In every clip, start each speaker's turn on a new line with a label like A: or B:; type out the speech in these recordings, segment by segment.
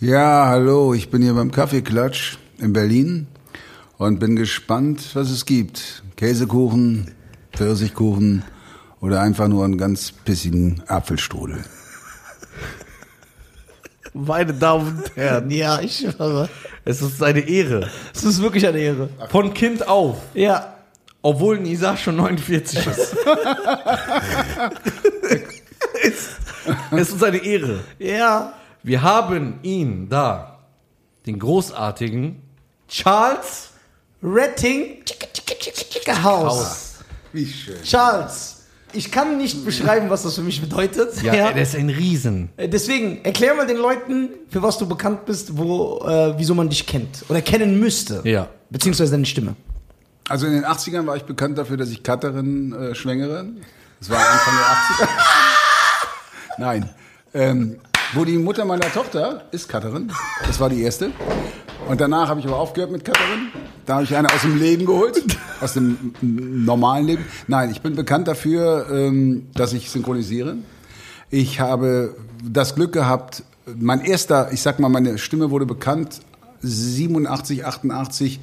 A: Ja, hallo, ich bin hier beim Kaffeeklatsch in Berlin und bin gespannt, was es gibt. Käsekuchen, Pfirsichkuchen oder einfach nur einen ganz pissigen Apfelstrudel.
B: Meine Damen und Herren,
C: Ja, ich schwöre.
B: es ist eine Ehre.
C: Es ist wirklich eine Ehre.
B: Von Kind auf,
C: Ja.
B: obwohl Nisa schon 49 ist. es, es ist eine Ehre.
C: Ja.
B: Wir haben ihn da, den großartigen Charles
C: Retting House.
A: Wie schön.
C: Charles, ich kann nicht beschreiben, was das für mich bedeutet.
B: Ja, der ist ein Riesen.
C: Äh, Deswegen, erklär mal den Leuten, für was du bekannt bist, wo, äh, wieso man dich kennt. Oder kennen müsste.
B: Ja.
C: Beziehungsweise deine Stimme.
A: Also in den 80ern war ich bekannt dafür, dass ich Cutterin äh, schwängere. Das war Anfang der 80er. Nein. Ähm, wo die Mutter meiner Tochter ist Cutterin. Das war die erste. Und danach habe ich aber aufgehört mit Cutterin. Da habe ich eine aus dem Leben geholt. Aus dem normalen Leben. Nein, ich bin bekannt dafür, ähm, dass ich synchronisiere. Ich habe das Glück gehabt, mein erster, ich sag mal, meine Stimme wurde bekannt 87, 88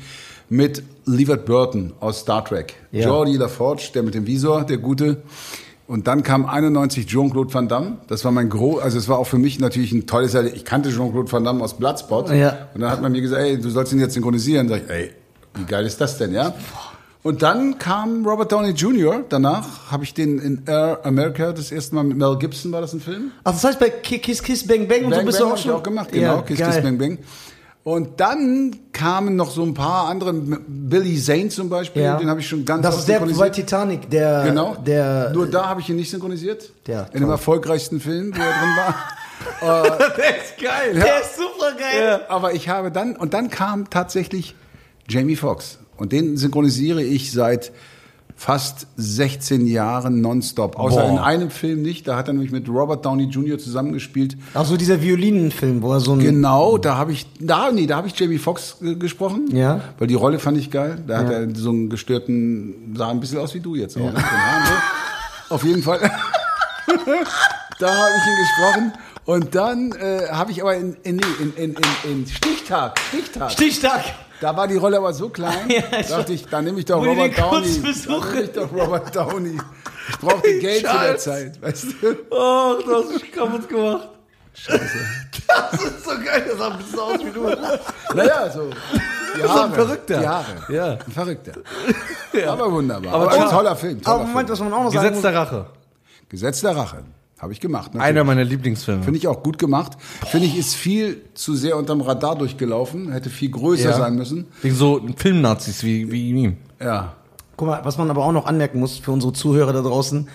A: mit Levert Burton aus Star Trek.
C: Ja.
A: Geordie LaForge, der mit dem Visor, der Gute. Und dann kam 91 Jean-Claude Van Damme. Das war mein gro, also es war auch für mich natürlich ein tolles Erlebnis. Ich kannte Jean-Claude Van Damme aus Bloodspot.
C: Ja.
A: Und dann hat man mir gesagt, ey, du sollst ihn jetzt synchronisieren. Sag ich, ey, wie geil ist das denn, ja? Und dann kam Robert Downey Jr. Danach habe ich den in Air America das erste Mal mit Mel Gibson war das ein Film.
C: Ach, das heißt bei Ki- Kiss Kiss Bang Bang und so
A: Bang
C: bist
A: Bang
C: du auch schon
A: auch gemacht, genau.
C: Ja,
A: Kiss
C: geil.
A: Kiss Bang Bang. Und dann kamen noch so ein paar andere, Billy Zane zum Beispiel,
C: Ja.
A: den habe ich schon ganz
C: Das ist der bei. Titanic, der
A: Genau.
C: der
A: Nur da habe ich ihn nicht synchronisiert.
C: Ja,
A: in dem erfolgreichsten Film, wo er drin war.
B: Der ist geil.
C: der ist super geil.
A: Aber ich habe dann, und dann kam tatsächlich Jamie Foxx. Und den synchronisiere ich seit fast 16 Jahren nonstop. Außer
B: Boah.
A: in einem Film nicht. Da hat er nämlich mit Robert Downey Jr. zusammengespielt.
C: Ach so dieser Violinenfilm, wo er so ein
A: Genau, da habe ich, da, nee, da habe ich Jamie Foxx äh, gesprochen.
C: Ja.
A: Weil die Rolle fand ich geil. Da hat er so einen gestörten, sah ein bisschen aus wie du jetzt auch. Haaren so. Auf jeden Fall. da habe ich ihn gesprochen. Und dann äh, habe ich aber in, in, in, in, in, in Stichtag, Stichtag,
C: Stichtag.
A: Da war die Rolle aber so klein,
C: Ja, ich
A: dachte ich, da nehme ich doch Robert Downey. Da nehme ich doch Robert Downey. Ich brauchte Geld zu der. Zeit, weißt du?
B: Oh, du hast mich kaputt gemacht.
C: Das ist so geil, das sah ein bisschen aus wie du.
A: Naja, so. Die
B: ist ein Verrückter.
A: Die Haare.
B: Ja.
A: Ein Verrückter. Aber wunderbar.
B: Aber
A: Aber, ein toller Film. Toller
C: Aber Moment,
A: Film.
C: was man auch noch sagen
B: Gesetz der Rache.
A: Gesetz der Rache. Habe ich gemacht. natürlich.
B: Einer meiner Lieblingsfilme.
A: Finde ich auch gut gemacht. Finde ich, ist viel zu sehr unterm Radar durchgelaufen. Hätte viel größer
B: Ja.
A: sein müssen.
B: Wegen so Filmnazis wie, wie ihm.
A: Ja.
C: Guck mal, was man aber auch noch anmerken muss für unsere Zuhörer da draußen,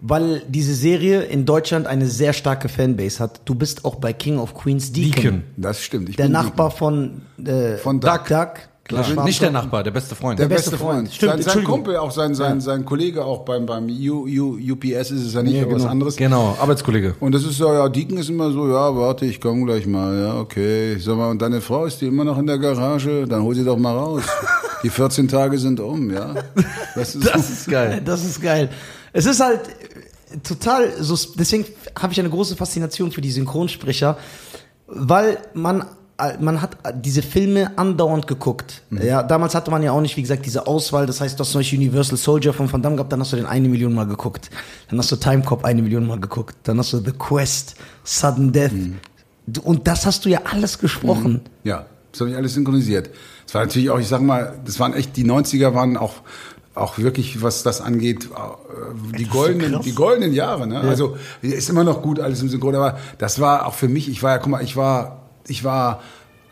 C: weil diese Serie in Deutschland eine sehr starke Fanbase hat. Du bist auch bei King of Queens Deacon.
B: Deacon.
A: Das stimmt. Ich
C: Der
A: bin
C: Nachbar von, äh,
A: Von Duck.
C: Duck.
B: Klar. Nicht der Nachbar, der beste Freund.
A: Der,
C: beste
A: beste
C: Freund.
A: Freund.
C: Stimmt,
A: sein, sein. Kumpel, auch sein, sein, sein Kollege auch beim, beim U, U, UPS ist es ja nicht,
C: Ja,
A: aber was
C: genau.
A: anderes.
B: Genau, Arbeitskollege.
A: Und das ist so, ja, Deacon ist immer so, ja, warte, ich komme gleich mal, ja, okay. Ich sag mal, und deine Frau ist die immer noch in der Garage? Dann hol sie doch mal raus. Die 14 Tage sind um, ja. Du, so.
B: Das ist geil.
C: Das ist geil. Es ist halt äh, total so, deswegen habe ich eine große Faszination für die Synchronsprecher, weil man man hat diese Filme andauernd geguckt. Ja, damals hatte man ja auch nicht, wie gesagt, diese Auswahl. Das heißt, du hast zum Beispiel Universal Soldier von Van Damme gehabt, dann hast du den eine Million Mal geguckt. Dann hast du Time Cop eine Million Mal geguckt. Dann hast du The Quest, Sudden Death. Du- Und das hast du ja alles gesprochen.
A: Ja, das habe ich alles synchronisiert. Es war natürlich auch, ich sag mal, das waren echt, die 90er waren auch, auch wirklich, was das angeht, äh, die goldenen, die goldenen Jahre, ne? Also, ist immer noch gut alles im Synchron, aber das war auch für mich, ich war ja, guck mal, ich war, ich war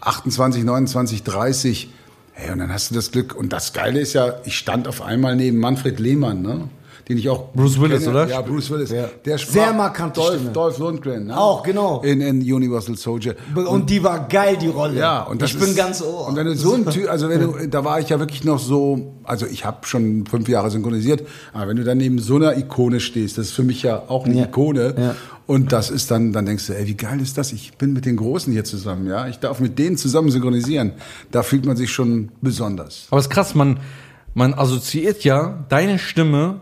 A: 28, 29, 30, hey, und dann hast du das Glück, und das Geile ist ja, ich stand auf einmal neben Manfred Lehmann, ne? Den ich auch.
B: Bruce Willis,
A: kenne.
B: oder?
A: Ja, Bruce Willis. Der sprach
C: Sehr markante
A: Dolph. Dolph Lundgren, ne?
C: Auch, genau.
A: In, in Universal Soldier.
C: Und, die war geil, die Rolle.
A: Ja, und das
C: ich bin
A: ist,
C: ganz ohr.
A: Und wenn du so ein Typ, also wenn du, da war ich ja wirklich noch so, also ich habe schon fünf Jahre synchronisiert, aber wenn du dann neben so einer Ikone stehst, das ist für mich ja auch eine
C: Ja.
A: Ikone.
C: Ja.
A: Und das ist dann, dann denkst du, ey, wie geil ist das? Ich bin mit den Großen hier zusammen, ja. Ich darf mit denen zusammen synchronisieren. Da fühlt man sich schon besonders.
B: Aber es ist krass, man, man assoziiert ja deine Stimme,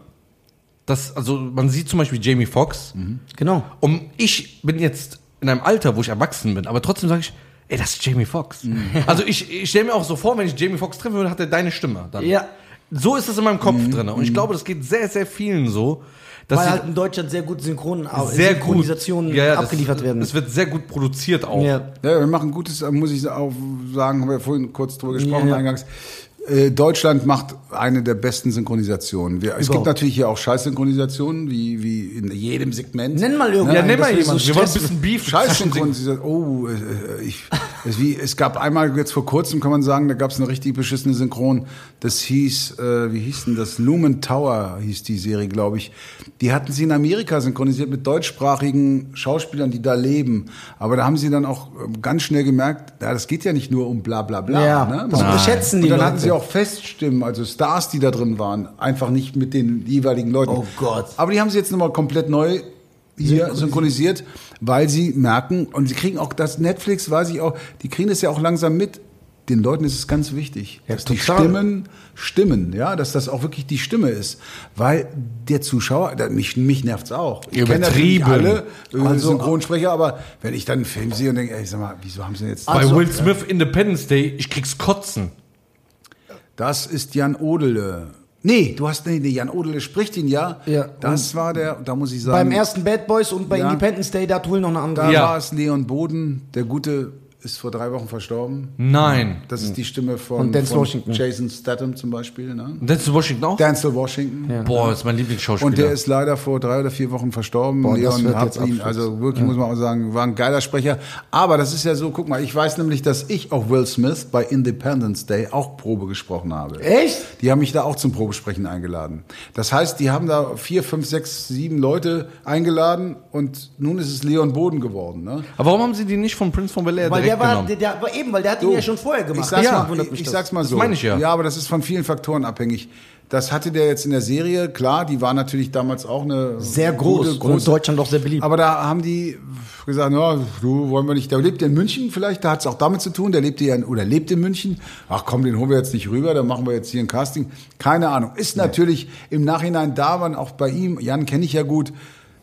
B: das, also man sieht zum Beispiel Jamie Foxx
C: Genau.
B: und ich bin jetzt in einem Alter, wo ich erwachsen bin, aber trotzdem sage ich, ey, das ist Jamie Foxx.
C: Mhm.
B: Also ich, ich stelle mir auch so vor, wenn ich Jamie Foxx treffen würde, hat er deine Stimme dann.
C: Ja.
B: So ist das in meinem Kopf
C: Mhm.
B: drin. Und ich glaube, das geht sehr, sehr vielen so. Dass
C: Weil halt in Deutschland sehr gut Synchron
B: sehr gut
C: Synchronisationen
B: Ja, ja, das-
C: abgeliefert werden.
B: Es wird sehr gut produziert auch.
C: ja.
A: Ja, wir machen gutes, äh, muss ich auch sagen, haben wir vorhin kurz drüber gesprochen
C: Ja.
A: eingangs. Äh, Deutschland macht eine der besten Synchronisationen. Wir, es gibt natürlich hier auch Scheißsynchronisationen, wie, wie in jedem Segment.
C: Nenn mal irgendwann.
B: Ja, nenn mal jemanden.
C: so
B: Wir wollen ein bisschen Beef.
A: Scheißsynchronisation. Oh, äh, ich, es, wie, es gab einmal jetzt vor kurzem, kann man sagen, da gab es eine richtig beschissene Synchron. Das hieß, äh, wie hieß denn das? Lumen Tower hieß die Serie, glaube ich. Die hatten sie in Amerika synchronisiert mit deutschsprachigen Schauspielern, die da leben. Aber da haben sie dann auch ähm, ganz schnell gemerkt, ja, das geht ja nicht nur um bla bla bla.
C: Ja,
A: ne?
C: das unterschätzen die Leute.
A: Sie auch Feststimmen, also Stars, die da drin waren, einfach nicht mit den jeweiligen Leuten.
C: Oh Gott.
A: Aber die haben sie jetzt nochmal komplett neu hier synchronisiert, weil sie merken, und sie kriegen auch das Netflix, weiß ich auch, die kriegen das ja auch langsam mit. Den Leuten ist es ganz wichtig,
C: Ja,
A: dass die
C: total.
A: Stimmen stimmen, ja, dass das auch wirklich die Stimme ist. Weil der Zuschauer, mich, mich nervt's auch. Ich kenne natürlich alle äh,
C: Also-
A: Synchronsprecher, aber wenn ich dann einen Film sehe und denke, ey, sag mal, wieso haben sie denn jetzt...
B: Bei
C: Also-
B: Will Smith Independence Day, ich krieg's kotzen.
A: Das ist Jan Odele. Nee, du hast, nee, nee, Jan Odele spricht ihn ja.
C: Ja.
A: Das war der, da muss ich sagen...
C: Beim ersten Bad Boys und bei
A: Ja.
C: Independence Day, da hat Will noch eine andere.
A: Da
B: Ja.
A: war es Leon Boden, der Gute ist vor drei Wochen verstorben.
B: Nein.
A: Das ist die Stimme von,
C: Von Denzel
A: von
C: Washington.
A: Jason Statham zum Beispiel. Ne?
B: Denzel Washington auch?
A: Denzel Washington.
B: Boah, das ist mein Lieblingsschauspieler.
A: Und der ist leider vor drei oder vier Wochen verstorben.
C: Boah,
A: Leon hat
C: jetzt
A: ihn, also wirklich muss man auch sagen, war ein geiler Sprecher. Aber das ist ja so, guck mal, ich weiß nämlich, dass ich auch Will Smith bei Independence Day auch Probe gesprochen habe.
C: Echt?
A: Die haben mich da auch zum Probesprechen eingeladen. Das heißt, die haben da vier, fünf, sechs, sieben Leute eingeladen und nun ist es Leon Boden geworden. Ne?
B: Aber warum haben sie die nicht von Prince von Bel Air
C: Weil der war, der, der war eben, weil der hat ihn ja schon vorher gemacht.
A: Ich sag's,
B: Ja,
A: mal, ich, ich
C: das.
A: sag's mal
B: Das
A: so.
B: meine ich ja.
A: Ja, aber das ist von vielen Faktoren abhängig. Das hatte der jetzt in der Serie, klar, die war natürlich damals auch eine
C: Sehr groß.
A: gute,
C: und
A: große.
C: Deutschland auch sehr beliebt.
A: Aber da haben die gesagt, ja, du wollen wir nicht. Der lebt ja in München vielleicht, da hat's auch damit zu tun. Der lebte ja in, oder lebt in München. Ach komm, den holen wir jetzt nicht rüber, dann machen wir jetzt hier ein Casting. Keine Ahnung. Ist natürlich im Nachhinein da, man auch bei ihm. Jan kenne ich ja gut.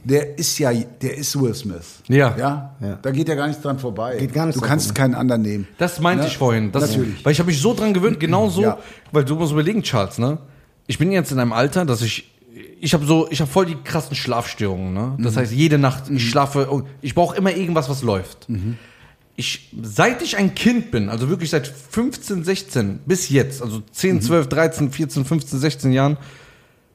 A: Der ist ja, der ist Will Smith.
B: Ja.
A: ja.
C: Ja.
A: Da geht ja gar nichts dran vorbei.
C: Geht gar nichts
A: du kannst
C: vorbei.
A: keinen anderen nehmen.
B: Das meinte
A: Ne?
B: ich vorhin. Das,
A: Natürlich.
B: Weil ich habe mich so dran gewöhnt, genau so,
A: Ja.
B: weil du musst überlegen, Charles, ne? Ich bin jetzt in einem Alter, dass ich ich habe so, ich habe voll die krassen Schlafstörungen, ne? Das
A: Mhm.
B: heißt, jede Nacht ich schlafe, oh, ich brauche immer irgendwas, was läuft.
A: Mhm.
B: Ich, seit ich ein Kind bin, also wirklich seit 15, 16 bis jetzt, also
A: Mhm.
B: 10, 12, 13, 14, 15, 16 Jahren,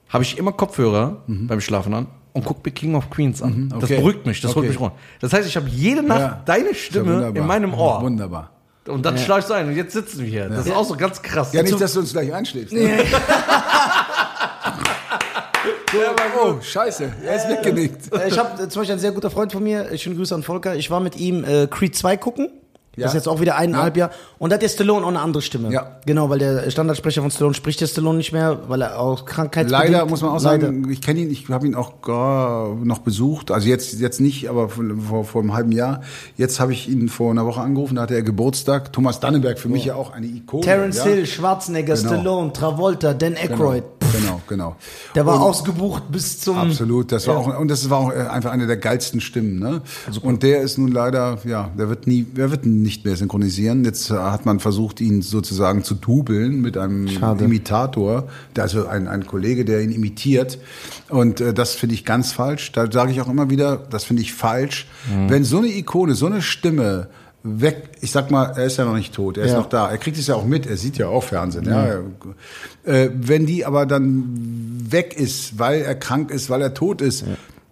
B: habe ich immer Kopfhörer beim Schlafen an und guck mir King of Queens an. Das
A: Mhm. okay.
B: beruhigt mich, das holt
A: Okay.
B: mich runter. Das heißt, ich habe jede Nacht
A: Ja.
B: deine
A: ja
B: Stimme in meinem Ohr.
A: Wunderbar.
B: Und dann schleichst du ein und jetzt sitzen wir hier. Das ist auch so ganz krass.
A: Ja, nicht, dass du uns gleich einschläfst. Ne? oh, scheiße, er ist weggenickt.
C: Äh, Ich habe zum Beispiel ein sehr guter Freund von mir, äh, schöne Grüße an Volker, ich war mit ihm äh, Creed 2 gucken.
A: Ja.
C: Das ist jetzt auch wieder eineinhalb Jahre. Und da hat der Stallone auch eine andere Stimme.
A: Ja.
C: Genau, weil der Standardsprecher von Stallone spricht der Stallone nicht mehr, weil er auch krankheitsbedingt...
A: Leider muss man auch
C: Leider.
A: sagen, ich kenne ihn, ich habe ihn auch gar noch besucht. Also jetzt jetzt nicht, aber vor, vor einem halben Jahr. Jetzt habe ich ihn vor einer Woche angerufen, da hatte er Geburtstag. Thomas Dannenberg, für mich ja auch eine Ikone.
C: Terence
A: ja?
C: Hill, Schwarzenegger,
A: Genau.
C: Stallone, Travolta, Dan Aykroyd.
A: Genau, genau.
C: Der war
A: Und-
C: ausgebucht bis zum...
A: Absolut, das war auch und das war auch äh, einfach eine der geilsten Stimmen, ne? Und der ist nun leider, ja, der wird nie, der wird nicht mehr synchronisieren. Jetzt äh, hat man versucht, ihn sozusagen zu dubeln mit einem
C: Schade.
A: Imitator, also ein, ein Kollege, der ihn imitiert. Und äh, das finde ich ganz falsch. Da sage ich auch immer wieder, das finde ich falsch. Wenn so eine Ikone, so eine Stimme weg, ich sag mal, er ist ja noch nicht tot, er ist
C: Ja.
A: noch da, er kriegt es ja auch mit, er sieht ja auch Fernsehen, ja. Äh, wenn die aber dann weg ist, weil er krank ist, weil er tot ist,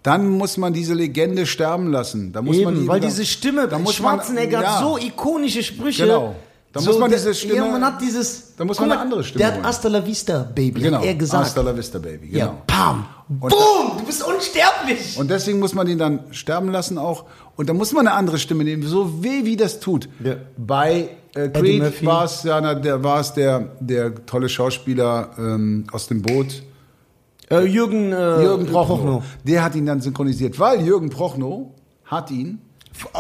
A: dann muss man diese Legende sterben lassen. Da muss man
C: Eben,
A: die
C: weil diese Stimme,
A: da muss man-
C: Schwarzenegger
A: ja.
C: hat so ikonische Sprüche.
A: Genau. Da muss man diese Stimme-
C: Ja, man hat dieses...
A: da muss man eine andere Stimme
C: Der hat
A: holen.
C: Hasta la Vista, Baby,
A: Genau,
C: hat er gesagt.
A: Hasta la vista, Baby,
C: Ja,
A: genau.
C: pam,
A: Und-
C: boom, du bist unsterblich.
A: Und deswegen muss man ihn dann sterben lassen auch. Und da muss man eine andere Stimme nehmen, so weh wie das tut.
C: Ja.
A: Bei äh, Creed war es ja, na, der der der tolle Schauspieler ähm, aus dem Boot,
C: äh, Jürgen, äh,
A: Jürgen Prochnow. Der hat ihn dann synchronisiert, weil Jürgen Prochnow hat ihn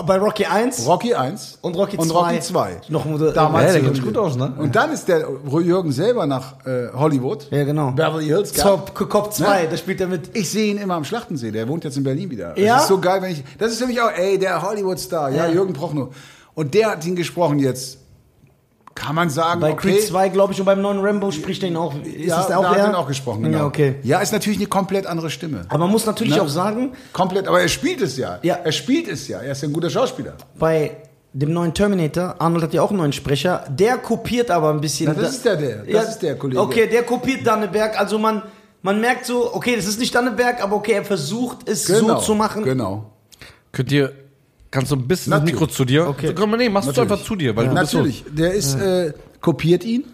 C: Bei Rocky 1
A: Rocky 1
C: und Rocky 2.
A: und Rocky 2.
C: Noch
B: Ja,
A: Damals
B: der kennt sich gut aus, ne?
A: Und dann ist der Jürgen selber nach äh, Hollywood.
C: Ja, genau.
A: Beverly Hills.
C: Top, Cop 2,
A: Ne?
C: da spielt er mit.
A: Ich sehe ihn immer am Schlachtensee. Der wohnt jetzt in Berlin wieder.
C: Ja?
A: Das ist so geil, wenn ich. Das ist für mich auch, ey, der Hollywood-Star, ja,
C: Ja.
A: Jürgen Prochnow. Und der hat ihn gesprochen jetzt. Kann man sagen,
C: Bei
A: okay.
C: Creed 2, glaube ich, und beim neuen Rambo spricht er ihn auch. Ist
A: ja,
C: das der auch
A: da hat
C: der?
A: er ihn auch gesprochen, genau.
C: Ja, okay.
A: Ja, ist natürlich eine komplett andere Stimme.
C: Aber man muss natürlich
A: Ne?
C: auch sagen,
A: Komplett, aber er spielt es ja.
C: Ja.
A: Er spielt es ja. Er ist ja ein guter Schauspieler.
C: bei dem neuen Terminator, Arnold hat ja auch einen neuen Sprecher, der kopiert aber ein bisschen.
A: Na, das ist der, der. Das ist der Kollege.
C: Okay, der kopiert Danneberg. Also man, man merkt so, okay, das ist nicht Danneberg, aber okay, er versucht es so zu machen.
A: Genau.
B: Könnt ihr, kannst du ein bisschen das
A: Natürlich.
B: Mikro zu dir?
C: Okay.
B: So, komm nee, machst du einfach zu dir, weil du bist so,
A: Natürlich. Der ist, äh, kopiert ihn.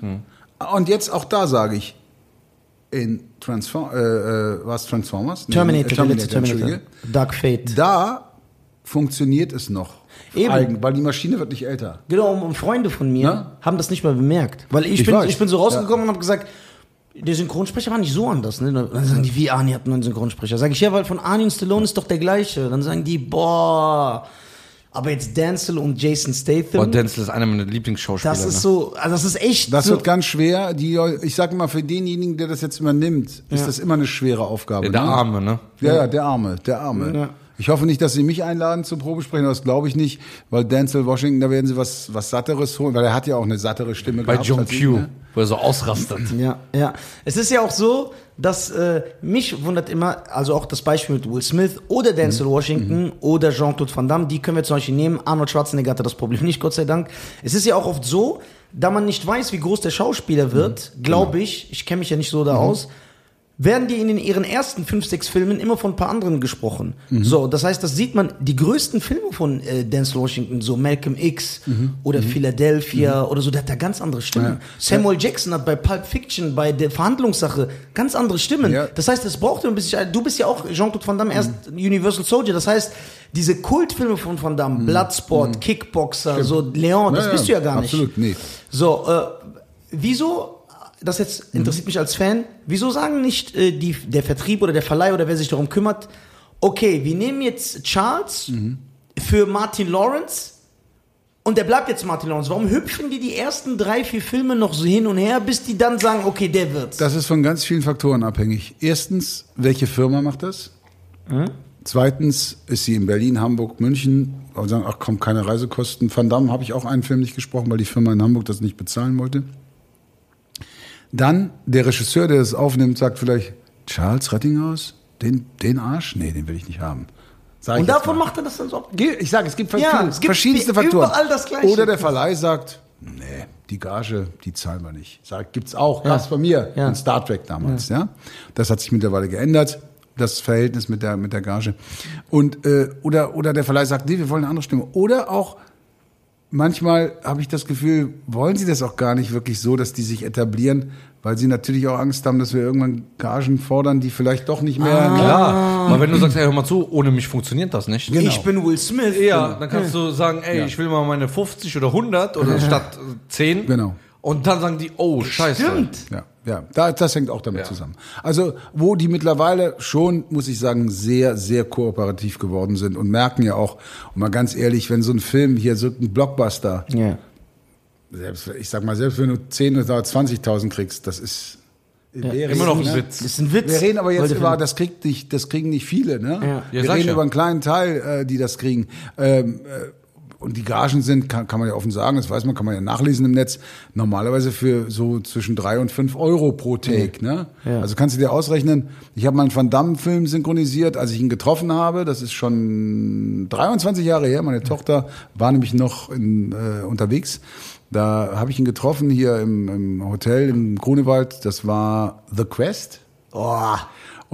A: Und jetzt auch da sage ich, in Transform, äh, äh, was Transformers? Nee,
C: Terminator,
A: äh,
C: Terminator.
A: Entschuldige.
C: Dark Fate.
A: Da funktioniert es noch.
C: Eben.
A: Eigen, weil die Maschine wird nicht älter.
C: Genau, und- und Freunde von mir
A: Na?
C: haben das nicht mal bemerkt. Weil ich,
A: Ich
C: bin,
A: weiß.
C: ich bin so rausgekommen und habe gesagt, der Synchronsprecher war nicht so anders. Ne? Dann sagen die, wie Arnie hat einen neuen Synchronsprecher. Sag ich, ja, weil von Arnie und Stallone ist doch der gleiche. Dann sagen die, boah. Aber jetzt Denzel und Jason Statham,
B: Boah, Denzel ist einer meiner Lieblingsschauspieler.
C: das ist
B: ne?
C: so, also das ist echt
A: Das
C: so.
A: wird ganz schwer. Die, ich sage mal, für denjenigen, der das jetzt übernimmt, ist das immer eine schwere Aufgabe.
B: Der, der
A: ne?
B: Arme, ne?
A: Ja, ja, der Arme, der Arme.
C: Ja.
A: Ich hoffe nicht, dass sie mich einladen zum Probesprechen, das glaube ich nicht, weil Denzel Washington, da werden sie was, was Satteres holen, weil er hat ja auch eine sattere Stimme
B: Bei
A: gehabt.
B: John
A: als ich,
B: Q,
A: ne?
B: wo er so ausrastet.
C: Ja, ja. Es ist ja auch so, dass äh, mich wundert immer, also auch das Beispiel mit Will Smith oder
A: Mhm.
C: Denzel Washington oder Jean-Claude Van Damme, die können wir zum Beispiel nehmen. Arnold Schwarzenegger hatte das Problem nicht, Gott sei Dank. Es ist ja auch oft so, da man nicht weiß, wie groß der Schauspieler wird,
A: Mhm.
C: glaube ich, ich kenne mich ja nicht so da aus, werden die in ihren ersten fünf, sechs Filmen immer von ein paar anderen gesprochen.
A: Mhm.
C: So, das heißt, das sieht man, die größten Filme von äh, Denzel Washington, so Malcolm X
A: Mhm.
C: oder Philadelphia oder so, der hat da ganz andere Stimmen. Samuel Jackson hat bei Pulp Fiction, bei der Verhandlungssache ganz andere Stimmen.
A: Ja.
C: Das heißt, es braucht ein bisschen, du bist ja auch Jean-Claude Van Damme, erst Universal Soldier, das heißt, diese Kultfilme von Van Damme, Bloodsport, Kickboxer, so Leon, das
A: Ja,
C: bist du ja gar nicht.
A: Absolut, nee.
C: So, äh, wieso, das jetzt interessiert mich als Fan, wieso sagen nicht äh, die, der Vertrieb oder der Verleih oder wer sich darum kümmert, okay, wir nehmen jetzt Charles für Martin Lawrence und der bleibt jetzt Martin Lawrence. Warum hüpfen die die ersten drei, vier Filme noch so hin und her, bis die dann sagen, okay, der wird's?
A: Das ist von ganz vielen Faktoren abhängig. Erstens, welche Firma macht das? Zweitens, ist sie in Berlin, Hamburg, München, und sagen, ach komm, keine Reisekosten. Van Damme habe ich auch einen Film nicht gesprochen, weil die Firma in Hamburg das nicht bezahlen wollte. Dann, der Regisseur, der das aufnimmt, sagt vielleicht, Charles Rettinghaus, den, den Arsch? Nee, den will ich nicht haben.
C: Und davon
A: mal.
C: macht er das dann so.
A: Ich sage, es gibt,
C: Ja, es gibt
A: verschiedenste
C: überall
A: Faktoren.
C: das Gleiche.
A: Oder der Verleih sagt, nee, die Gage, die zahlen wir nicht. Sagt, gibt's auch. Gab's bei mir
C: Ja.
A: in Star Trek damals. Ja. Das hat sich mittlerweile geändert. Das Verhältnis mit der mit der Gage und äh, oder oder der Verleih sagt, nee, wir wollen eine andere Stimme. Oder auch manchmal habe ich das Gefühl, wollen sie das auch gar nicht wirklich so, dass die sich etablieren, weil sie natürlich auch Angst haben, dass wir irgendwann Gagen fordern, die vielleicht doch nicht mehr.
C: Ah.
B: Klar, aber wenn du sagst, ey, hör mal zu, ohne mich funktioniert das nicht.
A: Genau.
C: Ich bin Will Smith.
B: Ja, dann kannst du sagen, ey, ich will mal meine 50 oder 100 oder statt äh, 10.
A: Genau.
B: Und dann sagen die, oh, scheiße.
C: Stimmt.
A: Ja, ja, da, das hängt auch damit
B: Ja.
A: zusammen. Also, wo die mittlerweile schon, muss ich sagen, sehr, sehr kooperativ geworden sind und merken ja auch, und mal ganz ehrlich, wenn so ein Film hier so ein Blockbuster,
C: Ja.
A: selbst, ich sag mal, selbst wenn du 10 oder 20.000 kriegst, das ist wäre
B: Immer noch
A: ne?
B: ein Witz.
C: Das ist ein Witz.
A: Wir reden aber jetzt
C: Wollte
A: über, das kriegt nicht, das kriegen nicht viele, ne?
C: Ja.
B: Ja,
A: Wir reden
B: ja.
A: über einen kleinen Teil, äh, die das kriegen. Ähm, äh, und die Gagen sind, kann, kann man ja offen sagen, das weiß man, kann man ja nachlesen im Netz, normalerweise für so zwischen drei und fünf Euro pro Take. Ne?
C: Ja.
A: Also kannst du dir ausrechnen, ich habe mal einen Van Damme-Film synchronisiert, als ich ihn getroffen habe. Das ist schon 23 Jahre her. Meine Tochter war nämlich noch in, äh, unterwegs. Da habe ich ihn getroffen hier im, im Hotel im Grunewald. Das war The Quest.
C: Oh.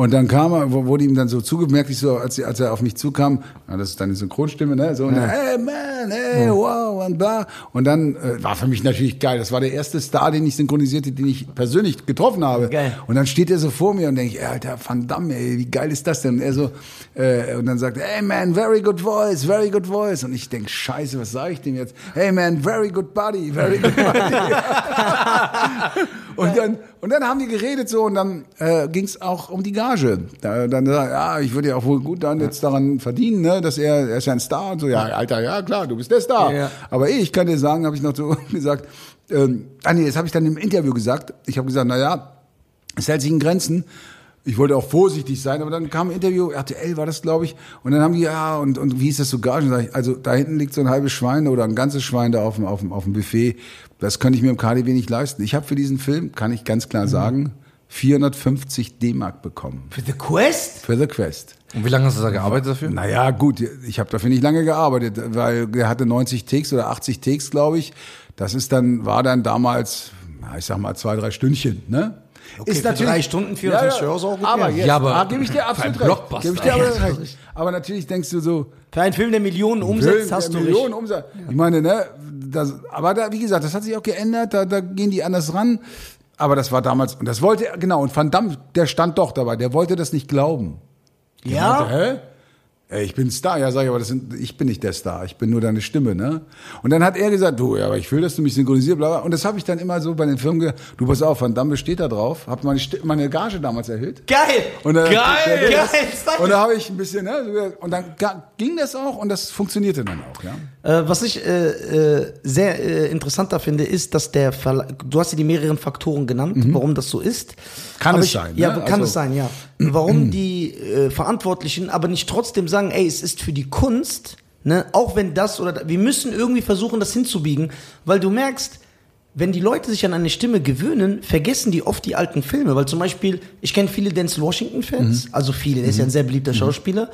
A: Und dann kam er, wo- wurde ihm dann so zugemerkt, ich so, als, als er auf mich zukam, ja, das ist deine Synchronstimme, ne? So, und dann, hey man, hey, wow, und bla. Und dann äh, war für mich natürlich geil. Das war der erste Star, den ich synchronisierte, den ich persönlich getroffen habe.
C: Geil.
A: Und dann steht er so vor mir und denke ich, Alter, Van Damme, ey, wie geil ist das denn? Und er so, äh, und dann sagt er, hey man, very good voice, very good voice. Und ich denke, scheiße, was sage ich dem jetzt? Hey man, very good body, very good body. Und dann, und dann haben die geredet so und dann äh, ging es auch um die Gage. Da, dann ja, ich würde ja auch wohl gut dann jetzt daran verdienen, ne, dass er, er ist ja ein Star und so, ja, Alter, ja klar, du bist der Star.
C: Ja.
A: Aber eh, ich kann dir sagen, habe ich noch so gesagt, ähm, ah nee, das habe ich dann im Interview gesagt. Ich habe gesagt, na ja, es hält sich in Grenzen. Ich wollte auch vorsichtig sein, aber dann kam ein Interview, RTL war das, glaube ich, und dann haben die, ja, und, und wie ist das so Gagen? Also da hinten liegt so ein halbes Schwein oder ein ganzes Schwein da auf dem, auf dem, auf dem Buffet. Das könnte ich mir im KDW nicht leisten. Ich habe für diesen Film, kann ich ganz klar sagen, 450 D-Mark bekommen.
C: Für The Quest?
A: Für The Quest.
B: Und wie lange hast du da gearbeitet dafür?
A: Naja, gut, ich habe dafür nicht lange gearbeitet, weil der hatte 90 Takes oder 80 Takes, glaube ich. Das ist dann, war dann damals, ich sag mal, zwei, drei Stündchen, ne?
C: Okay, für drei Stunden, 450 Euro ist auch gut
A: Aber jetzt,
B: Ja, aber
A: ah, gebe ich dir absolut
B: für
A: recht. Gebe ich dir aber,
C: Ja,
A: recht. aber natürlich denkst du so,
C: Für einen Film, der Millionen umsetzt,
A: Film,
C: hast du.
A: Millionen Umsatz. Ich meine, ne, das, aber da, wie gesagt, das hat sich auch geändert, da, da gehen die anders ran. Aber das war damals, und das wollte er, genau, und Van Damme, der stand doch dabei, der wollte das nicht glauben. Der
C: Ja?
A: meinte, hä? Ey, ich bin Star, ja, sag ich, aber das sind, ich bin nicht der Star, ich bin nur deine Stimme, ne? Und dann hat er gesagt, du, ja, aber ich will, dass du mich synchronisierst, bla, bla. Und das habe ich dann immer so bei den Firmen gesagt, du, pass auf, Van Damme steht da drauf, hab meine, Sti- meine Gage damals erhöht.
C: Geil!
A: Und dann,
B: Geil!
A: Der, der,
C: Geil,
A: und da habe ich ein bisschen, ne, und dann ging das auch und das funktionierte dann auch, ja.
C: Äh, was ich äh, äh, sehr äh, interessanter finde, ist, dass der Verlag, du hast ja die mehreren Faktoren genannt, warum das so ist.
A: Mhm. Kann
C: Aber
A: es
C: ich,
A: sein,
C: Ja,
A: ne?
C: kann
A: Also-
C: es sein, ja. Warum die äh, Verantwortlichen aber nicht trotzdem sagen, ey, es ist für die Kunst, ne, auch wenn das oder da, wir müssen irgendwie versuchen, das hinzubiegen, weil du merkst, wenn die Leute sich an eine Stimme gewöhnen, vergessen die oft die alten Filme. Weil zum Beispiel, ich kenne viele Denzel Washington-Fans,
A: Mhm.
C: also viele, der ist ja ein sehr beliebter Schauspieler.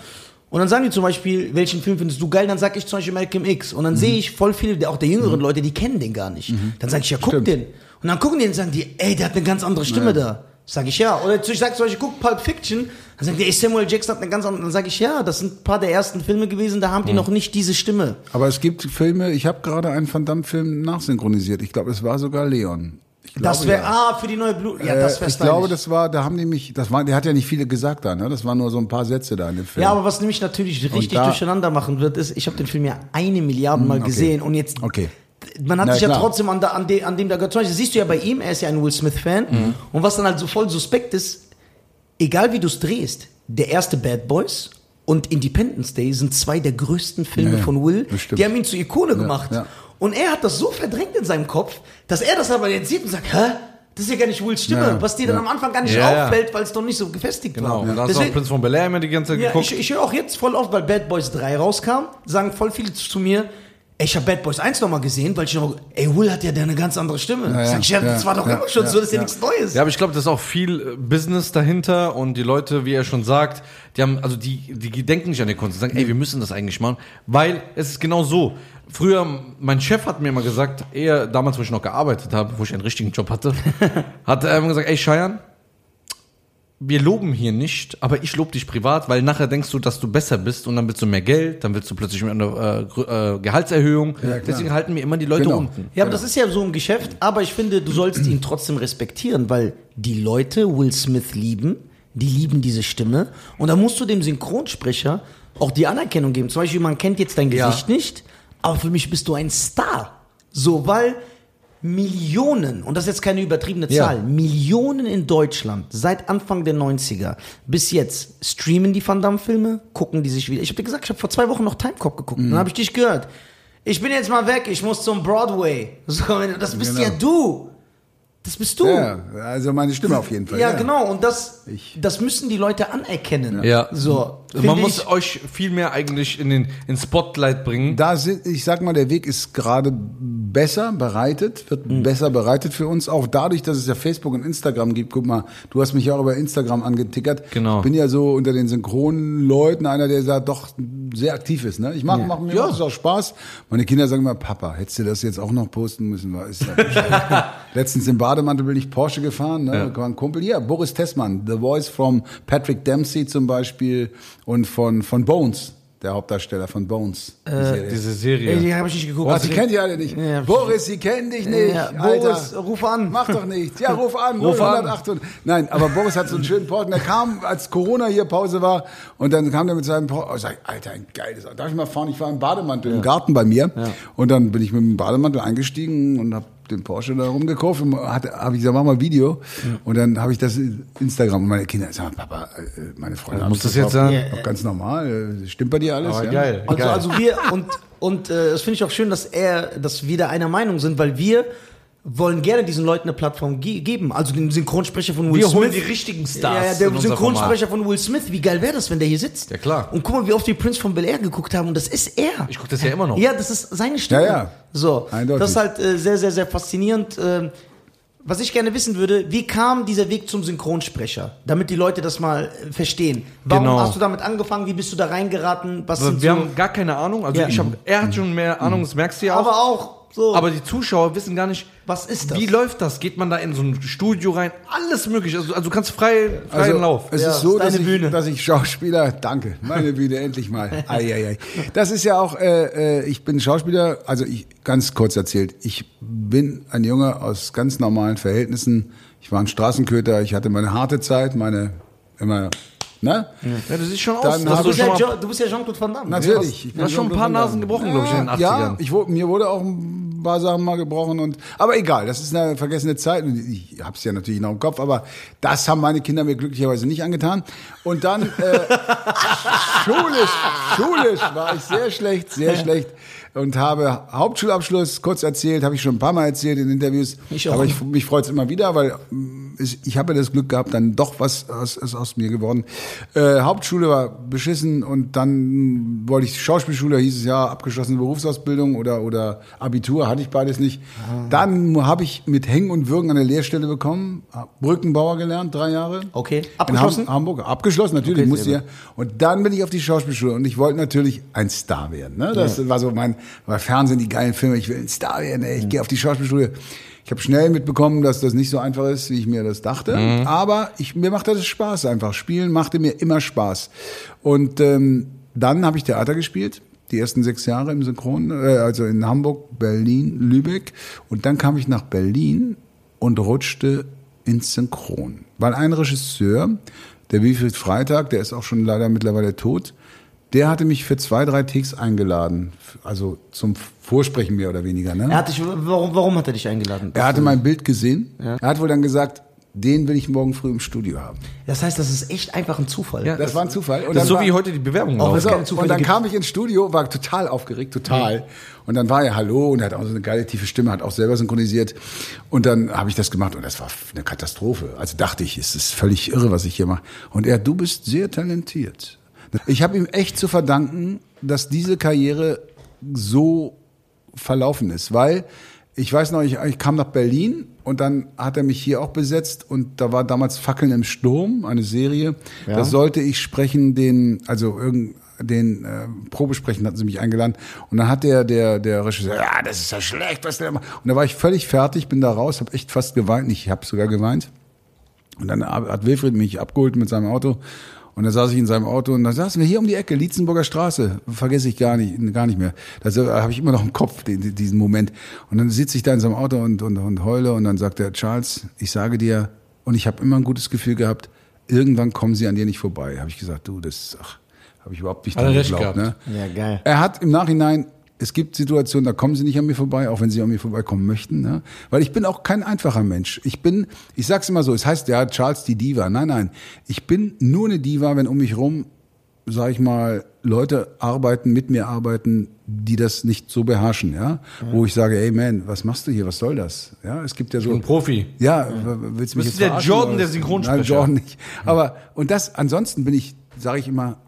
C: Und dann sagen die zum Beispiel, welchen Film findest du geil? Dann sag ich zum Beispiel Malcolm X. Und dann
A: Mhm.
C: sehe ich voll viele, auch der jüngeren Leute, die kennen den gar nicht. Dann sage ich, ja, guck
A: Stimmt.
C: den. Und dann gucken die und sagen die, ey, der hat eine ganz andere Stimme da. Sag ich ja. Oder ich sag zum Beispiel, guck Pulp Fiction. Dann sagen die, ey, Samuel Jackson hat eine ganz andere. Dann sage ich, ja, das sind ein paar der ersten Filme gewesen, da haben
A: Mhm.
C: die noch nicht diese Stimme.
A: Aber es gibt Filme, ich habe gerade einen Van Damme-Film nachsynchronisiert. Ich glaube, es war sogar Leon. Ich
C: Das
A: glaube,
C: wäre,
A: ja.
C: ah, für die neue Blut. Ja,
A: Äh,
C: das wäre
A: ich glaube, das war, da haben die mich, das war, der hat ja nicht viele gesagt da, ne? Das waren nur so ein paar Sätze da in dem Film.
C: Ja, aber was nämlich natürlich richtig
A: da-
C: durcheinander machen wird, ist, ich habe den Film ja eine Milliarde Mal
A: okay.
C: gesehen und jetzt.
A: Okay.
C: Man hat
A: Na,
C: sich ja
A: klar.
C: trotzdem an, der, an, de, an dem da. Zum Beispiel, siehst du ja bei ihm, er ist ja ein Will Smith-Fan.
A: Mhm.
C: Und was dann halt so voll suspekt ist, egal wie du es drehst, der erste Bad Boys und Independence Day sind zwei der größten Filme
A: Ja,
C: von Will.
A: das stimmt.
C: Die haben ihn zur Ikone gemacht.
A: ja.
C: Und er hat das so verdrängt in seinem Kopf, dass er das aber jetzt sieht und sagt, hä? Das ist ja gar nicht Wills Stimme,
A: Ja,
C: was dir dann
A: ja.
C: am Anfang gar nicht
B: Ja,
C: auffällt, weil es doch nicht so gefestigt
B: Genau.
C: war.
B: Und da hast Prinz von Bel Air immer die ganze Zeit
C: ja,
B: geguckt.
C: ich, ich höre auch jetzt voll oft, weil Bad Boys 3 rauskam, sagen voll viele zu mir, ey, ich habe Bad Boys 1 nochmal gesehen, weil ich noch, ey, Will hat ja eine ganz andere Stimme.
A: Ja, ja,
C: Sag ich, ja, das war doch
A: ja,
C: immer schon
A: ja,
C: so, das ist ja,
A: ja.
C: nichts Neues.
B: Ja, aber ich glaube, das ist auch viel äh, Business dahinter und die Leute, wie er schon sagt, die haben, also die, die denken nicht an die Kunst, die sagen, ey, wir müssen das eigentlich machen, weil es ist genau so. Früher, mein Chef hat mir immer gesagt, er, damals, wo ich noch gearbeitet habe, wo ich einen richtigen Job hatte, hat er immer gesagt, ey, Scheiern, wir loben hier nicht, aber ich lobe dich privat, weil nachher denkst du, dass du besser bist und dann willst du mehr Geld, dann willst du plötzlich eine äh, äh, Gehaltserhöhung.
A: klar.
B: Deswegen halten wir immer die Leute
A: Genau.
B: unten.
C: Ja, aber das ist ja so im Geschäft, aber ich finde, du sollst ihn trotzdem respektieren, weil die Leute Will Smith lieben, die lieben diese Stimme und da musst du dem Synchronsprecher auch die Anerkennung geben. Zum Beispiel, man kennt jetzt dein
B: Ja.
C: Gesicht nicht, aber für mich bist du ein Star. So, weil Millionen, und das ist jetzt keine übertriebene
A: Ja.
C: Zahl, Millionen in Deutschland seit Anfang der 90er bis jetzt streamen die Van Damme-Filme, gucken die sich wieder. Ich habe dir gesagt, ich habe vor zwei Wochen noch Timecop geguckt,
A: Mhm.
C: dann habe ich dich gehört. Ich bin jetzt mal weg, ich muss zum Broadway. So, das bist
A: Genau.
C: ja du. Das bist du.
A: Ja, also meine Stimme auf jeden Fall.
C: Ja, genau. Und das,
A: Ich-
C: das müssen die Leute anerkennen.
B: Ja.
C: So.
B: Man muss
C: ich-
B: euch viel mehr eigentlich in den in Spotlight bringen.
A: Da sind, ich sag mal, der Weg ist gerade besser bereitet, wird
C: Mhm.
A: besser bereitet für uns. Auch dadurch, dass es ja Facebook und Instagram gibt. Guck mal, du hast mich ja auch über Instagram angetickert.
B: Genau.
A: Ich bin ja so unter den synchronen Leuten einer, der da doch sehr aktiv ist. Ne? Ich mach, mach mir es auch Spaß. Meine Kinder sagen immer, Papa, hättest du das jetzt auch noch posten müssen? War- Ist ja. Letztens im Bademantel bin ich Porsche gefahren. Ne?
B: Ja.
A: War ein Kumpel hier, Boris Tessmann, The Voice from Patrick Dempsey zum Beispiel und von, von Bones, der Hauptdarsteller von Bones. die Serie.
B: Diese
C: Ey,
B: Serie.
C: die habe ich nicht geguckt.
A: Boah, sie kennt ihr alle nicht.
C: Ja.
A: Boris, sie kennen dich nicht.
C: Ja,
A: Alter.
C: Boris, ruf an.
A: Mach doch nichts. Ja, ruf an.
B: Ruf an.
A: 00800. Nein, aber Boris hat so einen schönen Porsche. Und Der kam, als Corona hier Pause war. Und dann kam der mit seinem Porsche. Oh, sag Alter, ein geiles Auto. Darf ich mal fahren? Ich war im Bademantel im Garten bei mir. Und dann bin ich mit dem Bademantel eingestiegen und hab den Porsche da rumgekauft und habe ich gesagt, mach mal Video. Und dann habe ich das in Instagram und meine Kinder sagen, Papa, äh, meine Freunde haben
B: muss das
A: gekauft.
B: jetzt sein?
A: Doch ganz normal. äh, Stimmt bei dir alles?
B: Aber
A: ja?
B: geil.
C: Also,
B: geil.
C: also wir und und äh, das finde ich auch schön, dass er, dass wir da einer Meinung sind, weil wir wollen gerne diesen Leuten eine Plattform ge geben. Also den Synchronsprecher von Will
B: Wir
C: Smith.
B: holen die richtigen Stars
C: Ja, ja der Synchronsprecher von Will Smith. Wie geil wäre das, wenn der hier sitzt?
B: Ja, klar.
C: Und guck mal, wie oft wir Prince von Bel Air geguckt haben. Und das ist er.
B: Ich gucke das ja immer noch.
C: Ja, das ist seine Stimme.
A: Ja, ja.
C: So,
A: Eindeutig.
C: das ist halt äh, sehr, sehr, sehr faszinierend. Ähm, was ich gerne wissen würde, wie kam dieser Weg zum Synchronsprecher? Damit die Leute das mal äh, verstehen. Warum
B: Genau.
C: hast du damit angefangen? Wie bist du da reingeraten? Was
B: wir
C: so,
B: haben gar keine Ahnung. Also
C: Ja.
B: ich hab, er hat schon mehr Ahnung, das merkst du ja auch.
C: aber auch so,
B: Aber die Zuschauer wissen gar nicht,
C: was ist das?
B: wie läuft das? Geht man da in so ein Studio rein? Alles möglich. Also, also du kannst frei, freien
A: Also,
B: Lauf.
A: es
C: Ja,
A: ist so, dass
C: deine
A: ich,
C: Bühne.
A: dass ich Schauspieler, danke, meine Bühne, endlich mal. Ei, ei, ei. Das ist ja auch, äh, äh, ich bin Schauspieler, also ich, ganz kurz erzählt, ich bin ein Junge aus ganz normalen Verhältnissen. Ich war ein Straßenköter, ich hatte meine harte Zeit, meine, immer, ne?
B: Ja, du siehst schon aus.
C: Du,
B: du,
C: bist
B: schon
C: ja du bist ja Jean-Claude Van Damme.
A: Natürlich. Ich
B: du hast schon ein paar. Nasen gebrochen, glaube ich, in den 80ern.
A: Ja, ich, mir wurde auch ein paar Sachen mal gebrochen und, aber egal, das ist eine vergessene Zeit. Ich hab's ja natürlich noch im Kopf, aber das haben meine Kinder mir glücklicherweise nicht angetan. Und dann, äh, schulisch, schulisch war ich sehr schlecht, sehr schlecht und habe Hauptschulabschluss kurz erzählt, habe ich schon ein paar Mal erzählt in Interviews,
C: Ich auch.
A: aber ich, mich freut's immer wieder, weil mm, ich, ich habe ja das Glück gehabt, dann doch was aus, ist aus mir geworden. Äh, Hauptschule war beschissen und dann wollte ich Schauspielschule, hieß es ja, abgeschlossene Berufsausbildung oder, oder Abitur, hatte ich beides nicht. Dann habe ich mit Hängen und Würgen eine Lehrstelle bekommen, Brückenbauer gelernt, drei Jahre.
C: Okay.
A: In
C: Abgeschlossen?
A: Ham Hamburg, abgeschlossen, natürlich,
C: Okay,
A: musste ja. Und dann bin ich auf die Schauspielschule und ich wollte natürlich ein Star werden. Ne? Das war so mein, war Fernsehen, die geilen Filme, ich will ein Star werden, ey. ich gehe auf die Schauspielschule. Ich habe schnell mitbekommen, dass das nicht so einfach ist, wie ich mir das dachte. Aber ich, mir machte das Spaß einfach. Spielen machte mir immer Spaß. Und ähm, dann habe ich Theater gespielt. Die ersten sechs Jahre im Synchron, äh, also in Hamburg, Berlin, Lübeck. Und dann kam ich nach Berlin und rutschte ins Synchron. Weil ein Regisseur, der Wilfried Freitag, der ist auch schon leider mittlerweile tot, der hatte mich für zwei, drei Takes eingeladen. Also zum Vorsprechen mehr oder weniger. Ne?
C: Er hat dich, warum, warum hat er dich eingeladen?
A: Er hatte mein Bild gesehen. Er hat wohl dann gesagt, den will ich morgen früh im Studio haben.
C: Das heißt, das ist echt einfach ein Zufall.
B: Ja.
A: Das war ein Zufall. Und
B: das ist so
A: war-
B: wie heute die Bewerbung
C: Auch
B: laufen.
C: es
A: so,
C: keine Zufälle
A: und dann kam ich ins Studio, war total aufgeregt, total. Und dann war er Hallo und er hat auch so eine geile tiefe Stimme, hat auch selber synchronisiert. Und dann habe ich das gemacht und das war eine Katastrophe. Also dachte ich, es ist völlig irre, was ich hier mache. Und er, du bist sehr talentiert. Ich habe ihm echt zu verdanken, dass diese Karriere so verlaufen ist, weil ich weiß noch, ich, ich kam nach Berlin und dann hat er mich hier auch besetzt und da war damals Fackeln im Sturm, eine Serie. Da sollte ich sprechen den, also irgend den äh, Probesprechen hatten sie mich eingeladen und dann hat der der der Regisseur ja das ist ja schlecht was der macht und da war ich völlig fertig bin da raus habe echt fast geweint ich habe sogar geweint und dann hat Wilfried mich abgeholt mit seinem Auto. Und dann saß ich in seinem Auto und dann saßen wir hier um die Ecke, Lietzenburger Straße. Vergesse ich gar nicht, gar nicht mehr. Äh, habe ich immer noch im Kopf, den, diesen Moment. Und dann sitze ich da in seinem Auto und, und, und heule und dann sagt er, Charles, ich sage dir, und ich habe immer ein gutes Gefühl gehabt, irgendwann kommen sie an dir nicht vorbei. Habe ich gesagt, du, das ach, habe ich überhaupt nicht dran
B: recht
A: geglaubt. Ne?
C: Ja, geil.
A: Er hat im Nachhinein, es gibt Situationen, da kommen sie nicht an mir vorbei, auch wenn sie an mir vorbeikommen möchten. Ne? Weil ich bin auch kein einfacher Mensch. Ich bin, ich sag's immer so, es heißt ja Charles die Diva. Nein, nein. Ich bin nur eine Diva, wenn um mich rum, sag ich mal, Leute arbeiten, mit mir arbeiten, die das nicht so beherrschen, ja. Wo ich sage, ey man, was machst du hier? Was soll das? Ja, es gibt ja so.
B: Ein Profi.
A: Ja, w- willst du mich
B: Bist
A: jetzt
B: der Jordan der? Synchronsprecher.
A: Nein, Jordan nicht. Aber, und das, ansonsten bin ich, sage ich immer,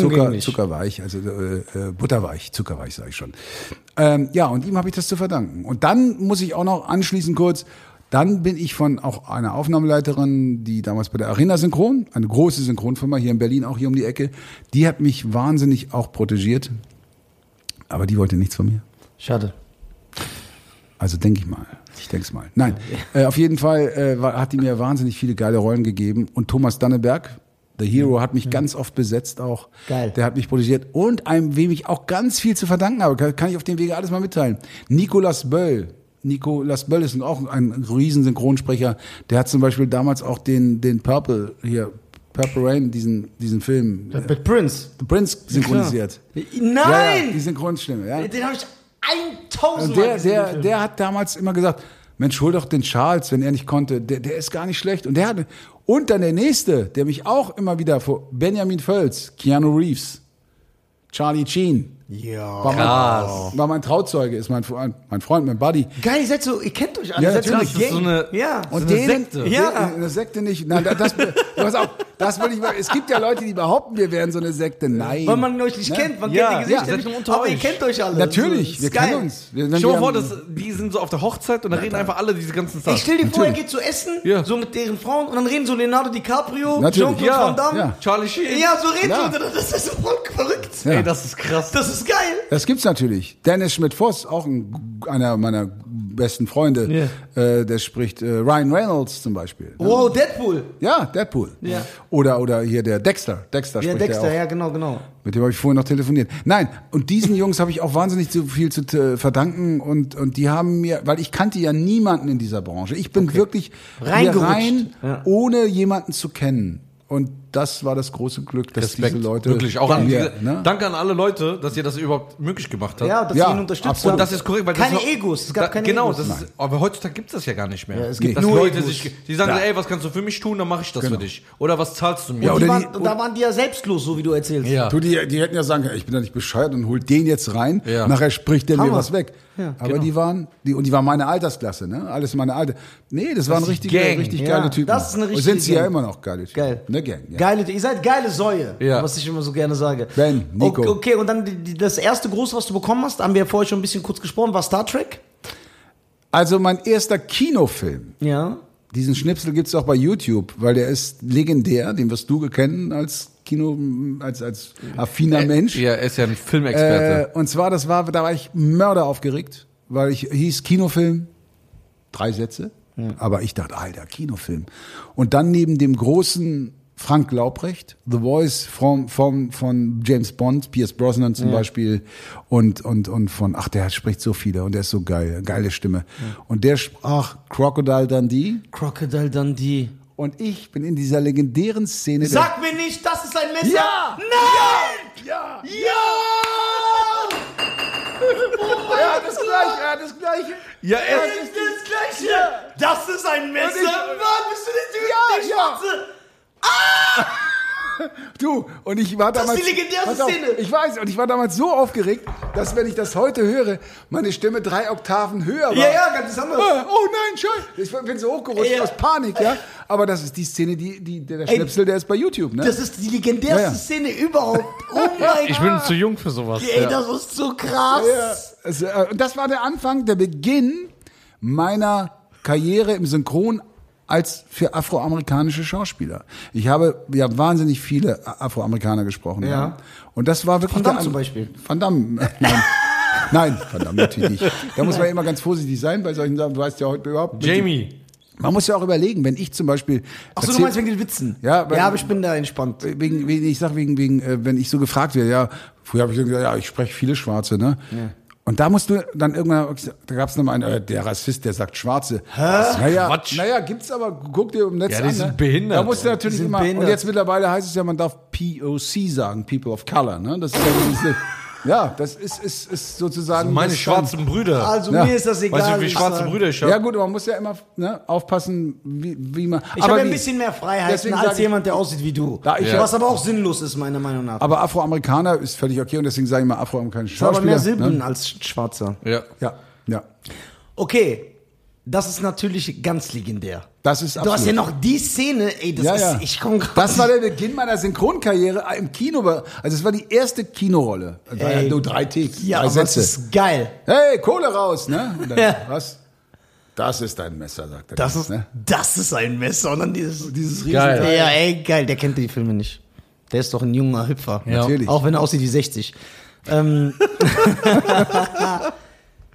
A: Zucker. Zuckerweich, also äh, äh, butterweich, zuckerweich sage ich schon. Ähm, ja, und ihm habe ich das zu verdanken. Und dann muss ich auch noch anschließen kurz, dann bin ich von auch einer Aufnahmeleiterin, die damals bei der Arena Synchron, eine große Synchronfirma hier in Berlin, auch hier um die Ecke, die hat mich wahnsinnig auch protegiert. Aber die wollte nichts von mir.
C: Schade.
A: Also denke ich mal. Ich denke es mal. Nein, äh, auf jeden Fall äh, hat die mir wahnsinnig viele geile Rollen gegeben. Und Thomas Danneberg, The Hero, hat mich ganz oft besetzt auch.
C: Geil.
A: Der hat mich protegiert. Und einem, wem ich auch ganz viel zu verdanken habe, kann, kann ich auf dem Wege alles mal mitteilen. Nicolas Böll. Nicolas Böll ist auch ein riesen Synchronsprecher. Der hat zum Beispiel damals auch den, den Purple hier, Purple Rain, diesen, diesen Film,
C: Mit Prince.
A: The Prince synchronisiert.
C: Nein!
A: Ja, ja, die Synchronstimme, ja.
C: Den habe ich 1000
A: Und
C: Mal
A: der, der, der hat damals immer gesagt, Mensch, hol doch den Charles, wenn er nicht konnte, der, der ist gar nicht schlecht. Und der hatte, und dann der nächste, der mich auch immer wieder vor, Benjamin Völz, Keanu Reeves, Charlie Sheen,
C: Ja.
A: war
B: Krass.
A: mein, war mein Trauzeuge, ist mein, Freund- mein Freund, mein Buddy.
C: Geil, ihr seid so, ihr kennt euch alle.
A: Ja,
C: ihr seid
A: natürlich.
C: So
B: Das ist so
C: eine ja.
A: Und
B: So eine
A: denen,
B: Sekte.
A: denen-
C: Ja.
A: eine Sekte nicht. Nein, das, pass auf, das will ich mal. Es gibt ja Leute, die behaupten, wir wären so eine Sekte. Nein.
C: Weil man euch nicht
A: Ne?
C: kennt, man
B: Ja,
C: kennt die Gesichter
B: ja,
C: nicht,
B: seid unter
C: aber ihr
B: euch.
C: kennt euch alle.
A: Natürlich,
C: So,
A: wir
C: ist geil.
A: kennen uns. Wir,
B: Stell dir vor, dass, die sind so auf der Hochzeit und dann reden einfach alle diese ganzen
C: Ich
B: Sachen.
C: stell dir vor, er geht zu essen,
B: Ja.
C: so mit deren Frauen, und dann reden so Leonardo DiCaprio. Jean-Claude Van Damme.
B: Charlie Sheen.
C: Ja, so reden so, das ist so voll verrückt.
B: Ey, das ist krass.
C: Das ist geil.
A: Das gibt's natürlich. Dennis Schmidt-Voss, auch ein, einer meiner besten Freunde, äh, der spricht äh, Ryan Reynolds zum Beispiel.
C: Wow, Deadpool.
A: Ja, Deadpool.
C: Ja.
A: Oder, oder hier der Dexter. Dexter
C: Ja,
A: spricht
C: Dexter,
A: er auch.
C: ja, genau, genau.
A: Mit dem habe ich vorhin noch telefoniert. Nein, und diesen Jungs habe ich auch wahnsinnig zu viel zu äh, verdanken und, und die haben mir, weil ich kannte ja niemanden in dieser Branche. Ich bin wirklich hier
C: Reingerutscht.
A: rein,
C: Ja.
A: ohne jemanden zu kennen. Und das war das große Glück, dass
B: Respekt.
A: diese Leute
B: Wirklich, auch an
A: mir,
B: diese,
A: ne?
B: Danke an alle Leute, dass ihr das überhaupt möglich gemacht habt.
C: Ja, dass
A: Ja,
C: sie ihn unterstützt
A: absolut.
B: Und das ist korrekt, weil
C: keine
B: das ist-
C: Egos, es gab
B: da,
C: keine
B: genau,
C: Egos.
B: das ist, aber heutzutage gibt es das ja gar nicht mehr.
C: Ja, es gibt
B: dass
C: nur
B: Leute
C: Egos.
B: sich, die sagen, ey, was kannst du für mich tun, dann mache ich das für dich. Oder was zahlst du mir?
A: Ja,
C: die
A: oder
C: waren,
A: die-
C: und da waren die ja selbstlos, so wie du erzählst.
B: Ja.
A: Du, die, die hätten ja sagen können, ich bin doch nicht bescheuert und hol den jetzt rein.
B: Ja.
A: Nachher spricht der mir
C: Hammer.
A: was weg.
C: Ja,
A: Aber
B: genau.
A: die waren, die, und die waren meine Altersklasse, ne? Alles meine alte. Nee, das, waren
B: ist die
A: richtige,
B: Gang.
A: richtig
C: Ja,
A: geile Typen.
C: das ist eine richtige
A: Sind sie ja immer noch geile Typen.
C: Geil.
A: Eine Gang, ja.
C: Geile, ihr seid geile Säue,
B: Ja.
C: was ich immer so gerne sage.
A: Ben, Nico.
C: Okay, okay, und dann die, die, das erste Große, was du bekommen hast, haben wir ja vorher schon ein bisschen kurz gesprochen, war Star Trek.
A: Also mein erster Kinofilm.
C: Ja.
A: Diesen Schnipsel gibt's auch bei YouTube, weil der ist legendär, den wirst du kennen als Kino, als, als affiner Mensch.
B: Ja, er ist ja ein Filmexperte.
A: Äh, und zwar, das war, da war ich mörder aufgeregt, weil ich hieß Kinofilm, drei Sätze, aber ich dachte, alter, Kinofilm. Und dann neben dem großen Frank Laubrecht, The Voice von, von, von James Bond, Pierce Brosnan zum Beispiel und, und, und von, ach, der spricht so viele und der ist so geil, geile Stimme. Und der sprach Crocodile Dundee
C: Crocodile Dundee.
A: und ich bin in dieser legendären Szene.
C: Sag mir nicht, das ist ein Messer!
A: Ja!
C: Nein!
A: Ja!
C: Ja!
A: Ja, das gleiche, ja, das gleiche.
B: ja, er,
C: ist das Gleiche! Das ist ein Messer! Mann, bist du Typ,
A: Ja,
C: der
A: ja.
C: Schwarze?
A: Du, und ich war
C: ist
A: damals.
C: die legendärste
A: auf,
C: Szene.
A: Ich weiß, und ich war damals so aufgeregt, dass wenn ich das heute höre, meine Stimme drei Oktaven höher war.
C: Ja, ja, ganz anders.
A: Ah, Oh nein, scheiße. Ich bin so hochgerutscht
C: Ja.
A: aus Panik, ja. Aber das ist die Szene, die, die, der Schnipsel, der ist bei YouTube, ne?
C: Das ist die legendärste
A: Ja, ja.
C: Szene überhaupt. Oh mein
B: ich bin zu jung für sowas.
C: Ey, das ist so krass.
A: ja, es, äh, und das war der Anfang, der Beginn meiner Karriere im Synchron als für afroamerikanische Schauspieler. Ich habe ja wahnsinnig viele Afroamerikaner gesprochen.
C: Ja.
A: Und das war wirklich
C: Van Damme zum Beispiel.
A: Van Damme, äh, nein. Nein, Van Damme natürlich nicht. Da muss man immer ganz vorsichtig sein bei solchen Sachen. Du weißt ja heute überhaupt nicht.
B: Jamie.
A: Man muss ja auch überlegen, wenn ich zum Beispiel.
C: Achso, du
A: erzähl-
C: meinst wegen den Witzen?
A: Ja, weil-
C: ja, aber ich bin da entspannt.
A: wegen, wegen ich sag wegen, wegen, äh, wenn ich so gefragt werde, ja, früher habe ich so gesagt, ja, ich spreche viele Schwarze, ne? Und da musst du dann irgendwann, da gab es nochmal einen, äh, der Rassist, der sagt Schwarze. Hä? Naja,
B: Quatsch.
A: naja, gibt's aber, guck dir im Netz
B: Ja, die
A: an.
B: sind
A: ne?
B: behindert.
A: Da musst du natürlich immer,
C: behindert.
A: und jetzt mittlerweile heißt es ja, man darf POC sagen, People of Color, ne? Das ist ja, diese, ja, das ist, ist, ist sozusagen.
B: Meine
A: das
B: schwarzen Brüder.
C: Also
A: Ja.
C: mir ist das egal.
B: weißt du, wie schwarze Brüder ich
A: Ja
B: habe?
A: gut, aber man muss ja immer ne, aufpassen, wie, wie man.
C: Ich
A: aber
C: habe ein
A: wie-
C: bisschen mehr Freiheiten als jemand, der aussieht wie du.
A: Da ich
B: Ja.
C: Was aber auch sinnlos ist, meiner Meinung nach.
A: Aber Afroamerikaner ist völlig okay und deswegen sage ich mal afroamerikanische
C: Ich habe
A: Schauspieler.
C: mehr Silben
A: Ne?
C: als Schwarzer.
B: Ja.
A: Ja, ja.
C: Okay, das ist natürlich ganz legendär.
A: Das ist
C: Du hast
A: absolut.
C: ja noch die Szene, ey, das
A: Ja,
C: ist,
A: ja.
C: ich komm grad-
A: Das war der Beginn meiner Synchronkarriere im Kino. Also es war die erste Kinorolle.
C: Ey.
A: nur drei Takes,
C: ja,
A: drei
C: aber das
A: Sätze.
C: ist geil.
A: Hey, Kohle raus, ne? Und dann,
C: Ja.
A: Was? Das ist dein Messer, sagt er.
C: Das ist,
A: ne?
C: das ist ein Messer und dann dieses,
A: Dieses riesen
B: Geil.
C: Ja, ey, geil, der kennt die Filme nicht. Der ist doch ein junger Hüpfer.
B: Ja.
A: Natürlich.
C: Auch wenn er aussieht wie 60. Ähm.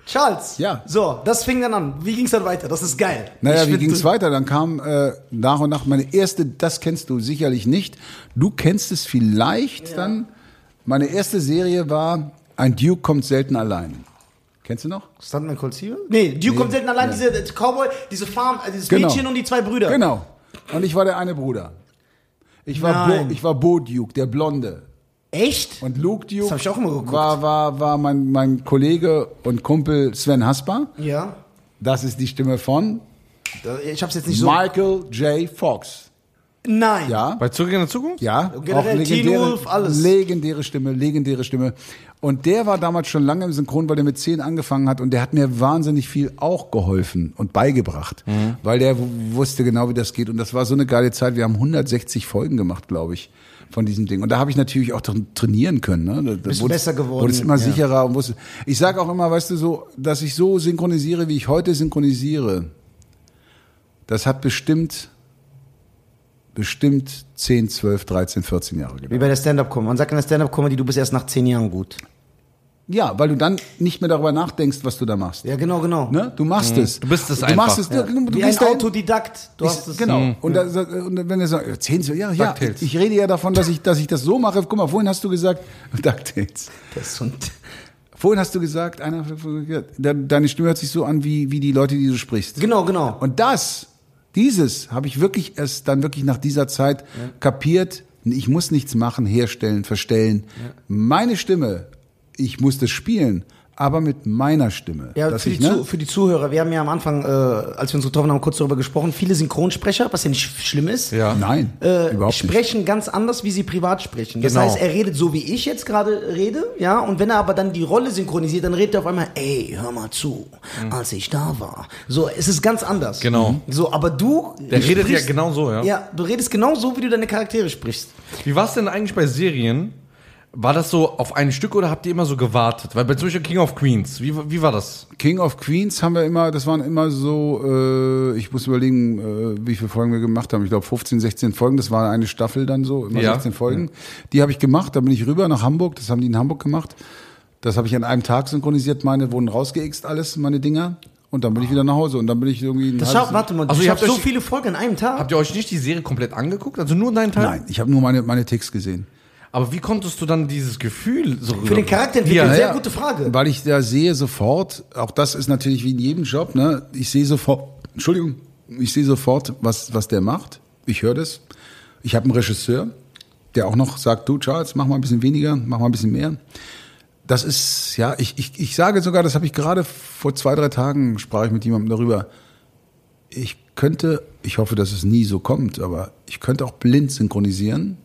C: Charles.
A: Ja.
C: So, das fing dann an. Wie ging's dann weiter? Das ist geil.
A: Naja,
C: Ich
A: wie ging es weiter? Dann kam äh, nach und nach meine erste, das kennst du sicherlich nicht. Du kennst es vielleicht dann. Meine erste Serie war Ein Duke kommt selten allein. Kennst du noch?
C: Stuntman Cold Steel? Nee, Duke kommt selten allein, diese äh, Cowboy, diese Farm, äh, dieses
A: Genau.
C: Mädchen und die zwei Brüder.
A: Genau. Und ich war der eine Bruder. Ich war,
C: Nein.
A: Bo, ich war Bo Duke, der Blonde.
C: Echt?
A: Und Luke Duke
C: Das hab ich auch immer geguckt.
A: war, war, war mein, mein Kollege und Kumpel Sven Hasper.
C: Ja.
A: Das ist die Stimme von
C: Ich hab's jetzt nicht so.
A: Michael J. Fox.
C: Nein.
A: Ja,
B: Bei Zurück in der Zukunft?
A: ja.
C: Generell Teen Wolf, alles.
A: legendäre Stimme, legendäre Stimme. Und der war damals schon lange im Synchron, weil der mit zehn angefangen hat und der hat mir wahnsinnig viel auch geholfen und beigebracht,
C: Mhm.
A: weil der w- wusste genau, wie das geht. Und das war so eine geile Zeit. Wir haben 160 Folgen gemacht, glaube ich, von diesem Ding. Und da habe ich natürlich auch trainieren können. Ne? Da-
C: Bist
A: wurde-
C: besser geworden,
A: Wurde es immer
C: ja.
A: sicherer und wusste. Ich sage auch immer, weißt du, so, dass ich so synchronisiere, wie ich heute synchronisiere. Das hat bestimmt, bestimmt 10, 12, 13, 14 Jahre gedauert.
C: Wie bei der Stand-Up-Comedy. Man sagt in der Stand-Up-Comedy, du bist erst nach zehn Jahren gut.
A: Ja, weil du dann nicht mehr darüber nachdenkst, was du da machst.
C: Ja, genau, genau.
A: Ne? Du machst es.
B: Du bist es
A: du
B: einfach.
A: Machst es,
C: Ja.
A: du, du
C: Wie ein
A: gehst dahin-
C: Autodidakt. Du hast
A: ich,
C: es.
A: genau. Und, da, und wenn du sagst, ja, 10, 12 Jahre, ja,
B: DuckTales.
A: ich rede ja davon, dass ich, dass ich das so mache. Guck mal, vorhin hast du gesagt, DuckTales.
C: Das ist so ein
A: Vorhin hast du gesagt, einer, ja, de- deine Stimme hört sich so an, wie, wie die Leute, die du sprichst.
C: genau, genau.
A: Und das, dieses habe ich wirklich erst dann wirklich nach dieser Zeit kapiert. Ich muss nichts machen, herstellen, verstellen. Meine Stimme, ich muss das spielen, aber mit meiner Stimme.
C: Ja,
A: Dass
C: für,
A: ich,
C: die
A: ne?
C: Für die Zuhörer, wir haben ja am Anfang, äh, als wir uns getroffen haben, kurz darüber gesprochen, viele Synchronsprecher, was ja nicht schlimm ist,
B: Ja.
A: Nein,
C: äh,
A: überhaupt nicht.
C: sprechen ganz anders, wie sie privat sprechen. Das
B: Genau.
C: heißt, er redet so, wie ich jetzt gerade rede, ja, und wenn er aber dann die Rolle synchronisiert, dann redet er auf einmal, ey, hör mal zu, als ich da war. So, es ist ganz anders.
B: Mhm. Genau.
C: So, aber du...
B: Der redet ja genau so, ja.
C: Ja, du redest genau so, wie du deine Charaktere sprichst.
B: Wie war es denn eigentlich bei Serien? War das so auf ein Stück oder habt ihr immer so gewartet? Weil bei zum Beispiel King of Queens, wie, wie war das?
A: King of Queens haben wir immer, das waren immer so, äh, ich muss überlegen, äh, wie viele Folgen wir gemacht haben. Ich glaube 15, 16 Folgen, das war eine Staffel dann so, immer
B: Ja.
A: 16 Folgen. Die habe ich gemacht, da bin ich rüber nach Hamburg, das haben die in Hamburg gemacht. Das habe ich an einem Tag synchronisiert, meine wurden rausgeixt alles, meine Dinger. Und dann bin ich wieder nach Hause und dann bin ich irgendwie
C: Das schau, warte mal,
B: Also
C: ich habe so viele Folgen in einem Tag.
B: Habt ihr euch nicht die Serie komplett angeguckt? Also nur deinen Teil?
A: Nein, ich habe nur meine, meine Ticks gesehen.
B: Aber wie konntest du dann dieses Gefühl so
C: Für den Charakter entwickeln,
B: Ja,
C: sehr
A: ja.
C: gute Frage.
A: Weil ich da sehe sofort, auch das ist natürlich wie in jedem Job, ne? Ich sehe sofort, Entschuldigung, ich sehe sofort, was, was der macht. Ich höre das. Ich habe einen Regisseur, der auch noch sagt, du Charles, mach mal ein bisschen weniger, mach mal ein bisschen mehr. Das ist, ja, ich, ich, ich sage sogar, das habe ich gerade vor zwei, drei Tagen, sprach ich mit jemandem darüber. Ich könnte, ich hoffe, dass es nie so kommt, aber ich könnte auch blind synchronisieren,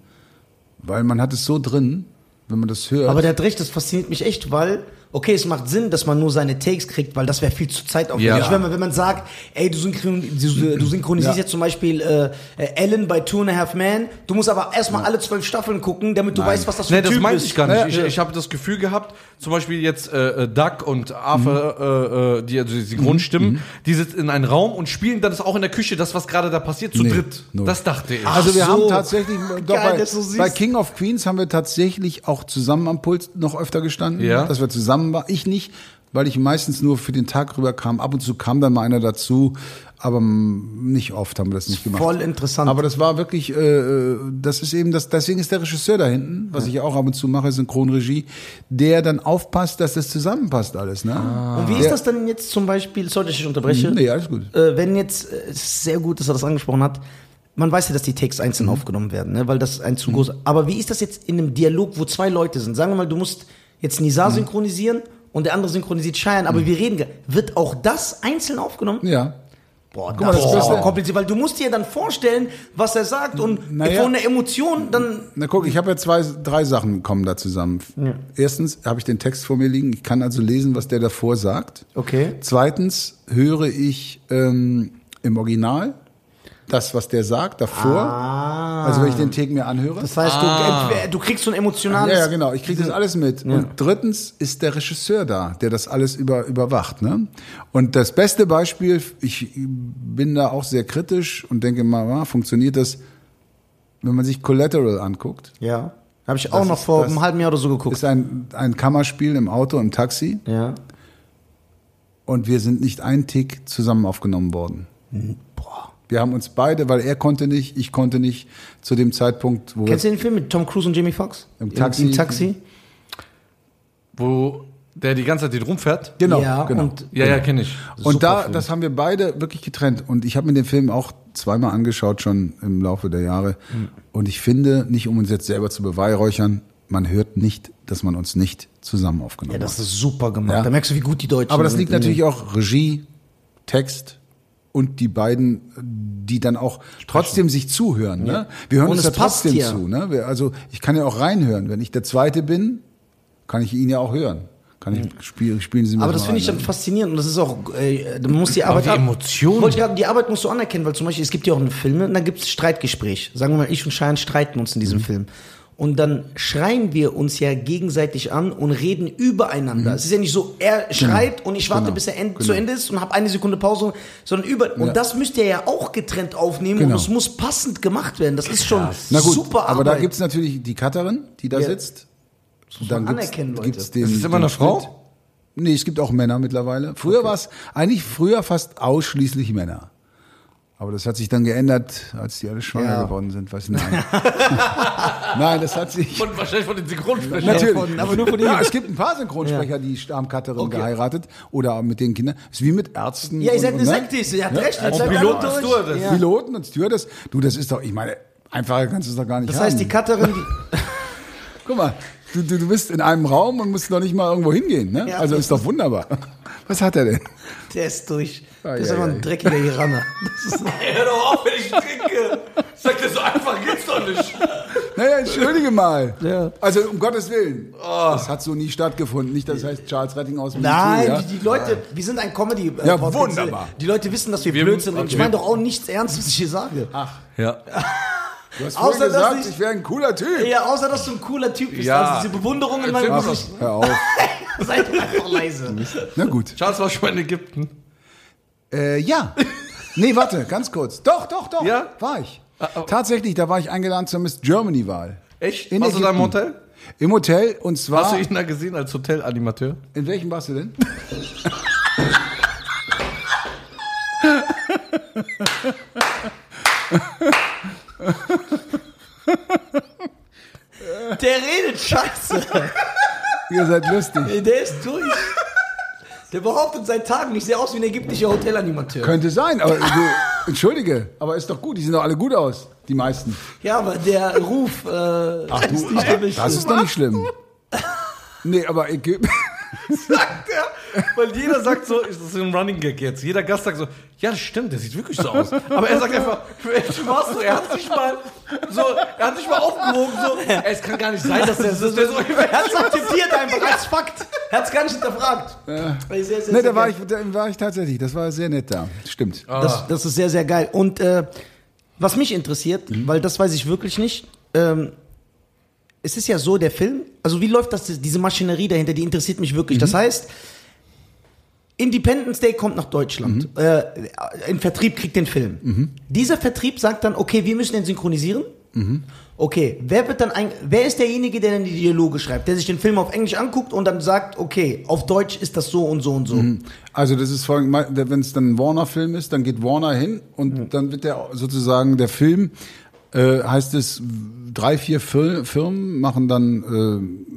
A: weil man hat es so drin, wenn man das hört.
C: Aber der hat recht, das fasziniert mich echt, weil, okay, es macht Sinn, dass man nur seine Takes kriegt, weil das wäre viel zu zeitaufwendig.
B: Ja.
C: Wenn, man, wenn man sagt, ey, du, synchron, du, du synchronisierst
A: Ja.
C: jetzt zum Beispiel äh, äh, Ellen bei Two and a Half Men, du musst aber erstmal alle zwölf Staffeln gucken, damit du
A: Nein.
C: weißt, was das für
B: Nee,
C: ein
B: das
C: Typ
B: meinte
C: ist.
B: ich gar nicht.
A: Ja,
B: ich
A: ja.
B: ich habe das Gefühl gehabt, zum Beispiel jetzt äh, äh, Duck und Arthur, äh, äh, die, also die Synchronstimmen, die sitzen in einem Raum und spielen dann das auch in der Küche, das, was gerade da passiert, zu
A: Nee,
B: dritt.
A: null.
B: Das dachte ich.
A: Also wir
C: so.
A: haben tatsächlich, doch
C: Geil,
A: bei,
C: das so
A: bei King of Queens haben wir tatsächlich auch zusammen am Pult noch öfter gestanden,
B: Ja.
A: dass wir zusammen waren. Ich nicht, weil ich meistens nur für den Tag rüberkam. Ab und zu kam dann mal einer dazu, aber mm, nicht oft haben wir das nicht gemacht.
C: Voll interessant.
A: Aber das war wirklich, äh, das ist eben das, deswegen ist der Regisseur da hinten, was ich auch ab und zu mache, Synchronregie, der dann aufpasst, dass das zusammenpasst alles, ne?
C: Und wie ist das denn jetzt zum Beispiel, sorry, dass ich unterbreche,
A: Nee, alles gut.
C: äh, wenn jetzt, äh, es ist sehr gut, dass er das angesprochen hat, man weiß ja, dass die Takes einzeln aufgenommen werden, ne? weil das ein zu groß. Aber wie ist das jetzt in einem Dialog, wo zwei Leute sind? Sagen wir mal, du musst jetzt Nizar synchronisieren und der andere synchronisiert Cheyenne, aber wir reden, wird auch das einzeln aufgenommen?
A: Ja.
C: Boah,
A: mal, das
C: ist
A: Beste-
C: aber kompliziert, weil du musst dir dann vorstellen, was er sagt und
A: Naja.
C: von der Emotion dann
A: Na guck, ich habe ja zwei, drei Sachen kommen da zusammen. Erstens habe ich den Text vor mir liegen. Ich kann also lesen, was der davor sagt.
C: Okay.
A: Zweitens höre ich ähm, im Original das, was der sagt, davor. Also wenn ich den Take mir anhöre.
C: Ah. Das heißt, du, entweder- du kriegst so ein emotionales.
A: ja, ja, genau. Ich kriege das alles mit. Und drittens ist der Regisseur da, der das alles über, überwacht. Ne? Und das beste Beispiel, ich bin da auch sehr kritisch und denke mal, ah, funktioniert das, wenn man sich Collateral anguckt.
C: Ja. Habe ich auch
A: Das
C: noch
A: ist-
C: vor einem halben Jahr oder so geguckt.
A: Ist ein, ein Kammerspiel im Auto, im Taxi.
C: ja.
A: Und wir sind nicht ein Tick zusammen aufgenommen worden.
C: Boah.
A: Wir haben uns beide, weil er konnte nicht, ich konnte nicht, zu dem Zeitpunkt, wo
C: Kennst du den Film mit Tom Cruise und Jamie Foxx?
A: Im Taxi.
C: Im, Taxi?
B: Wo der die ganze Zeit den rumfährt?
A: genau,
C: ja,
A: genau.
C: Und
B: Ja, ja, kenne ich.
A: Und da,
C: Film.
A: das haben wir beide wirklich getrennt. Und ich habe mir den Film auch zweimal angeschaut schon im Laufe der Jahre.
C: Hm.
A: Und ich finde, nicht um uns jetzt selber zu beweihräuchern, man hört nicht, dass man uns nicht zusammen aufgenommen
C: ja,
A: hat.
C: das ist super gemacht.
A: Ja.
C: Da merkst du, wie gut die Deutschen
A: Aber das
C: sind.
A: liegt natürlich auch Regie, Text und die beiden, die dann auch trotzdem sich zuhören. Ne? Wir hören
C: Und
A: uns ja trotzdem
C: ja.
A: zu. Ne? Also ich kann ja auch reinhören. Wenn ich der Zweite bin, kann ich ihn ja auch hören. Kann ich spielen, spielen Sie mir
C: Aber das finde ich dann
A: ne?
C: faszinierend und das ist auch, äh, man muss die Arbeit
B: die
C: ab-
B: Emotionen.
C: Wollte gerade, die Arbeit musst du anerkennen, weil zum Beispiel, es gibt ja auch eine Filme, und dann gibt es Streitgespräch. Sagen wir mal, ich und Schein streiten uns in diesem
A: Mhm.
C: Film. Und dann schreien wir uns ja gegenseitig an und reden übereinander. Es ist ja nicht so, er schreit und ich warte,
A: Genau.
C: bis er end,
A: Genau.
C: zu Ende ist und habe eine Sekunde Pause, sondern über. Und das müsst ihr ja auch getrennt aufnehmen
A: Genau.
C: und es muss passend gemacht werden. Das ist schon
A: Na gut,
C: super Arbeit.
A: aber da gibt's natürlich die Cutterin, die da
C: Ja.
A: sitzt.
C: man
A: Dann gibt's,
C: anerkennen, Leute.
A: gibt's den,
B: Ist es immer
A: den
B: eine Frau?
A: Schnitt. Nee, es gibt auch Männer mittlerweile. Früher war es eigentlich früher fast ausschließlich Männer. Aber das hat sich dann geändert, als die alle schwanger
C: Ja.
A: geworden sind. Was? Nein. Nein, das hat sich.
B: Von, wahrscheinlich von den Synchronsprechern.
A: Natürlich.
C: von- aber nur von
A: ja,
C: ihm.
A: es gibt ein paar Synchronsprecher, die haben Cutterin
C: Okay.
A: geheiratet oder mit den Kindern. Ist wie mit Ärzten.
C: ja, ihr seid eine
A: und-
C: Sekte, ihr habt recht.
B: Und Piloten und. Stewardess.
C: Ja.
A: Piloten und Stewardess. Du, das ist doch, ich meine, einfacher kannst du es doch gar nicht
C: Das
A: haben.
C: heißt, die Cutterin, die,
A: Guck mal, du, du, du bist in einem Raum und musst noch nicht mal irgendwo hingehen. Ne?
C: Ja.
A: Also ist doch wunderbar. Was hat er denn?
C: der ist durch.
A: Ah,
C: Der ist einfach
A: ja.
C: ein dreckiger Iraner. Das
B: Ey, hör doch auf, wenn ich trinke. Sag dir so einfach geht's doch nicht.
A: Naja, entschuldige mal.
C: Ja.
A: Also um Gottes Willen. Das hat so nie stattgefunden. Nicht, das heißt Charles Rettinghaus. mit
C: Nein,
A: zu, ja?
C: die, die Leute, wir sind ein comedy äh,
A: Ja,
C: Podcast.
A: wunderbar.
C: Die Leute wissen, dass wir,
B: Wir-
C: Blödsinn reden. Ich
B: okay.
C: meine doch auch nichts ernst, was ich hier sage.
B: Ja.
A: Du hast
C: Außer,
A: gesagt,
C: ich-
A: ich wäre ein cooler Typ.
C: Ja, außer dass du ein cooler Typ bist.
B: Ja.
C: Also diese Bewunderung in meinem Gesicht.
A: Hör auf.
C: Seid einfach leise.
A: Na gut.
B: Charles war schon in Ägypten.
A: Äh, ja. Nee, warte, ganz kurz. Doch, doch, doch.
B: Ja?
A: War ich.
C: Ah,
A: Tatsächlich, da war ich eingeladen zur Miss Germany-Wahl.
B: Echt?
A: In
B: Warst du da im
A: Ägypten.
B: Hotel?
A: Im Hotel und zwar.
B: Hast du ihn da gesehen als Hotelanimateur?
A: In welchem warst du denn?
C: Der redet scheiße.
A: Ihr seid lustig.
C: Der ist durch. Der behauptet seit Tagen, ich sehe aus wie ein ägyptischer Hotelanimateur.
A: Könnte sein, aber du, entschuldige, aber ist doch gut, die sehen doch alle gut aus, die meisten.
C: Ja, aber der Ruf äh,
A: Ach
C: ist
A: du,
C: nicht der
A: das ist doch nicht schlimm. Nee, aber Ägypten.
B: Sagt er. Weil jeder sagt so, das ist ein Running Gag jetzt. Jeder Gast sagt so, ja, das stimmt, der sieht wirklich so aus. Aber er sagt einfach, Spaß so, er hat sich mal so, er hat sich mal aufgewogen, so, ey, es kann gar nicht sein, dass der so, der so
C: Er hat es akzeptiert einfach als Fakt. Er hat es gar nicht hinterfragt. Sehr, sehr, sehr,
A: Nee,
C: sehr
A: da war ich, da war ich tatsächlich. Das war sehr nett da. Stimmt.
C: Das, das ist sehr, sehr geil. Und äh, was mich interessiert, weil das weiß ich wirklich nicht, ähm, es ist ja so, der Film, also wie läuft das, diese Maschinerie dahinter, die interessiert mich wirklich. Das heißt, Independence Day kommt nach Deutschland. Äh, ein Vertrieb kriegt den Film. Dieser Vertrieb sagt dann, okay, wir müssen den synchronisieren. Okay, wer wird dann ein, wer ist derjenige, der dann die Dialoge schreibt, der sich den Film auf Englisch anguckt und dann sagt, okay, auf Deutsch ist das so und so und so.
A: Also das ist folgendes, wenn es dann ein Warner-Film ist, dann geht Warner hin und dann wird der sozusagen der Film, äh, heißt es, drei, vier Fir Firmen machen dann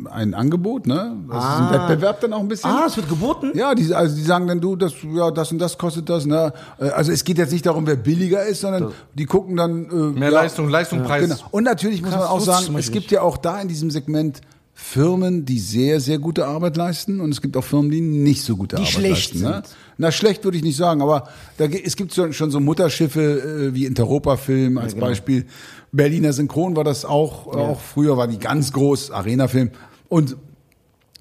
A: äh, ein Angebot, ne? Das ist ein Wettbewerb dann auch ein bisschen.
C: Ah, es wird geboten?
A: Ja, die, also die sagen dann, du, das, ja, das und das kostet das. Ne? Äh, Also es geht jetzt nicht darum, wer billiger ist, sondern die gucken dann... Äh,
B: Mehr
A: ja,
B: Leistung, Leistung, Preis.
A: Genau. Und natürlich muss
C: Krass,
A: man auch sagen, es gibt ja auch da in diesem Segment Firmen, die sehr, sehr gute Arbeit leisten und es gibt auch Firmen, die nicht so gute
C: Die
A: Arbeit
C: schlecht
A: leisten. Ne? Na, schlecht würde ich nicht sagen, aber da, es gibt schon so Mutterschiffe äh, wie Interopa-Film als
C: genau.
A: Beispiel. Berliner Synchron war das auch, auch früher war die ganz groß, Arena-Film. Und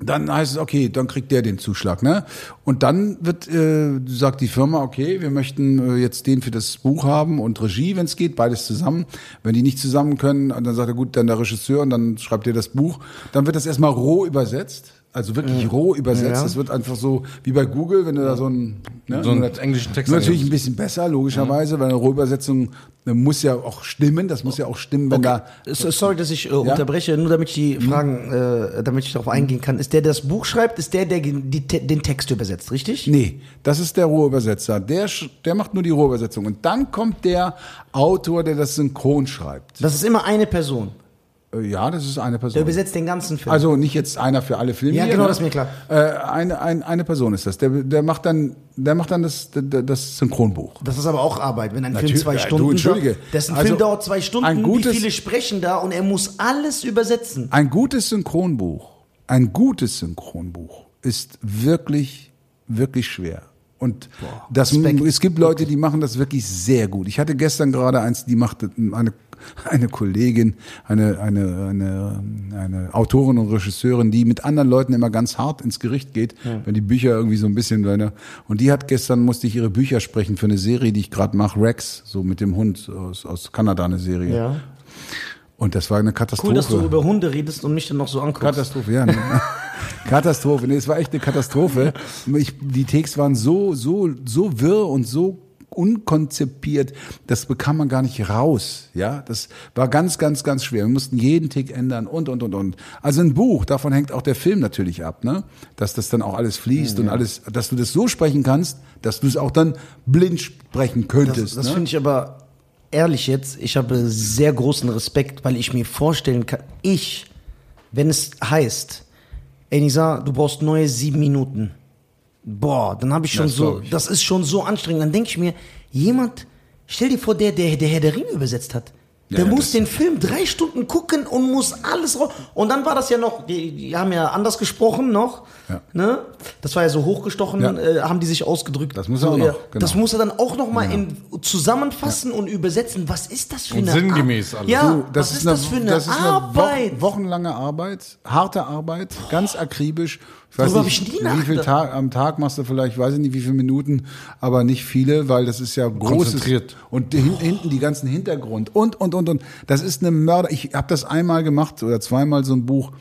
A: dann heißt es, okay, dann kriegt der den Zuschlag, ne? Und dann wird, äh, sagt die Firma, okay, wir möchten äh, jetzt den für das Buch haben und Regie, wenn es geht, beides zusammen. Wenn die nicht zusammen können, dann sagt er, gut, dann der Regisseur und dann schreibt ihr das Buch. Dann wird das erstmal roh übersetzt. Also wirklich roh übersetzt.
C: Ja.
A: Das wird einfach so wie bei Google, wenn du da so einen, ne,
B: So einen englischen Text
A: Nur natürlich ein bisschen besser, logischerweise, weil eine Rohübersetzung äh, muss ja auch stimmen. Das muss ja auch stimmen, wenn da
C: So- Sorry, dass ich äh, unterbreche, nur damit ich die Fragen, äh, damit ich darauf eingehen kann. Ist der, der das Buch schreibt, ist der, der die, den Text übersetzt, richtig?
A: Nee, das ist der Rohübersetzer. Der, sch- der macht nur die Rohübersetzung. Und dann kommt der Autor, der das synchron schreibt.
C: Das ist immer eine Person.
A: Äh, Ja, das ist eine
C: Der
A: Person.
C: übersetzt den ganzen Film.
A: Also nicht jetzt einer für alle Filme.
C: Ja, genau,
A: ne?
C: das ist mir klar.
A: Äh, eine, ein, eine Person ist das. Der, der macht dann, der macht dann das, das, Synchronbuch.
C: das ist aber auch Arbeit, wenn ein Film
A: Natürlich,
C: zwei
A: ja, du,
C: Stunden
A: entschuldige.
C: dauert. Dessen
A: Also,
C: Film dauert zwei Stunden,
A: ein gutes-
C: wie viele sprechen da und er muss alles übersetzen.
A: Ein gutes Synchronbuch, ein gutes Synchronbuch ist wirklich, wirklich schwer. Und das, es gibt Leute, die machen das wirklich sehr gut. Ich hatte gestern gerade eins, die machte eine, eine Kollegin, eine, eine, eine, eine Autorin und Regisseurin, die mit anderen Leuten immer ganz hart ins Gericht geht, wenn die Bücher irgendwie so ein bisschen, ne? und die hat gestern, musste ich ihre Bücher sprechen für eine Serie, die ich gerade mache, Rex, so mit dem Hund aus, aus Kanada, eine Serie.
C: Ja.
A: Und das war eine Katastrophe.
C: Cool, dass du über Hunde redest und mich dann noch so anguckst.
A: Katastrophe, ja. Ne? Katastrophe. Nee, es war echt eine Katastrophe. Ich, die Takes waren so, so, so wirr und so unkonzipiert, das bekam man gar nicht raus, ja. Das war ganz, ganz, ganz schwer. Wir mussten jeden Tick ändern und, und, und, und. Also ein Buch, davon hängt auch der Film natürlich ab, ne? Dass das dann auch alles fließt und alles, dass du das so sprechen kannst, dass du es auch dann blind sprechen könntest.
C: Das, das
A: ne?
C: finde ich aber ehrlich jetzt, ich habe sehr großen Respekt, weil ich mir vorstellen kann, ich, wenn es heißt, ey Nisa, du brauchst neue sieben Minuten. Boah, dann habe ich schon
A: Das
C: so,
A: ich.
C: das ist schon so anstrengend. Dann denke ich mir, jemand, stell dir vor, der, der, der Herr der Ringe übersetzt hat. Der
A: Ja,
C: muss
A: das-
C: den Film drei Stunden gucken und muss alles raus. Und dann war das ja noch, die, die haben ja anders gesprochen noch.
A: Ja.
C: Ne? Das war ja so hochgestochen, äh, haben die sich ausgedrückt.
A: Das muss
C: so,
A: er auch noch, genau.
C: Das muss er dann auch noch mal in, zusammenfassen und übersetzen. Was ist das für
B: Und
C: eine
B: sinngemäß alles.
C: Ja,
A: Du,
C: was ist, das für eine
A: das ist
C: Arbeit?
A: Wochen, wochenlange Arbeit, harte Arbeit, ganz akribisch. Ich weiß
C: Darüber
A: nicht,
C: ich nie
A: wie viel. Tag, am Tag machst du vielleicht, weiß ich nicht, wie viele Minuten, aber nicht viele, weil das ist ja großes. Und hin- hinten die ganzen Hintergrund und, und, und, und. Das ist eine Mörder. Ich habe das einmal gemacht oder zweimal so ein Buch.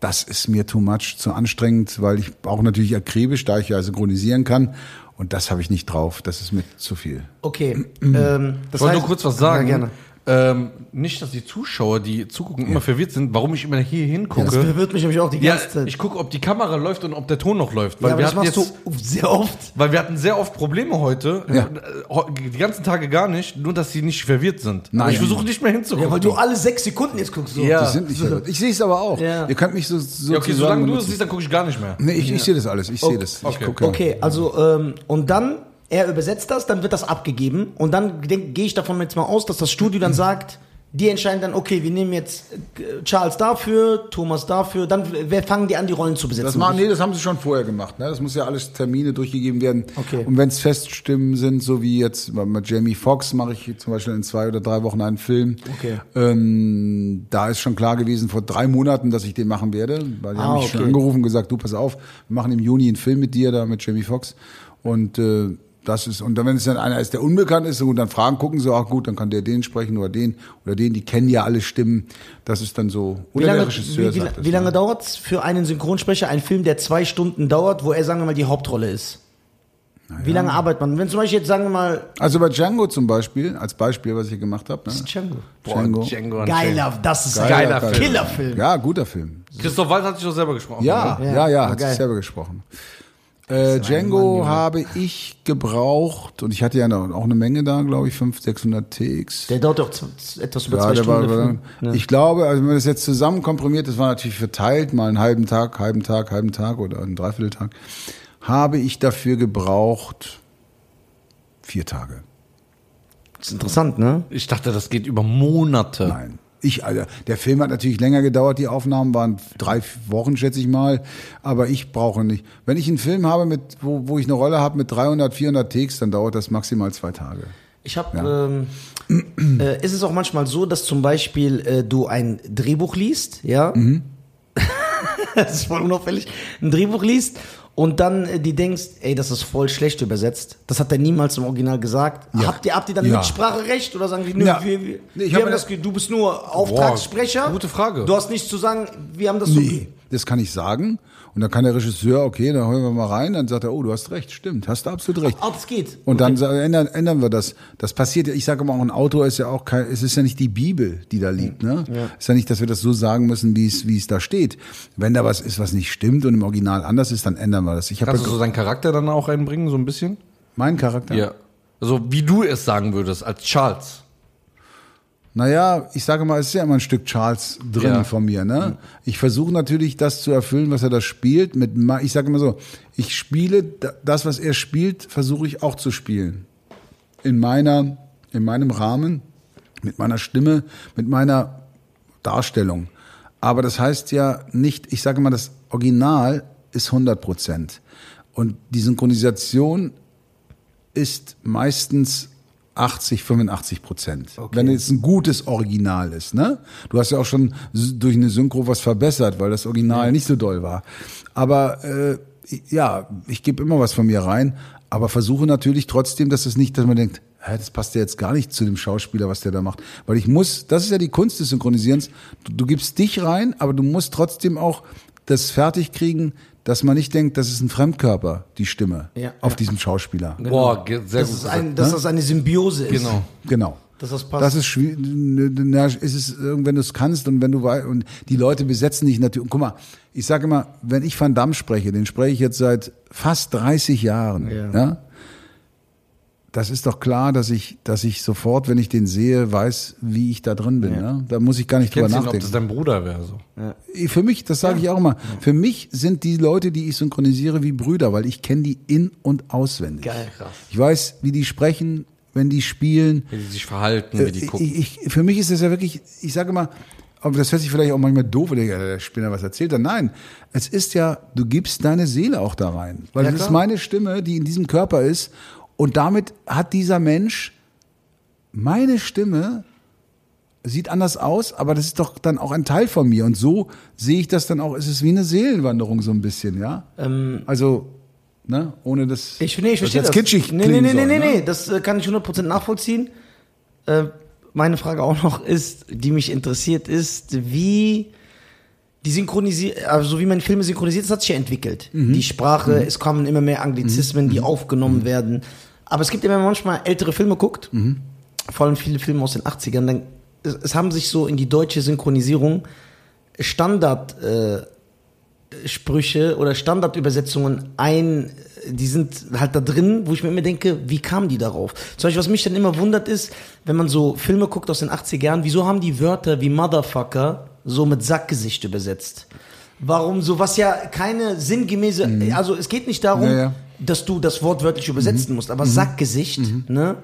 A: Das ist mir too much, zu anstrengend, weil ich auch natürlich akribisch, da ich ja synchronisieren kann. Und das habe ich nicht drauf. Das ist mir zu viel.
C: Okay. ähm,
B: Ich
C: das
B: wollte
C: heißt-
B: nur kurz was sagen.
C: Ja, gerne.
B: Ähm, nicht, dass die Zuschauer, die zugucken, immer verwirrt sind, warum ich immer hier
C: Ja,
B: hingucke.
C: das verwirrt mich nämlich auch die
B: Ja,
C: ganze Zeit.
B: ich gucke, ob die Kamera läuft und ob der Ton noch läuft. Weil
C: ja, aber
B: wir
C: das
B: hatten
C: machst
B: jetzt,
C: du sehr oft.
B: weil wir hatten sehr oft Probleme heute.
A: Ja.
B: Äh, Die ganzen Tage gar nicht, nur dass sie nicht verwirrt sind.
A: Nein.
B: ich versuche nicht mehr hinzugucken.
C: Ja, weil du alle sechs Sekunden jetzt guckst. So.
B: Ja.
A: Die sind nicht verrückt. Ich sehe es aber auch.
C: Ja.
A: Ihr könnt mich so, so
B: Ja, okay, solange du es siehst, dann gucke ich gar nicht mehr.
A: Nee, ich, ich sehe das alles. Ich sehe das. Ich
B: okay.
A: gucke.
C: Okay, also ähm, und dann, er übersetzt das, dann wird das abgegeben und dann gehe ich davon jetzt mal aus, dass das Studio dann sagt, die entscheiden dann, okay, wir nehmen jetzt äh, Charles dafür, Thomas dafür, dann wer fangen die an, die Rollen zu besetzen.
A: Das, machen, nee, das haben sie schon vorher gemacht. Ne? Das muss ja alles Termine durchgegeben werden.
C: Okay.
A: Und wenn es Feststimmen sind, so wie jetzt mit Jamie Foxx mache ich zum Beispiel in zwei oder drei Wochen einen Film.
C: Okay.
A: Ähm, da ist schon klar gewesen vor drei Monaten, dass ich den machen werde. Weil die
C: Ah,
A: haben mich schon
C: okay.
A: angerufen und gesagt, du pass auf, wir machen im Juni einen Film mit dir da mit Jamie Foxx. Und äh, das ist, und dann, wenn es dann einer ist, der unbekannt ist, und dann fragen, gucken sie, ach gut, dann kann der den sprechen oder den oder den, die kennen ja alle Stimmen. Das ist dann so.
C: Wie
A: Oder
C: lange,
A: der Regisseur
C: wie, wie,
A: das,
C: wie lange
A: ne?
C: dauert's für einen Synchronsprecher, ein Film, der zwei Stunden dauert, wo er, sagen wir mal, die Hauptrolle ist? Wie lange arbeitet man? Wenn zum Beispiel jetzt, sagen wir mal,
A: Also bei Django zum Beispiel, als Beispiel, was ich hier gemacht habe. Ne?
C: Django.
A: Django.
B: Django
C: Geiler, das ist ein
B: Geiler
C: geiler
B: Film.
C: Killerfilm.
A: Ja, guter Film.
B: Christoph Waltz hat sich doch selber gesprochen.
A: Ja,
B: ne?
A: ja,
C: Ja,
A: ja, hat
C: geil.
A: sich selber gesprochen. Äh, Django habe ich gebraucht und ich hatte ja auch eine Menge da, glaube ich, 500, 600 TX.
C: Der dauert doch etwas über
A: Ja,
C: zwei Stunden.
A: war.
C: Ja.
A: ich glaube, also wenn man das jetzt zusammen komprimiert, das war natürlich verteilt, mal einen halben Tag, halben Tag, halben Tag oder einen Dreivierteltag, habe ich dafür gebraucht vier Tage.
C: Das ist interessant, ne?
B: Ich dachte, das geht über Monate.
A: Nein. Ich, Alter, der Film hat natürlich länger gedauert, die Aufnahmen waren drei Wochen, schätze ich mal, aber ich brauche nicht. Wenn ich einen Film habe, mit, wo, wo ich eine Rolle habe mit 300, 400 Takes, dann dauert das maximal zwei Tage.
C: Ich habe, ähm, äh, ist es auch manchmal so, dass zum Beispiel äh, du ein Drehbuch liest, ja?
A: Mhm.
C: das ist voll unauffällig. Ein Drehbuch liest und dann äh, die denkst, ey, das ist voll schlecht übersetzt. Das hat er niemals im Original gesagt.
A: Ja.
C: Habt ihr, habt ihr dann
A: Ja.
C: Mitspracherecht oder sagen die, nö,
A: Ja.
C: wir, wir,
A: Nee,
C: wir
A: hab
C: haben das, du bist nur Auftragssprecher.
B: gute Frage.
C: Du hast nichts zu sagen, wir haben das so.
A: Nee, das kann ich sagen. Und dann kann der Regisseur, okay, dann hören wir mal rein, dann sagt er, oh, du hast recht, stimmt, hast du absolut recht.
C: Ah, das geht.
A: Und dann sa- ändern, ändern wir das. Das passiert ja, ich sage immer auch, ein Autor ist ja auch kein, es ist ja nicht die Bibel, die da liegt, ne? Ist ja nicht, dass wir das so sagen müssen, wie es, wie es da steht. Wenn da was ist, was nicht stimmt und im Original anders ist, dann ändern wir das. Ich habe
B: Kannst du
A: ja,
B: so deinen Charakter dann auch einbringen, so ein bisschen?
A: meinen Charakter.
B: Ja. Also wie du es sagen würdest, als Charles.
A: Naja, ich sage mal, es ist ja immer ein Stück Charles drin
B: Ja.
A: von mir. Ne? Ich versuche natürlich, das zu erfüllen, was er da spielt. Mit, ich sage immer so, ich spiele da- das, was er spielt, versuche ich auch zu spielen. In meiner, in meinem Rahmen, mit meiner Stimme, mit meiner Darstellung. Aber das heißt ja nicht, ich sage mal, das Original ist 100 Prozent. Und die Synchronisation ist meistens 80, 85 Prozent. Wenn es ein gutes Original ist, ne? Du hast ja auch schon durch eine Synchro was verbessert, weil das Original nicht so doll war. Aber äh, ja, ich gebe immer was von mir rein, aber versuche natürlich trotzdem, dass es nicht, dass man denkt, hä, das passt ja jetzt gar nicht zu dem Schauspieler, was der da macht. Weil ich muss, das ist ja die Kunst des Synchronisierens, du, du gibst dich rein, aber du musst trotzdem auch das fertig kriegen, dass man nicht denkt, das ist ein Fremdkörper, die Stimme
C: Ja,
A: auf
C: ja.
A: diesem Schauspieler.
B: Boah, ge- sehr
C: Dass,
B: gut. gesagt.
C: ein, dass das eine Symbiose ist.
B: Genau.
A: Genau.
C: Dass das passt.
A: Das ist schwierig. Na, ist es, wenn du es kannst und wenn du und die Leute besetzen dich natürlich. Und guck mal, ich sage immer, wenn ich Van Damme spreche, den spreche ich jetzt seit fast 30 Jahren.
C: Ja.
A: Ja. Das ist doch klar, dass ich, dass ich sofort, wenn ich den sehe, weiß, wie ich da drin bin. Ja. Da muss ich gar nicht drüber
B: Kennst ihn, ob
A: nachdenken.
B: das dein Bruder wäre. So.
A: Für mich, das sage ich auch immer, für mich sind die Leute, die ich synchronisiere, wie Brüder, weil ich kenne die in- und auswendig.
C: Geil, krass.
A: Ich weiß, wie die sprechen, wenn die spielen.
B: Wie die sich verhalten, wie die
A: Äh,
B: gucken.
A: Ich, ich, für mich ist das ja wirklich, ich sage immer, aber das hört sich vielleicht auch manchmal doof, wenn der, Spinner was erzählt hat. Nein, es ist ja, du gibst deine Seele auch da rein. Weil
C: Ja,
A: das ist
C: klar.
A: meine Stimme, die in diesem Körper ist. Und damit hat dieser Mensch meine Stimme sieht anders aus, aber das ist doch dann auch ein Teil von mir. Und so sehe ich das dann auch. Es ist wie eine Seelenwanderung so ein bisschen, ja. also, ne, ohne das.
C: Ich, nee, ich
A: das
C: verstehe das.
A: kitschig
C: nee, nee, nee,
A: soll,
C: nee,
A: ne?
C: nee, das äh, kann ich 100% nachvollziehen. Äh, meine Frage auch noch ist, die mich interessiert, ist, wie die synchronisiert, also wie man Filme synchronisiert, das hat sich ja entwickelt.
A: Mhm.
C: Die Sprache, es kommen immer mehr Anglizismen, die aufgenommen werden. Aber es gibt immer manchmal ältere Filme guckt,
A: Mhm.
C: vor allem viele Filme aus den 80ern, dann, es, es haben sich so in die deutsche Synchronisierung Standard, äh, Sprüche oder Standardübersetzungen ein, die sind halt da drin, wo ich mir immer denke, wie kamen die darauf? Zum Beispiel, was mich dann immer wundert ist, wenn man so Filme guckt aus den 80er Jahren, wieso haben die Wörter wie Motherfucker so mit Sackgesicht übersetzt? Warum so, was ja keine sinngemäße, also es geht nicht darum,
A: Ja, ja.
C: dass du das Wort wörtlich übersetzen musst, aber Sackgesicht, ne,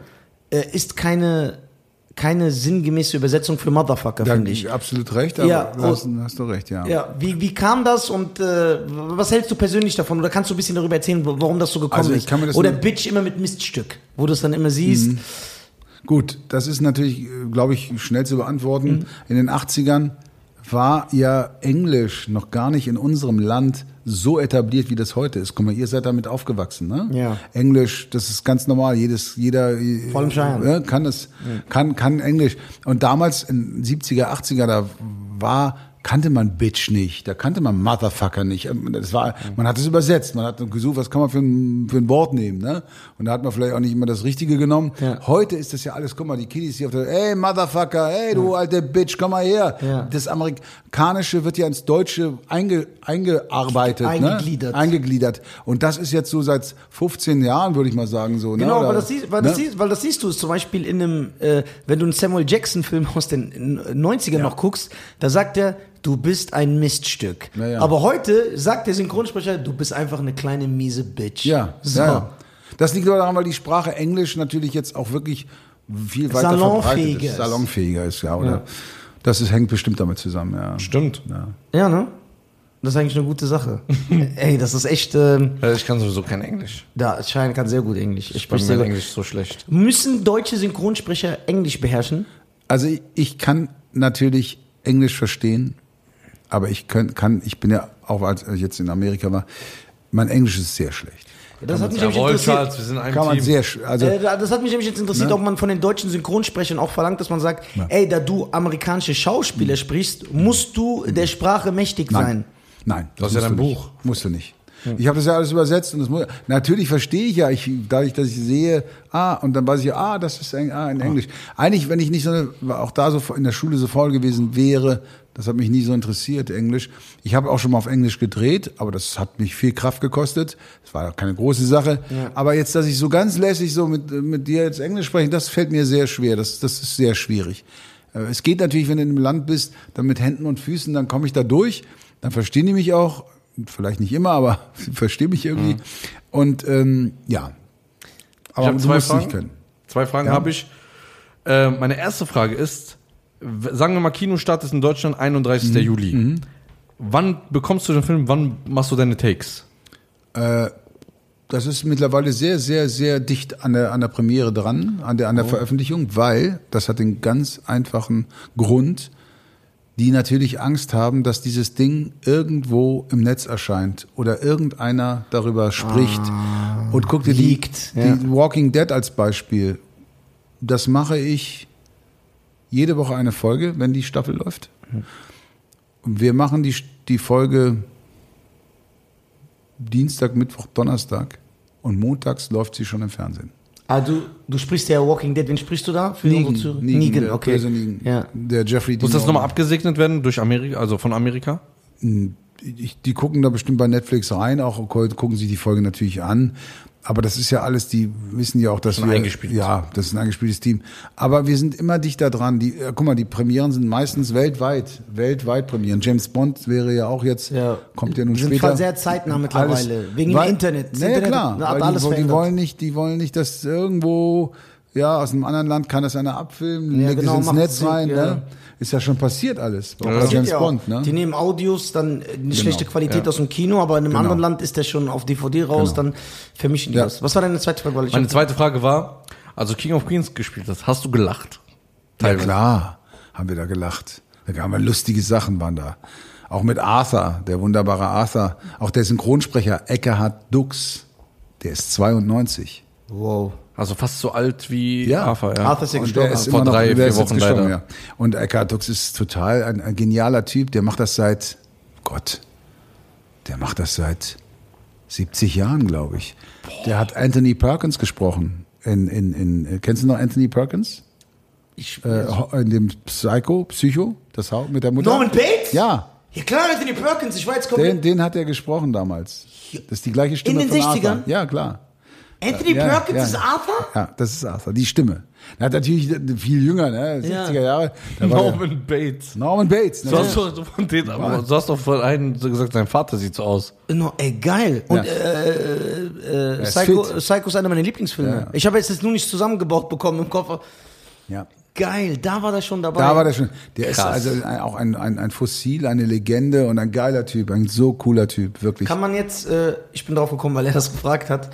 C: äh, ist keine, keine sinngemäße Übersetzung für Motherfucker, finde ich.
A: absolut recht, aber
C: Ja,
A: hast, hast du recht, ja.
C: Ja, wie, wie kam das und äh, was hältst du persönlich davon? Oder kannst du ein bisschen darüber erzählen, warum das so gekommen
A: Also
C: ist? Oder Bitch immer mit Miststück, wo du es dann immer siehst.
A: Gut, das ist natürlich, äh, glaube ich, schnell zu beantworten.
C: Mhm.
A: In den 80ern war ja Englisch noch gar nicht in unserem Land so etabliert, wie das heute ist. Guck mal, ihr seid damit aufgewachsen, ne?
C: Ja.
A: Englisch, das ist ganz normal. Jedes, jeder äh,
C: Vor allem Cheyenne.
A: ja, kann es, kann, kann Englisch. Und damals in 70er, 80er, da war kannte man Bitch nicht, da kannte man Motherfucker nicht. Ähm, Das war, man hat es übersetzt, man hat gesucht, was kann man für ein, für ein Wort nehmen, ne? Und da hat man vielleicht auch nicht immer das Richtige genommen.
C: Ja.
A: Heute ist das ja alles, guck mal, die Kiddies hier auf der, ey Motherfucker, ey du alte Bitch, komm mal her.
C: Ja.
A: Das Amerikanische wird ja ins Deutsche einge, eingearbeitet,
C: Eingegliedert.
A: Ne? Eingegliedert. Und das ist jetzt so seit 15 Jahren, würde ich mal sagen, so.
C: Genau,
A: ne?
C: weil
A: Oder-
C: das, siehst, weil, das
A: ne?
C: siehst, weil das siehst du es zum Beispiel in einem, äh, wenn du einen Samuel Jackson-Film aus den 90ern noch guckst, da sagt er, du bist ein Miststück.
A: Ja, ja.
C: Aber heute sagt der Synchronsprecher, du bist einfach eine kleine miese Bitch.
A: Ja,
C: so.
A: ja, ja. Das liegt aber daran, weil die Sprache Englisch natürlich jetzt auch wirklich viel weiter verbreitet
C: Salonfähiger
A: ist. Salonfähiger ist, ja, oder? Das ist, hängt bestimmt damit zusammen, ja.
B: Stimmt.
A: ja.
C: Ja, ne? Das ist eigentlich eine gute Sache. Ey, das ist echt, ähm,
B: Äh, Ich kann sowieso kein Englisch.
C: da, Schein kann sehr gut Englisch. Ich
B: Ich
C: spreche
B: bin
C: sehr.
B: Englisch so schlecht.
C: Müssen deutsche Synchronsprecher Englisch beherrschen?
A: Also ich, ich kann natürlich Englisch verstehen, aber ich kann, kann, ich bin ja auch als ich jetzt in Amerika war, mein Englisch ist sehr schlecht.
C: Das hat mich nämlich
B: Jawohl,
C: interessiert.
B: Charles, wir sind ein
A: Kann man
B: Team.
A: sehr, sch- also
C: Äh, das hat mich nämlich jetzt interessiert,
A: Ne?
C: ob man von den deutschen Synchronsprechern auch verlangt, dass man sagt, ey, da du amerikanische Schauspieler sprichst, musst du der Sprache mächtig sein.
A: Nein,
B: Du hast ja
A: musst
B: dein
A: nicht.
B: Buch.
A: Musst du nicht. Ich habe das ja alles übersetzt und das muss, natürlich verstehe ich ja, ich, dadurch, dass ich sehe, ah, und dann weiß ich, ah, das ist ah, in Englisch. Eigentlich, wenn ich nicht so eine, auch da so in der Schule so faul gewesen wäre, das hat mich nie so interessiert, Englisch. Ich habe auch schon mal auf Englisch gedreht, aber das hat mich viel Kraft gekostet. Das war keine große Sache. Aber jetzt, dass ich so ganz lässig so mit, mit dir jetzt Englisch spreche, das fällt mir sehr schwer. Das, das ist sehr schwierig. Äh, Es geht natürlich, wenn du in einem Land bist, dann mit Händen und Füßen, dann komme ich da durch, dann verstehen die mich auch, vielleicht nicht immer, aber sie verstehen mich irgendwie. Und ähm, ja,
B: Ich
A: aber
B: habe
A: du
B: zwei
A: musst
B: Fragen.
A: nicht können.
B: Zwei Fragen
A: Ja.
B: habe ich. Äh, meine erste Frage ist, sagen wir mal, Kinostart ist in Deutschland 31.
A: Mhm.
B: Juli. Wann bekommst du den Film, wann machst du deine Takes?
A: Äh, Das ist mittlerweile sehr, sehr, sehr dicht an der, an der Premiere dran, an der, an der Veröffentlichung, weil, das hat den ganz einfachen Grund, die natürlich Angst haben, dass dieses Ding irgendwo im Netz erscheint oder irgendeiner darüber spricht. Und guck dir die,
C: ja.
A: die Walking Dead als Beispiel. Das mache ich jede Woche eine Folge, wenn die Staffel läuft. Und wir machen die, die Folge Dienstag, Mittwoch, Donnerstag und montags läuft sie schon im Fernsehen.
C: Ah, du, du sprichst ja Walking Dead. Wen sprichst du da? Für unsere Zuhörer? Negan,
A: der
C: okay.
A: Negan.
C: Ja.
A: Der Jeffrey
B: Muss
A: Dean
B: das nochmal abgesegnet werden durch Amerika, also von Amerika?
A: ich, die gucken da bestimmt bei Netflix rein, auch gucken sich die Folge natürlich an. Aber das ist ja alles, die wissen ja auch, dass
B: Schon
A: wir
B: eingespielt.
A: ja, das ist ein eingespieltes Team. Aber wir sind immer dichter dran. Die, äh, guck mal, die Premieren sind meistens weltweit, weltweit Premieren. James Bond wäre ja auch jetzt,
C: Ja.
A: kommt ja nun
C: sind
A: später.
C: sehr zeitnah mittlerweile, wegen dem Internet. Das
A: Naja,
C: Internet
A: klar, weil
C: alles
A: die, die
C: verändert.
A: wollen nicht, die wollen nicht, dass irgendwo ja aus einem anderen Land kann das einer abfilmen,
C: Ja,
A: legt
C: genau,
A: es ins
C: macht
A: Netz
C: Sinn,
A: rein.
C: ja.
A: Ne? Ist ja schon passiert alles.
C: Passiert
A: James
C: ja auch.
A: Bond, ne?
C: Die nehmen Audios, dann äh, eine schlechte Qualität
B: ja.
C: aus dem Kino, aber in einem
A: Genau.
C: anderen Land ist der schon auf DVD raus,
A: Genau.
C: dann vermischen die
A: Ja.
C: das. Was war deine zweite Frage?
B: Meine zweite Frage war, also King of Queens gespielt hast, hast du gelacht?
A: Ja, klar, haben wir da gelacht. Da haben wir lustige Sachen waren da. Auch mit Arthur, der wunderbare Arthur. Auch der Synchronsprecher Eckhard Dux, der ist 92.
C: Wow.
B: Also fast so alt wie
A: Ja.
B: Arthur, ja.
C: Arthur ist ja
A: Und
C: gestorben.
A: der ist
B: Vor
A: noch,
B: drei, vier Wochen leider.
A: ja. Und Eckhard Dux ist total ein, ein genialer Typ. Der macht das seit, Gott, der macht das seit 70 Jahren, glaube ich. Der hat Anthony Perkins gesprochen. In, in, in, äh, kennst du noch Anthony Perkins?
C: Ich,
A: Äh, in dem Psycho, Psycho, das Haupt mit der Mutter.
C: Norman Bates?
A: Ja,
C: Ja klar, Anthony Perkins, ich war jetzt
A: den, den hat er gesprochen damals. Das ist die gleiche Stimme
C: den
A: von
C: 60ern?
A: Arthur. Ja, klar.
C: Anthony
A: Ja,
C: Perkins
A: ja.
C: ist Arthur?
A: Ja, das ist Arthur, die Stimme. Er hat natürlich viel jünger, ne? 60er
C: Ja.
A: Jahre. Da war der-
B: Norman Bates.
A: Norman Bates. Ne?
B: Du hast, doch, von den, aber du hast doch von einem gesagt, sein Vater sieht so aus.
C: No, ey, geil. Und
A: Ja.
C: äh, äh, äh,
A: ist
C: Psycho. Psycho ist einer meiner Lieblingsfilme.
A: Ja.
C: Ich habe jetzt das nur nicht zusammengebaut bekommen im Koffer.
A: Ja.
C: Geil, da war der schon dabei.
A: Da war der schon. Der ist
B: Krass.
A: also ein, auch ein, ein, ein Fossil, eine Legende und ein geiler Typ, ein so cooler Typ, wirklich.
C: Kann man jetzt, äh, ich bin drauf gekommen, weil er das gefragt hat,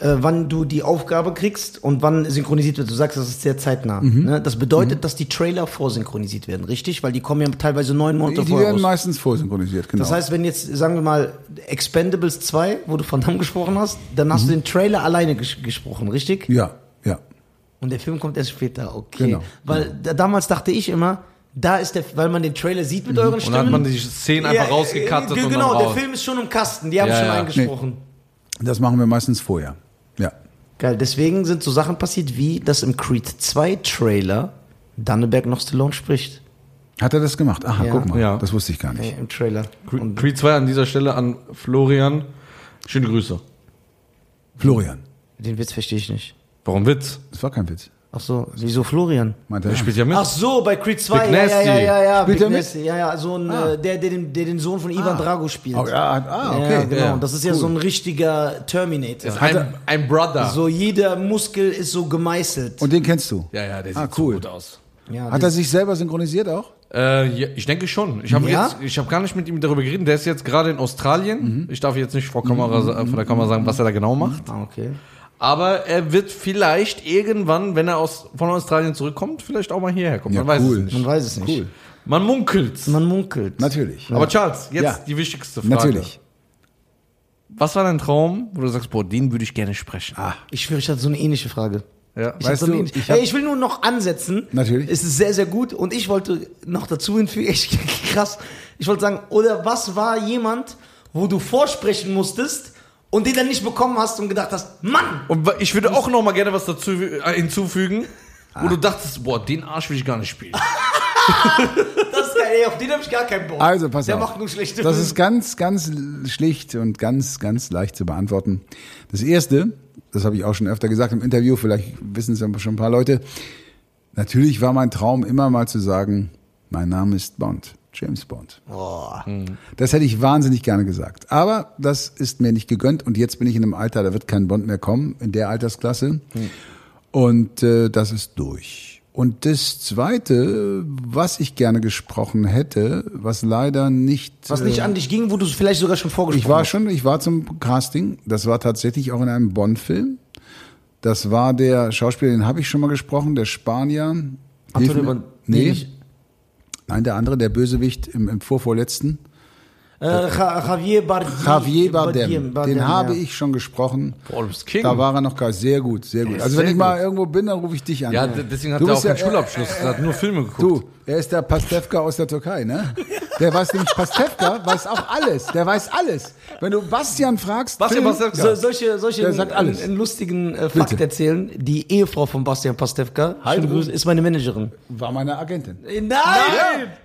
C: äh, wann du die Aufgabe kriegst und wann synchronisiert wird. Du sagst, das ist sehr zeitnah.
A: Mhm.
C: Ne? Das bedeutet, dass die Trailer vorsynchronisiert werden, richtig? Weil die kommen ja teilweise neun Monate
A: die
C: vorher
A: werden
C: raus.
A: meistens vorsynchronisiert, genau.
C: Das heißt, wenn jetzt, sagen wir mal, Expendables 2, wo du von Damme gesprochen hast, dann hast du den Trailer alleine ges gesprochen, richtig?
A: Mhm. ja, ja.
C: Und der Film kommt erst später, okay.
A: Genau,
C: Weil da, damals dachte ich immer, da ist der, weil man den Trailer sieht mit euren
B: Und
C: Stimmen.
B: dann hat man die Szenen einfach
C: Ja,
B: rausgekattet
C: äh,
B: und
C: Genau,
B: dann
C: der
B: raus.
C: Film ist schon im Kasten, die haben
B: Ja,
C: schon
B: ja.
C: eingesprochen.
A: Das machen wir meistens vorher. Ja.
C: Geil, deswegen sind so Sachen passiert, wie dass im Creed 2 Trailer Danneberg noch Stallone spricht.
A: Hat er das gemacht? Aha,
C: Ja.
A: guck mal.
B: Ja.
A: Das wusste ich gar nicht.
C: Äh, Im Trailer.
B: Creed Creed 2 an dieser Stelle an Florian. Schöne Grüße.
A: Florian.
C: Den Witz verstehe ich nicht.
B: Warum Witz?
A: Das war kein Witz.
C: Ach so, wieso Florian?
A: Meinte
B: Der
A: er.
B: spielt ja mit.
C: Ach so, bei Creed 2.
B: Big
C: Ja, ja,
B: Nasty.
C: ja, ja, ja.
A: Spielt
C: Big
A: er mit?
C: Nasty, ja, ja, so ein, äh, der, der, den, der den Sohn von Ivan Drago spielt.
A: Oh, ja, ah, okay.
C: Ja, genau.
B: Ja.
C: Das ist ja so ein richtiger Terminator.
B: ein, ein Brother.
C: So jeder Muskel ist so gemeißelt.
A: Und den kennst du?
B: ja, ja, der sieht
A: Ah,
B: so
A: cool.
B: gut aus.
C: ja,
A: Hat er sich selber synchronisiert auch?
B: Äh, ja, ich denke schon. Ich habe
C: Ja?
B: jetzt, ich habe gar nicht mit ihm darüber geredet. Der ist jetzt gerade in Australien. Ich darf jetzt nicht vor Kamera, sa- vor der Kamera sagen, was er da genau macht.
C: ah, okay.
B: Aber er wird vielleicht irgendwann, wenn er aus, von Australien zurückkommt, vielleicht auch mal hierher kommen.
A: Ja,
B: Man weiß
A: cool.
B: es nicht.
C: Man weiß es nicht.
A: Cool.
B: Man munkelt.
C: Man munkelt.
A: Natürlich.
B: Aber Charles, jetzt
A: Ja.
B: die wichtigste Frage.
A: Natürlich.
B: Was war dein Traum, wo du sagst, boah, den würde ich gerne sprechen?
A: Ah,
C: Ich schwöre, ich hatte so eine ähnliche Frage.
B: Ja.
C: Ich,
A: Weißt
C: so
A: du, ich hab-
C: Ey, ich will nur noch ansetzen.
A: Natürlich.
C: Es ist sehr, sehr gut. Und ich wollte noch dazu hinfügen, echt krass. Ich wollte sagen, oder was war jemand, wo du vorsprechen musstest und den dann nicht bekommen hast und gedacht hast, Mann!
B: Und ich würde auch noch mal gerne was dazu äh, hinzufügen, wo du dachtest, boah, den Arsch will ich gar nicht spielen.
C: Das ist geil, ey, auf den habe ich gar keinen Bock.
A: Also, pass
C: Der
A: auf.
C: macht nur schlechte
A: Das ist ganz, ganz schlicht und ganz, ganz leicht zu beantworten. Das erste, das habe ich auch schon öfter gesagt im Interview, vielleicht wissen es ja schon ein paar Leute. Natürlich war mein Traum immer mal zu sagen, mein Name ist Bond, James Bond.
C: Boah.
A: Das hätte ich wahnsinnig gerne gesagt. Aber das ist mir nicht gegönnt und jetzt bin ich in einem Alter, da wird kein Bond mehr kommen, in der Altersklasse. Und äh, das ist durch. Und das Zweite, was ich gerne gesprochen hätte, was leider nicht...
C: Was nicht
A: äh,
C: an dich ging, wo du vielleicht sogar schon vorgesprochen
A: Ich war
C: hast.
A: schon, ich war zum Casting. Das war tatsächlich auch in einem Bond-Film. Das war der Schauspieler, den habe ich schon mal gesprochen, der Spanier.
C: Antonio
A: nee,
C: nicht.
A: Nein, der andere, der Bösewicht im, im vorvorletzten.
C: Äh, Ja- Javier Bardem.
A: Javier Bardem.
C: Bardem,
A: Den habe
C: ja.
A: ich schon gesprochen.
B: Bist King.
A: Da war er noch gar sehr gut, sehr gut. Also wenn ich mal
B: gut.
A: irgendwo bin, dann rufe ich dich an.
B: Ja, deswegen hat
A: Du
B: er auch
A: bist ja-
B: keinen Schulabschluss. Er hat nur Filme geguckt.
A: Du, er ist der Pastewka aus der Türkei, ne? Der weiß nämlich, Pastewka weiß auch alles. Der weiß alles. Wenn du Bastian fragst,
B: Bastian
A: Film-
B: Pastewka.
C: So, solche solche
A: alles.
C: einen, einen lustigen äh, Fakt
A: Bitte.
C: erzählen. Die Ehefrau von Bastian Pastewka,
A: Heidrun.
C: Grüße, ist meine Managerin.
A: war meine Agentin.
C: Äh, Nein!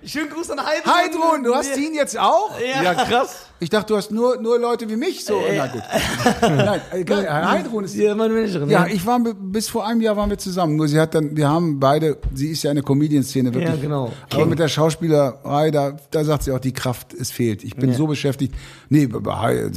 C: Schönen Gruß an Heidrun.
A: Heidrun, du hast ihn jetzt auch?
B: Ja, krass.
A: Ich dachte, du hast nur, nur Leute wie mich so. Na gut. Nein, egal. Heidrun ist.
C: Ja, meine Managerin.
A: Ja, ich war bis vor einem Jahr waren wir zusammen. Nur sie hat dann, wir haben beide, sie ist ja eine Comedian-Szene wirklich.
C: Ja, genau.
A: Aber
C: King.
A: mit der Schauspielerei, da, da sagt sie auch, die Kraft, es fehlt. Ich bin
C: Ja.
A: so beschäftigt. Nee,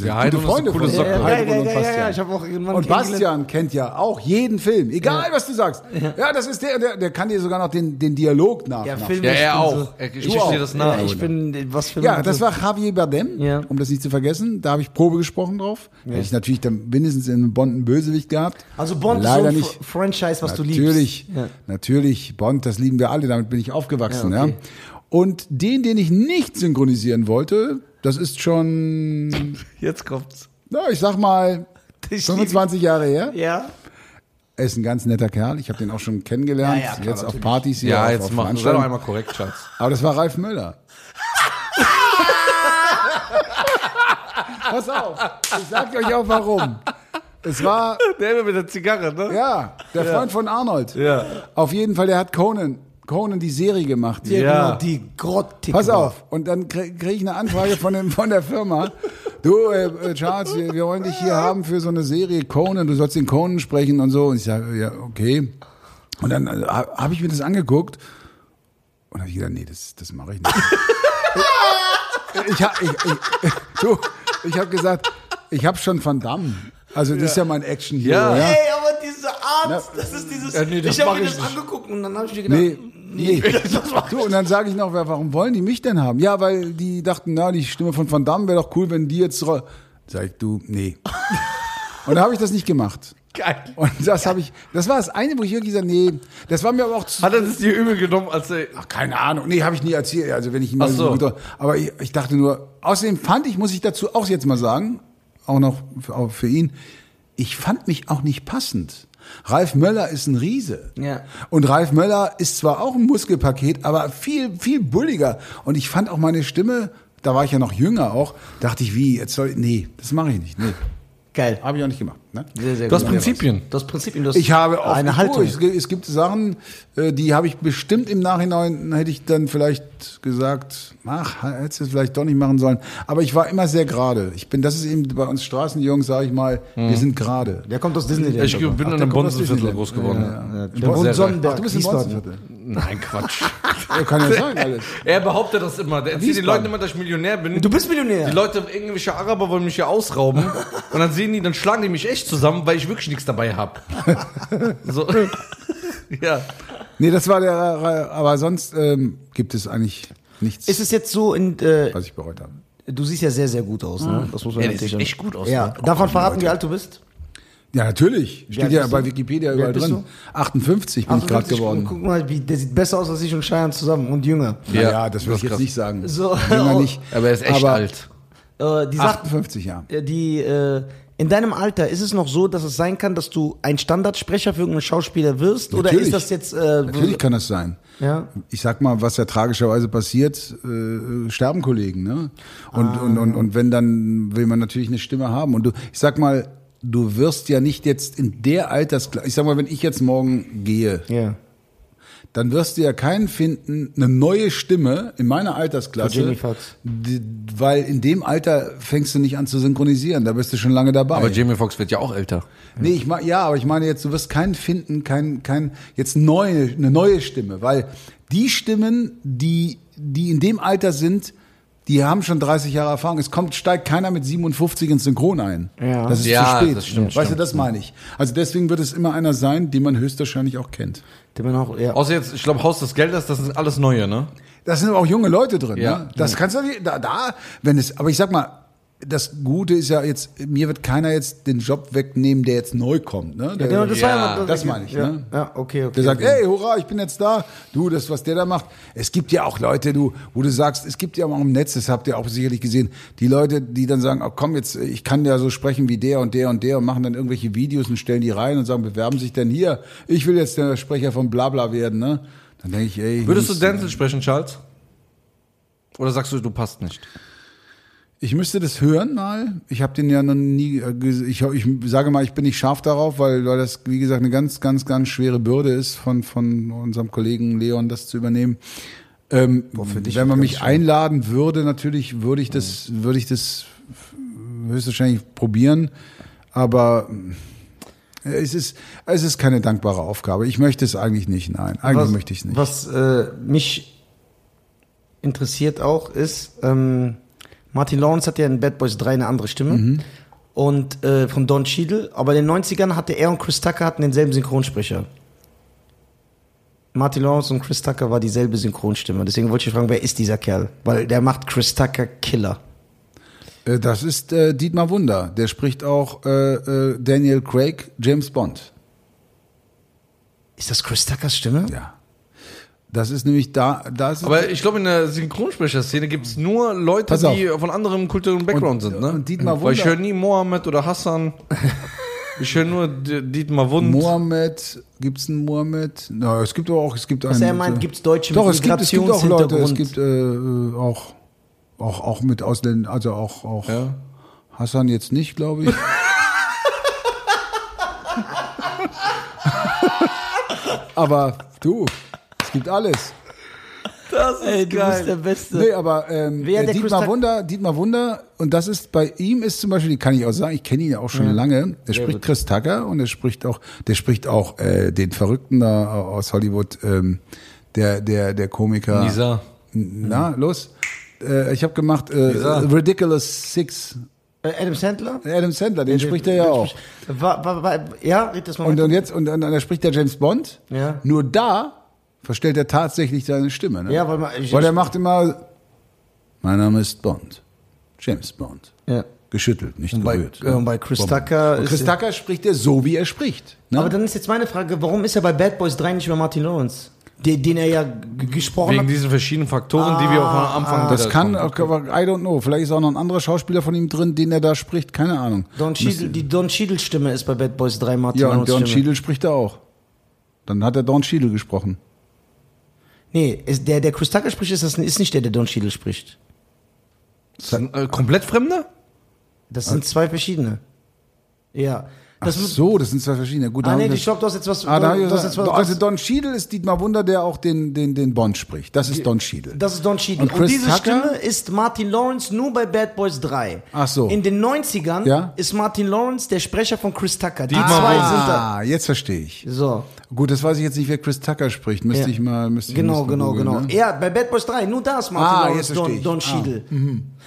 B: Ja, eine coole
A: von.
C: Ja, ja, ja,
A: und
C: ja,
A: Bastian.
C: ja, ich hab auch
A: und. Bastian kennt ja auch jeden Film. Egal, was du sagst. Ja. das ist der, der, der kann dir sogar noch den, den Dialog nach.
C: Ja,
A: nach-
C: Film
B: Ja, er auch.
C: So,
B: Er-
A: auch.
B: dir das nach.
C: ja, ich bin, was für
A: Ja, das war Javier Bardem,
C: Ja.
A: um das nicht zu vergessen. Da habe ich Probe gesprochen drauf. Hätte ich natürlich dann mindestens in einem Bond einen Bösewicht gehabt.
C: Also Bond
A: Leider
C: ist so ein
A: nicht.
C: Fr- Franchise, was du liebst.
A: Natürlich,
C: Ja.
A: natürlich, Bond, das lieben wir alle, damit bin ich aufgewachsen.
C: Ja,
A: Ja,
C: okay.
A: Und den, den ich nicht synchronisieren wollte, das ist schon,
C: Jetzt kommt's.
A: na, ich sag mal,
C: Ich
A: 25 Jahre her.
C: Ja.
A: Er ist ein ganz netter Kerl. Ich habe den auch schon kennengelernt.
C: Ja, ja, klar,
A: jetzt auf. Partys hier.
B: Ja,
A: auf,
B: jetzt
A: auf
B: mach sei doch
A: Veranstaltungen.
B: einmal korrekt, Schatz.
A: Aber das war Ralf Müller. Pass auf, ich sag euch auch warum. Es war,
B: Der mit der Zigarre, ne?
A: ja, der Freund von Arnold.
B: Ja.
A: Auf jeden Fall, der hat Conan, Conan die Serie gemacht.
C: Ja,
B: Ja.
C: genau, die Grottig.
A: Pass auf. Und dann kriege krieg ich eine Anfrage von, dem, von der Firma. Du, äh, äh, Charles, wir, wir wollen dich hier haben für so eine Serie Conan. Du sollst den Conan sprechen und so. Und ich sage, ja, okay. Und dann äh, habe ich mir das angeguckt und habe ich gedacht, nee, das, das mache ich nicht. ich habe ich, ich, du, ich hab gesagt, ich habe schon Van Damme. Also das ist ja mein Action hier.
B: Ja.
A: Ja.
C: Ey, aber diese Art, das ist dieses.
B: Ja, nee, das
C: ich habe mir
B: ich
C: das
B: nicht.
C: angeguckt und dann habe ich mir gedacht,
A: Nee, nee. Du, und dann sage ich noch, wa- warum wollen die mich denn haben? Ja, weil die dachten, na, die Stimme von Van Damme wäre doch cool, wenn die jetzt... Sag ich, du, nee. Und da habe ich das nicht gemacht.
B: Geil.
A: Und das habe ich, das war das eine, wo ich wirklich gesagt, nee, das war mir aber auch zu,
B: Hat er das dir übel genommen, als er.
A: Ach, keine Ahnung, nee, habe ich nie erzählt, also wenn ich ihm
B: Ach so.
A: gut, aber ich, ich dachte nur, außerdem fand ich, muss ich dazu auch jetzt mal sagen, auch noch für, auch für ihn, ich fand mich auch nicht passend. Ralf Möller ist ein Riese.
C: Ja.
A: Und Ralf Möller ist zwar auch ein Muskelpaket, aber viel, viel bulliger. Und ich fand auch meine Stimme, da war ich ja noch jünger auch, dachte ich, wie, jetzt soll, nee, das mache ich nicht, nee.
C: Geil.
A: Habe ich auch nicht gemacht. Ne?
C: Sehr, sehr
B: Du hast
C: gut.
B: Prinzipien.
C: Du hast Prinzipien, du hast
A: Ich habe auch
C: eine Haltung.
A: Es, gibt- es gibt Sachen, äh, die habe ich bestimmt im Nachhinein, hätte ich dann vielleicht gesagt, ach, hättest du es vielleicht doch nicht machen sollen. Aber ich war immer sehr gerade. Ich bin, das ist eben bei uns Straßenjungs, sage ich mal, wir sind gerade.
C: Der kommt aus Disneyland.
B: Ich bin
A: Ach,
B: in
A: der
B: einem
A: Disneyland.
B: groß geworden.
C: Ja,
B: Ich
C: der Sonnenberg.
A: Ach, du bist im. Bonzenviertel.
B: Nein, Quatsch.
A: Ja, kann ja sein alles.
B: er behauptet das immer. Der erzählt den. Leuten immer, dass ich Millionär bin.
C: Du bist Millionär.
B: Die Leute, irgendwelche Araber wollen mich hier ausrauben. und dann sehen die, dann schlagen die mich echt zusammen, weil ich wirklich nichts dabei habe. so. ja.
A: Nee, das war der, aber sonst ähm, gibt es eigentlich nichts,
C: Ist es jetzt so, in, äh,
A: was ich bereut habe.
C: du siehst ja sehr, sehr gut aus, ne? Das muss man
B: Ja,
C: natürlich
B: sieht
C: sagen.
B: echt gut aus,
C: Ja.
B: ne?
C: Darf man verraten, wie alt du bist?
A: Ja, natürlich. Steht ja bei
C: du?
A: Wikipedia überall drin. 58 bin ich gerade
C: 58,
A: geworden.
C: Guck mal, wie, der sieht besser aus als ich und Cheyenne zusammen und jünger.
A: Ja,
B: Ja,
A: das würde ich jetzt
B: krass.
A: nicht sagen.
C: So.
A: Jünger nicht.
B: Aber er ist echt
A: Aber
B: alt.
C: Äh, die Sache,
A: 58, ja.
C: äh, die, äh, in deinem Alter ist es noch so, dass es sein kann, dass du ein Standardsprecher für irgendeinen Schauspieler wirst? Oder
A: Natürlich.
C: ist das jetzt, äh,
A: Natürlich kann das sein.
C: Ja.
A: Ich sag mal, was ja tragischerweise passiert, äh, sterben Kollegen, ne? Und,
C: Ah.
A: und, und, und wenn dann will man natürlich eine Stimme haben. Und du, ich sag mal, du wirst ja nicht jetzt in der Altersklasse, ich sag mal, wenn ich jetzt morgen gehe,
C: ja.
A: dann wirst du ja keinen finden, eine neue Stimme in meiner Altersklasse,
C: Jamie Foxx.
A: die- weil in dem Alter fängst du nicht an zu synchronisieren, da bist du schon lange dabei.
B: Aber Jamie Foxx wird ja auch älter.
A: Nee, ich mein, ja, aber ich meine jetzt, du wirst keinen finden, kein, kein, jetzt neue, eine neue Stimme, weil die Stimmen, die, die in dem Alter sind, die haben schon 30 Jahre Erfahrung. Es kommt, steigt keiner mit 57 ins Synchron ein.
C: Ja.
A: Das ist
B: Ja,
A: zu spät.
B: das stimmt,
A: weißt du,
B: stimmt.
A: das meine ich. Also deswegen wird es immer einer sein, den man höchstwahrscheinlich auch kennt.
C: Den man auch, ja.
B: Außer jetzt, ich glaube, Haus des Geldes, das sind alles neue, ne?
A: Da sind aber auch junge Leute drin.
B: Ja.
A: Ne? Das kannst du nicht, da, da, wenn es, aber ich sag mal, das Gute ist ja jetzt, mir wird keiner jetzt den Job wegnehmen, der jetzt neu kommt. Ne? Der,
C: Genau, das
B: Ja,
C: war ja,
A: das meine ich,
C: Ja,
A: ne?
C: ja okay, okay.
A: Der sagt,
C: okay.
A: ey, hurra, ich bin jetzt da. Du, das, was der da macht. Es gibt ja auch Leute, du, wo du sagst, es gibt ja auch im Netz, das habt ihr auch sicherlich gesehen, die Leute, die dann sagen, oh, komm jetzt, ich kann ja so sprechen wie der und der und der und machen dann irgendwelche Videos und stellen die rein und sagen, bewerben sich denn hier. Ich will jetzt der Sprecher von Blabla werden, ne? Dann denke ich, ey.
B: Würdest du Denzel sprechen, Charles? Oder sagst du, du passt nicht?
A: Ich müsste das hören mal. Ich habe den ja noch nie. äh, Ich, ich sage mal, ich bin nicht scharf darauf, weil, weil das wie gesagt eine ganz, ganz, ganz schwere Bürde ist von von unserem Kollegen Leon das zu übernehmen. Ähm,
C: dich
A: wenn man mich einladen würde, natürlich würde ich das, würde ich das höchstwahrscheinlich probieren. Aber äh, es ist, es ist keine dankbare Aufgabe. Ich möchte es eigentlich nicht. Nein, eigentlich
C: was,
A: möchte ich es nicht.
C: Was äh, mich interessiert auch ist, ähm, Martin Lawrence hat ja in Bad Boys 3 eine andere Stimme.
A: Mhm.
C: Und äh, von Don Cheadle, aber in den 90ern hatte er und Chris Tucker hatten denselben Synchronsprecher. Martin Lawrence und Chris Tucker war dieselbe Synchronstimme. Deswegen wollte ich fragen, wer ist dieser Kerl? Weil der macht Chris Tucker Killer.
A: Äh, Das ist äh, Dietmar Wunder. Der spricht auch äh, äh, Daniel Craig, James Bond.
C: Ist das Chris Tuckers Stimme?
A: Ja. Das ist nämlich da, da ist
B: Aber ich glaube, in der Synchronsprecherszene gibt es nur Leute, die von anderem kulturellen Background
A: Und-
B: sind, ne?
A: und Dietmar
B: Weil ich
A: Wunder-
B: höre nie Mohammed oder Hassan. ich höre nur Dietmar Wund.
A: Mohammed, gibt's einen Mohammed? Na, es gibt aber auch, es gibt
C: Was
A: einen.
C: er meint,
A: äh,
C: gibt's Deutsche
A: Doch, es gibt, es gibt auch Leute, es gibt äh, äh, auch, auch, auch mit Ausländern, also auch, auch
B: Ja.
A: Hassan jetzt nicht, glaube ich. aber du, es gibt alles.
B: Das ist
C: Ey, du
B: geil.
C: bist der Beste.
A: Nee, aber ähm,
C: Wer
A: äh,
C: der
A: Dietmar
C: Chris
A: Wunder, Dietmar Wunder, und das ist bei ihm ist zum Beispiel, die kann ich auch sagen, ich kenne ihn ja auch schon lange. Er spricht
C: gut.
A: Chris Tucker und er spricht auch, der spricht auch äh, den Verrückten da aus Hollywood, ähm, der der der Komiker.
B: Nisa.
A: Na, los. Äh, ich habe gemacht äh,
B: Nisa.
A: Ridiculous Six.
C: Äh, Adam Sandler?
A: Adam Sandler, den spricht er ja auch.
C: War, war, war, ja, red das mal
A: Und, und jetzt und dann, dann spricht der James Bond.
C: Ja.
A: Nur da verstellt er tatsächlich seine Stimme. Ne?
C: Ja, weil man- ich-
A: weil er macht immer. Mein Name ist Bond, James Bond.
C: Ja.
A: Geschüttelt, nicht
C: bei-
A: gerührt.
C: äh, und bei Chris
A: Bond.
C: Tucker
A: Und Chris Tucker spricht er so, wie er spricht. Ne?
C: Aber dann ist jetzt meine Frage, warum ist er bei Bad Boys 3 nicht mehr Martin Lawrence? Den, den er ja gesprochen
B: Wegen
C: hat.
B: diesen verschiedenen Faktoren, die wir auch am Anfang
A: das
B: der-
A: kann,
B: kommen.
A: I don't know. Vielleicht ist auch noch ein anderer Schauspieler von ihm drin, den er da spricht. Keine Ahnung.
C: Don Cheadle, die Don Cheadle Stimme ist bei Bad Boys 3 Martin
A: Ja, und
C: Lawrence
A: Don. Cheadle spricht er auch. Dann hat er Don Cheadle gesprochen.
C: Nee, ist der, der Chris Tucker spricht, ist, das, ist nicht der, der Don Cheadle spricht.
B: Sind, äh, komplett Fremde?
C: Das sind zwei verschiedene. Ja.
A: Ach
C: Das
A: so, das sind zwei verschiedene. Gut,
C: Ah, nee, ich glaube, du hast jetzt was.
A: Ah, da
C: du hast jetzt was
A: also Don Cheadle ist Dietmar Wunder, der auch den, den, den Bond spricht. Das ist Don Cheadle.
C: Das ist Don Cheadle.
A: Und
C: Und, diese
A: Tucker?
C: Stimme ist Martin Lawrence nur bei Bad Boys 3.
A: Ach so.
C: In den 90ern
A: Ja?
C: ist Martin Lawrence der Sprecher von Chris Tucker. Die
B: Dietmar
C: zwei sind da.
A: Ah, jetzt verstehe ich.
C: So.
A: Gut, das weiß ich jetzt nicht, wer Chris Tucker spricht. Müsste
C: Ja.
A: ich mal, müsste ich
C: Genau,
A: müsste
C: genau,
A: googeln,
C: genau.
A: Ne?
C: Ja, bei Bad Boys 3, nur da ist Martin
A: Ah,
C: Lawrence,
A: jetzt verstehe
C: Don,
A: ich.
C: Don
A: Ah,
C: Cheadle.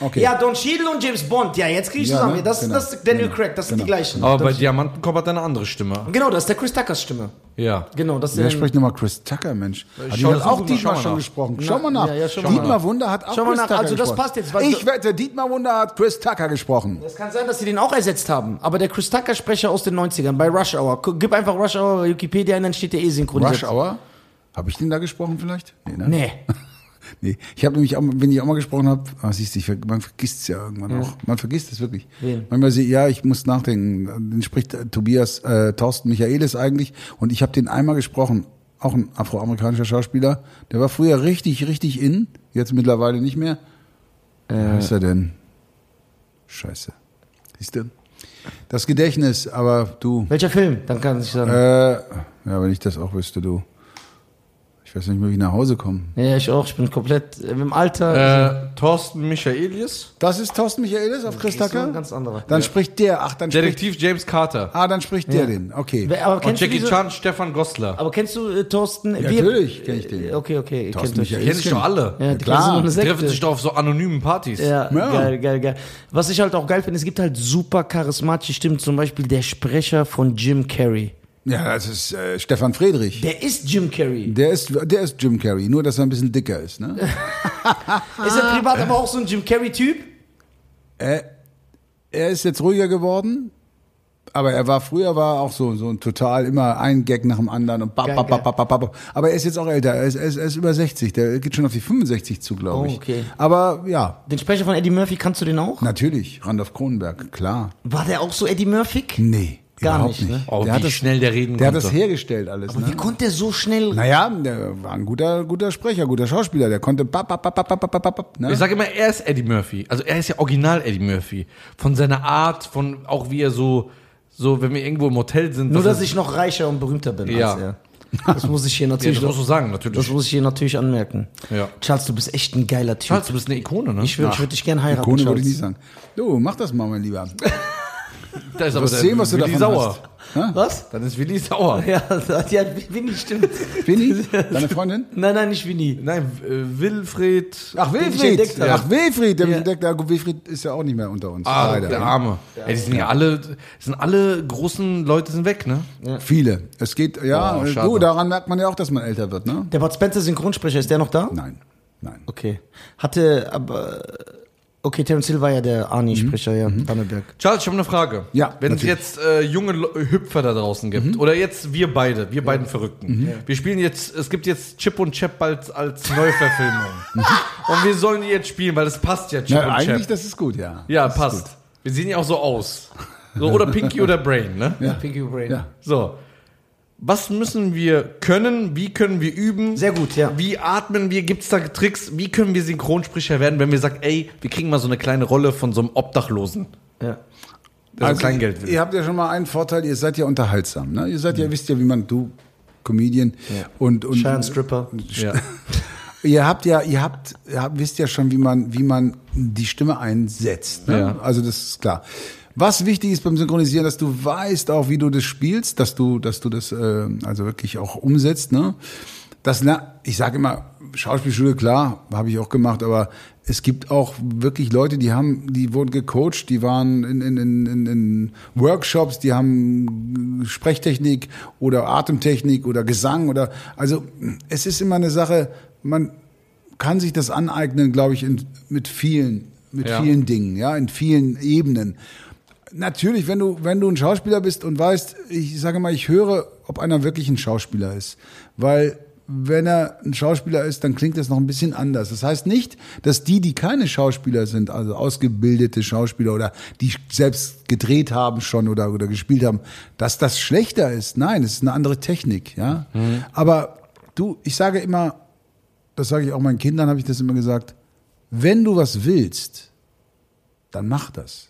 A: Okay.
C: Ja, Don Cheadle und James Bond. Ja, jetzt kriege ich
A: Ja,
C: zusammen.
A: ne?
C: Das,
A: Genau.
C: das ist Daniel
A: Genau.
C: Craig, das sind
A: Genau.
C: die gleichen.
B: Aber
C: Don
B: bei. Diamantenkopf hat er eine andere Stimme.
C: Genau, das ist der Chris Tuckers Stimme.
B: Ja.
C: Genau, das ist
A: Wer
C: der.
A: spricht nochmal Chris Tucker, Mensch? Hat die hat auch Dietmar schon
B: nach.
A: gesprochen.
C: Na,
A: Schau mal nach.
C: ja, ja, schau mal
A: Dietmar
C: nach.
A: Wunder hat auch
C: Schau mal
A: Chris
C: nach.
A: Tucker
C: Also das
A: gesprochen.
C: passt jetzt,
A: ich wette, Dietmar Wunder hat Chris Tucker gesprochen.
C: Es kann sein, dass sie den auch ersetzt haben. Aber der Chris Tucker Sprecher aus den 90ern bei Rush Hour. Gib einfach Rush Hour bei Wikipedia ein, dann steht der eh synchronisiert.
A: Rush Hour? Habe ich den da gesprochen vielleicht? Nee, ne?
C: Nee.
A: Nee, ich habe nämlich auch, wenn ich auch mal gesprochen habe, ah, siehst du, ich, man vergisst es ja irgendwann auch. Man vergisst es wirklich.
C: Wen?
A: Manchmal sehe ja, ich muss nachdenken. Den spricht äh, Tobias äh, Thorsten Michaelis eigentlich und ich habe den einmal gesprochen. Auch ein afroamerikanischer Schauspieler. Der war früher richtig, richtig in, jetzt mittlerweile nicht mehr. Wie heißt er denn? Scheiße. Siehst du? Das Gedächtnis, aber du.
C: Welcher Film? Dann kann ich sagen.
A: Äh, ja, wenn ich das auch wüsste, du. Ich weiß nicht mehr, wie ich nach Hause komme.
C: Ja, ich auch. Ich bin komplett äh, im Alter.
B: Äh, Thorsten Michaelis.
A: Das ist Thorsten Michaelis auf Chris
C: ist so ein
A: Tucker?
C: ganz anderer.
A: Dann spricht der, ach, dann spricht,
B: Detektiv James Carter.
A: ah, dann spricht der den. Okay.
C: Wer- aber
B: Und
C: kennst du
B: Jackie
C: diese,
B: Chan, Stefan Goslar.
C: Aber kennst du äh, Thorsten? Ja,
A: natürlich kenn ich den.
C: Okay, okay. Ihr
A: Thorsten. Michaelis.
B: Kenn ich doch alle.
C: Ja, die
A: klar.
B: Die treffen sich doch auf so anonymen Partys.
C: Ja,
A: Ja.
C: geil, geil, geil. Was ich halt auch geil finde, es gibt halt super charismatische Stimmen, zum Beispiel der Sprecher von Jim Carrey.
A: Ja, das ist äh, Stefan Friedrich.
C: Der ist Jim Carrey.
A: Der ist, der ist Jim Carrey, nur dass er ein bisschen dicker ist. Ne?
C: Ist er privat aber auch so ein Jim Carrey-Typ?
A: er, er ist jetzt ruhiger geworden, aber er war früher war auch so so ein total immer ein Gag nach dem anderen und bap, bap, bap, bap, bap, bap. aber er ist jetzt auch älter, er ist, er ist, er ist über 60, der geht schon auf die 65 zu, glaube
C: Oh,
A: ich.
C: okay.
A: Aber ja,
C: Den Sprecher von Eddie Murphy, kannst du den auch?
A: natürlich, Randolph Kronenberg, klar.
C: War der auch so Eddie Murphy?
A: Nee,
C: Gar
A: überhaupt
C: nicht, ne?
B: Oh,
A: der
B: wie
A: hat das,
B: schnell der reden
A: der hat
B: konnte.
A: das hergestellt alles,
C: Wie
A: ne?
C: konnte der so schnell?
A: Naja, der war ein guter, guter Sprecher, guter Schauspieler. Der konnte bap, bap, bap, bap, bap, bap, bap, ne?
B: Ich sage immer, er ist Eddie Murphy. Also er ist ja original Eddie Murphy. Von seiner Art, von auch wie er so, so wenn wir irgendwo im Hotel sind.
C: Nur, dass ich noch reicher und berühmter bin
B: Ja.
C: als er. Das muss ich hier
B: Ja,
C: natürlich,
B: das musst du sagen, natürlich.
C: das muss ich hier natürlich anmerken.
B: Ja.
C: Charles, du bist echt ein geiler Typ.
B: Charles, du bist eine Ikone, ne?
C: ich würde ich würd dich gern heiraten,
A: Ikone würde ich
C: Charles.
A: nicht sagen. Du, mach das mal, mein Lieber.
B: da ist
A: Du
B: aber
A: sehen, was du
B: Willi sauer.
A: hast.
C: Was?
B: Dann ist Willi sauer.
C: Ja, ja, Winnie stimmt.
A: Winnie? Deine Freundin?
C: Nein, nein, nicht Winnie.
B: Nein, äh, Wilfried.
A: Ach, Wilfried. Ach, Wilfried. Der
C: Ja.
A: ja. entdeckt, ja, gut, Wilfried ist ja auch nicht mehr unter uns.
B: Ah,
A: leider.
B: der Arme. Ey, die sind ja alle, sind alle großen Leute sind weg, ne?
A: Viele. Es geht, ja,
B: Oh,
A: du, daran merkt man ja auch, dass man älter wird, ne?
C: Der Bud Spencer Synchronsprecher, ist der noch da?
A: Nein, nein.
C: Okay. Hatte, aber, okay, Terence Hill war ja der Arnie-Sprecher, ja, Danneberg.
B: Charles, ich habe eine Frage.
A: Ja,
B: Wenn es
A: natürlich.
B: jetzt äh, junge Lo- Hüpfer da draußen gibt, oder jetzt wir beide, wir beiden Verrückten. Wir spielen jetzt, es gibt jetzt Chip und Chap bald als Neuverfilmung. und wir sollen die jetzt spielen, weil das passt ja, Chip
A: Ja,
B: und
A: eigentlich,
B: Chap.
A: das ist gut, ja.
B: Ja,
A: das ist
B: passt. Wir sehen ja auch so aus. So, oder Pinky oder Brain, ne?
A: Ja.
C: Pinky Brain.
A: Ja.
B: So. Was müssen wir können? Wie können wir üben?
C: Sehr gut, ja.
B: Wie atmen wir? Gibt es da Tricks? Wie können wir Synchronsprecher werden, wenn wir sagen, ey, wir kriegen mal so eine kleine Rolle von so einem Obdachlosen,
C: Ja.
B: der
A: Also,
B: so Kleingeld will?
A: Ihr habt ja schon mal einen Vorteil, ihr seid ja unterhaltsam, ne? Ihr seid ja, wisst ja, wie man, du, Comedian und, und
C: Cheyenne Stripper.
B: Ja.
A: Ihr habt ja, ihr habt, ihr habt, wisst ja schon, wie man, wie man die Stimme einsetzt. Ne?
B: Ja.
A: Also das ist klar. Was wichtig ist beim Synchronisieren, dass du weißt auch, wie du das spielst, dass du, dass du das äh, also wirklich auch umsetzt. Ne? Das, ler- ich sage immer, Schauspielschule, klar, habe ich auch gemacht, aber es gibt auch wirklich Leute, die haben, die wurden gecoacht, die waren in, in, in, in, in Workshops, die haben Sprechtechnik oder Atemtechnik oder Gesang oder also es ist immer eine Sache, man kann sich das aneignen, glaube ich, in, mit vielen, mit
B: Ja.
A: vielen Dingen, ja, in vielen Ebenen. Natürlich, wenn du, wenn du ein Schauspieler bist und weißt, ich sage mal, ich höre, ob einer wirklich ein Schauspieler ist. Weil, wenn er ein Schauspieler ist, dann klingt das noch ein bisschen anders. Das heißt nicht, dass die, die keine Schauspieler sind, also ausgebildete Schauspieler oder die selbst gedreht haben schon oder, oder gespielt haben, dass das schlechter ist. Nein, es ist eine andere Technik, ja. Aber du, ich sage immer, das sage ich auch meinen Kindern, habe ich das immer gesagt, wenn du was willst, dann mach das.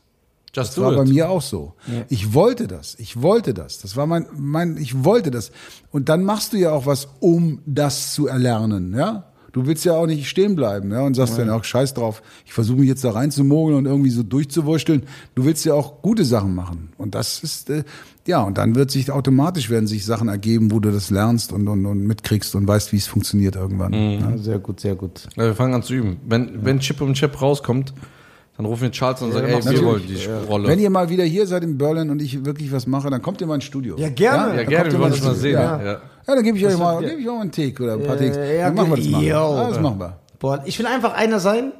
B: Just
A: Das war bei
B: it.
A: mir auch so. Ich wollte das. Ich wollte das. Das war mein, mein, ich wollte das. Und dann machst du ja auch was, um das zu erlernen, ja? Du willst ja auch nicht stehen bleiben, ja, und sagst dann auch Scheiß drauf. Ich versuche mich jetzt da reinzumogeln und irgendwie so durchzuwursteln. Du willst ja auch gute Sachen machen. Und das ist, äh, ja, und dann wird sich automatisch werden sich Sachen ergeben, wo du das lernst und, und, und mitkriegst und weißt, wie es funktioniert irgendwann. Ja.
C: Ja, sehr gut, sehr gut.
B: Ja, wir fangen an zu üben. Wenn, wenn Chip und Chap rauskommt, dann rufen wir Charles und sagen, ey, wir wollen die Rolle.
A: Wenn ihr mal wieder hier seid in Berlin und ich wirklich was mache, dann kommt ihr mal ins Studio.
C: Ja, gerne.
B: ja,
A: dann
B: gerne, wir wollen das mal sehen.
A: Ja.
B: Ja.
A: Ja, dann gebe ich euch mal,
C: wird-
A: gebe ich auch mal einen Take oder ein paar
C: Äh,
A: Takes.
C: ja,
A: dann machen wir das mal. Ja, das machen wir.
C: Boah, ich will einfach einer sein,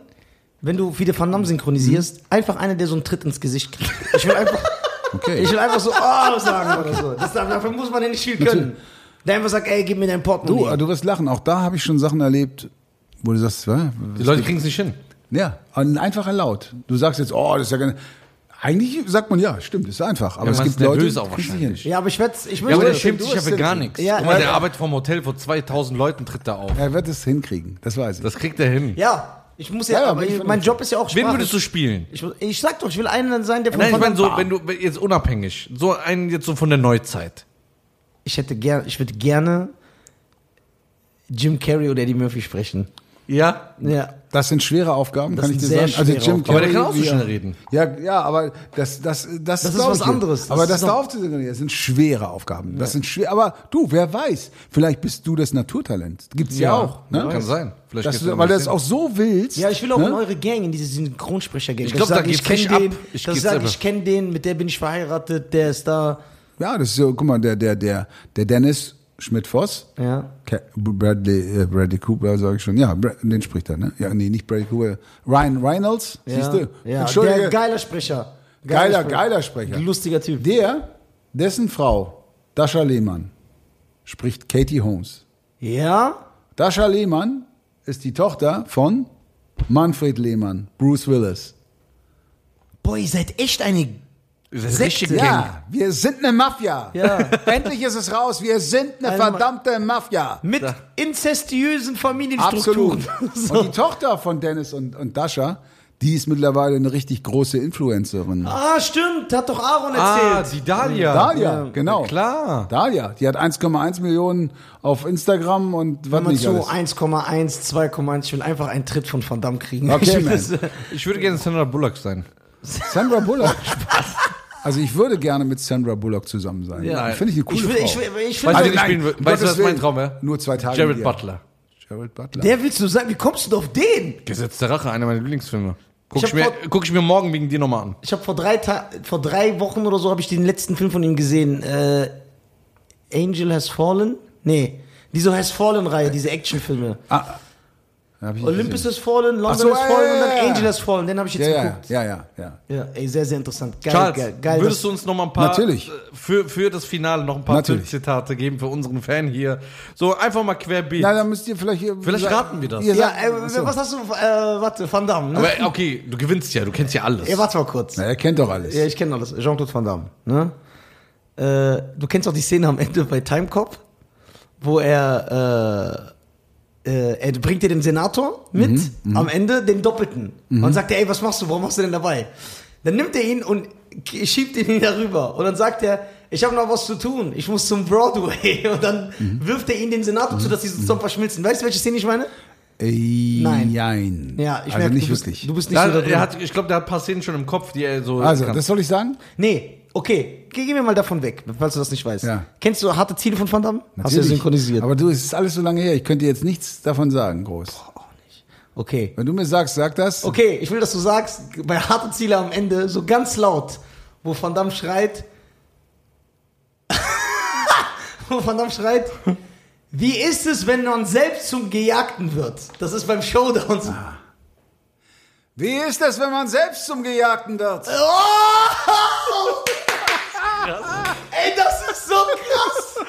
C: wenn du wieder Van Damme synchronisierst, einfach einer, der so einen Tritt ins Gesicht kriegt. Ich will einfach,
A: Okay.
C: ich will einfach so, oh, sagen oder so. Das, dafür muss man ja nicht viel können. Der einfach sagt, ey, gib mir dein
A: Du,
C: Portemonnaie.
A: du wirst lachen. Auch da habe ich schon Sachen erlebt, wo du sagst, was?
B: Die Leute kriegen es nicht hin.
A: Ja, ein einfacher Laut. Du sagst jetzt, oh, das ist ja gar nicht. Eigentlich sagt man ja, stimmt, ist einfach. Aber
B: Ja,
A: es
B: man
A: gibt
B: ist
A: Leute,
B: auch wahrscheinlich.
C: ja, aber ich werde, ich
B: Ja, aber der schämt sich ja für gar nichts.
C: Ja,
B: Guck mal,
C: ja,
B: der arbeitet vom Hotel vor 2000 Leuten, tritt da auf.
A: Er wird es hinkriegen, das weiß ich.
B: Das kriegt er hin.
C: ja, ich muss ja,
A: Ja, ja,
C: aber
A: ich
C: mein. Job ist ja auch
B: Wen würdest du spielen?
C: Ich, ich sag doch, ich will einen sein, der von
B: Nein, ich meine so,
C: Damme-
B: wenn du jetzt unabhängig, so einen jetzt so von der Neuzeit.
C: ich hätte gern, ich würde gerne, Jim Carrey oder Eddie Murphy sprechen.
B: Ja.
C: Ja.
A: Das sind schwere Aufgaben,
C: Das
A: kann ich dir sagen. Also Jim
C: Aufgaben.
B: Aber der kann auch so schnell reden.
A: Ja, ja, aber das, das, das,
C: Das ist was anderes. Das
A: aber das
C: noch-
A: da aufzusuggerieren, das sind schwere Aufgaben. Das sind schwer. Aber du, wer weiß? Vielleicht bist du das Naturtalent. Gibt's ja, auch. Ne?
B: Kann sein. Vielleicht
A: Dass du, weil du das auch so willst.
C: Ja, ich will auch
A: ne?
C: in eure Gang, in diese Synchronsprecher-Gang.
B: Ich glaub,
C: Dass
B: da
C: sag, ich
B: geht's
C: kenn
B: richtig
C: den,
B: ab. Ich selber.
C: ich kenne den, mit der bin ich verheiratet, der ist da.
A: Ja, das ist so, guck mal, der, der, der, der Dennis Schmidt-Voss.
C: Ja.
A: Bradley, äh, Bradley Cooper, sage ich schon. Ja, den spricht er, ne? Ja, nee, nicht Bradley Cooper. Ryan Reynolds, siehst du?
C: Ja, der geiler Sprecher.
A: Geiler, geiler Sprecher.
C: Lustiger Typ.
A: Der, dessen Frau, Dasha Lehmann, spricht Katie Holmes.
C: Ja?
A: Dasha Lehmann ist die Tochter von Manfred Lehmann, Bruce Willis.
C: Boah, ihr seid echt eine.
B: Gang.
A: Ja, wir sind eine Mafia.
C: Ja.
A: Endlich ist es raus. Wir sind eine
C: Also,
A: verdammte Mafia.
C: Mit inzestiösen Familienstrukturen.
A: Absolut.
C: So.
A: Und die Tochter von Dennis und, und Dasha, die ist mittlerweile eine richtig große Influencerin.
C: Ah, stimmt, hat doch Aaron
B: Ah,
C: erzählt.
B: die Dalia.
A: Dalia,
C: Ja,
A: genau.
B: Klar.
A: Dalia, die hat 1,1 Millionen auf Instagram und was nicht
C: so
A: alles.
C: 1,1, 2,1, ich will einfach einen Tritt von Van Damme kriegen.
A: Okay,
C: Ich
A: man.
C: das-
B: Ich würde gerne Sandra Bullock sein.
A: Sandra Bullock. Also ich würde gerne mit Sandra Bullock zusammen sein.
C: Ja.
A: Finde ich eine coole
C: Ich will,
A: Frau.
C: ich will, ich
B: Weißt
C: will
B: ich spielen will?
A: um
B: Weißt du, was mein. Traum wäre?
A: Nur zwei Tage
B: Jared
A: mit ihr.
B: Butler.
A: Jared Butler.
C: der willst du sagen, wie kommst du auf den?
B: Gesetz der Rache, einer meiner Lieblingsfilme. Guck
C: Ich
B: ich, mir,
C: vor-
B: guck ich mir morgen wegen dir nochmal an.
C: Ich habe vor drei Ta vor drei Wochen oder so habe ich den letzten Film von ihm gesehen. Äh, Angel Has Fallen? Nee, diese Has Fallen Reihe, diese Actionfilme.
A: ah,
C: Olympus
A: gesehen.
C: Has Fallen, London
A: so, ja,
C: Fallen
A: ja,
C: und dann. Angel Has Fallen. Den habe ich jetzt
A: ja, ja,
C: geguckt.
A: ja, ja, ja.
C: Ja, ey, sehr, sehr interessant. Geil,
B: Charles,
C: geil, geil.
B: würdest du uns noch mal ein paar
A: Natürlich.
B: äh, für, für das Finale noch ein paar
A: Natürlich.
B: Zitate geben für unseren Fan hier? So einfach mal querbeet.
A: Na, dann müsst ihr vielleicht hier.
B: Vielleicht raten wir das.
C: Ja,
A: sagt-
C: äh,
A: Achso.
C: was hast du? Äh, warte, Van Damme. Ne?
B: Aber okay, du gewinnst ja, du kennst ja alles.
C: ja, warte mal kurz.
A: Na, er kennt doch alles.
C: Ja, ich kenne alles. Jean-Claude Van Damme. Ne? Äh, du kennst auch die Szene am Ende bei Timecop, wo er, äh, äh, er bringt dir den Senator mit, am Ende den Doppelten. Und sagt er, ey, was machst du, warum machst du denn dabei? Dann nimmt er ihn und schiebt ihn wieder rüber. Und dann sagt er, ich habe noch was zu tun, ich muss zum Broadway. Und dann wirft er ihn den Senator zu, dass sie zusammen verschmilzen. Weißt du, welche Szene ich meine?
A: Äh,
C: Nein.
A: Nein.
C: Ja, ich
A: also
C: merke,
A: nicht
C: du, bist,
A: wirklich.
C: du bist nicht
B: Da,
C: so da drin.
B: er hat, ich glaube, der hat ein paar Szenen schon im Kopf, die er so.
A: also,
B: kann.
A: das soll ich sagen?
C: Nee, okay, geh, geh mir mal davon weg, falls du das nicht weißt.
A: Ja.
C: Kennst du harte Ziele von Van Damme? Hast du ja
A: Natürlich.
C: synchronisiert.
A: Aber du, es ist alles so lange her. Ich könnte jetzt nichts davon sagen, groß.
C: okay.
A: Wenn du mir sagst, sag das.
C: Okay, ich will, dass du sagst, bei harte Ziele am Ende, so ganz laut, wo Van Damme schreit, wo Van Damme schreit, wie ist es, wenn man selbst zum Gejagten wird? Das ist beim Showdown so.
A: Wie ist es, wenn man selbst zum Gejagten wird?
C: Oh! Ey, das ist so krass!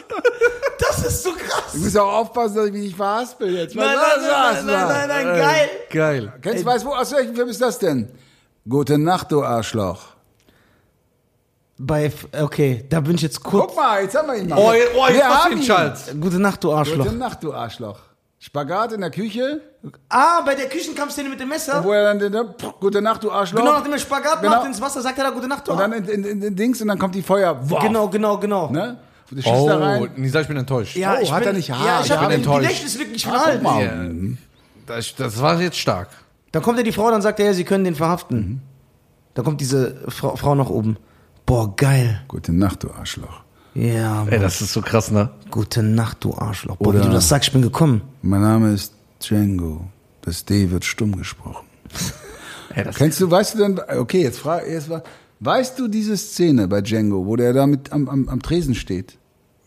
C: Das ist so krass!
A: Du musst auch aufpassen, dass ich mich nicht verhaspel jetzt. Was
C: Nein, nein, nein, nein, nein, nein, nein, geil!
B: Geil.
A: Kennst du, weißt du, aus welchem Film ist das denn? Gute Nacht, du Arschloch.
C: Bei, okay, da bin ich jetzt kurz.
A: Guck mal, jetzt haben wir ihn mal.
B: Oh, oh jetzt
A: Wir haben
B: ihn.
C: Gute Nacht, du Arschloch.
A: Gute Nacht, du Arschloch. Spagat in der Küche,
C: Ah, bei der Küchenkampfszene mit dem Messer.
A: wo er dann den, den Gute Nacht, du Arschloch.
C: Genau, nachdem er Spagat
A: Genau.
C: macht ins Wasser, sagt er da Gute Nacht, du
A: Und dann in, in, in, in Dings und dann kommt die Feuer. Wow.
C: Genau, genau, genau.
A: Ne? Du schießt
B: Oh,
A: da rein.
B: Nisa, ich bin enttäuscht.
C: Ja,
A: Oh,
C: ich
A: hat
C: bin,
A: er nicht Haar?
C: Ja, ich
A: Ja,
C: habe
B: bin
C: die
B: enttäuscht.
C: Gedächtnislücken nicht
A: Ah,
C: von
A: guck mal.
B: Ja, das, das war jetzt stark.
C: Dann kommt ja die Frau, dann sagt er, ja, sie können den verhaften. Dann kommt diese Frau, Frau nach oben. Boah, geil.
A: Gute Nacht, du Arschloch.
C: Ja,
B: Ey,
C: Mann.
B: das ist so krass, ne?
C: Gute Nacht, du Arschloch. Boah,
A: Oder-
C: wie du das sagst, ich bin gekommen.
A: Mein Name ist Django. Das D wird stumm gesprochen.
B: Ey, das
A: Kennst du, weißt du denn, okay, jetzt frage jetzt mal, weißt du diese Szene bei Django, wo der da mit am, am, am Tresen steht?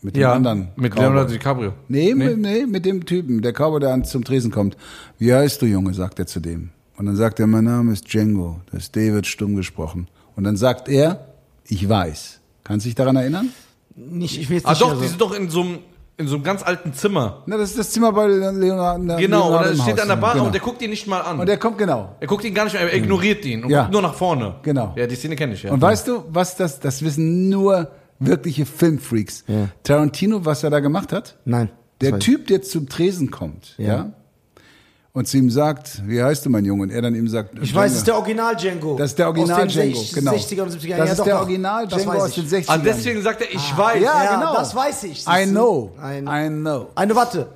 A: Mit dem
B: ja,
A: anderen.
B: mit
A: Cowboy?
B: Leonardo DiCaprio.
A: Nee, Mit, nee, mit dem Typen, der Cowboy, der an- zum Tresen kommt. Wie heißt du, Junge, sagt er zu dem. Und dann sagt er, mein Name ist Django. Das D wird stumm gesprochen. Und dann sagt er, ich weiß. Kannst du dich daran erinnern?
C: Nicht, ich will jetzt
B: Ah
C: nicht
B: doch,
C: mehr
B: die sind doch in so einem in so einem ganz alten Zimmer.
A: Na, das ist das Zimmer bei Leonardo.
B: Genau, und
A: Leonardo
B: er
A: im
B: steht
A: Haus.
B: an der Bar
A: genau.
B: und der guckt ihn nicht mal an.
A: Und der kommt genau.
B: er guckt ihn gar nicht mehr, er ignoriert ihn und
A: Ja.
B: guckt nur nach vorne.
A: Genau.
B: Ja, die Szene kenne ich, ja.
A: Und weißt du, was das, das wissen nur wirkliche Filmfreaks.
C: Ja.
A: Tarantino, was er da gemacht hat?
C: Nein.
A: Der Typ, der zum Tresen kommt, ja.
C: Ja.
A: Und zu ihm sagt, wie heißt du, mein Junge? Und er dann ihm sagt,
C: Ich, ich weiß, es ist der Original Django.
A: Das ist der Original
C: aus den
A: Django,
C: sech-
A: genau.
C: 60er und 70er Jahren.
A: Das
C: ja,
A: ist
C: doch,
A: der. Original Django
C: weiß
A: aus den
C: ich.
A: 60ern.
B: ah, deswegen sagt er, ich weiß.
A: Ja,
C: Ja,
A: genau.
C: das weiß ich.
A: I know.
C: Ein,
A: I know.
C: Eine Warte.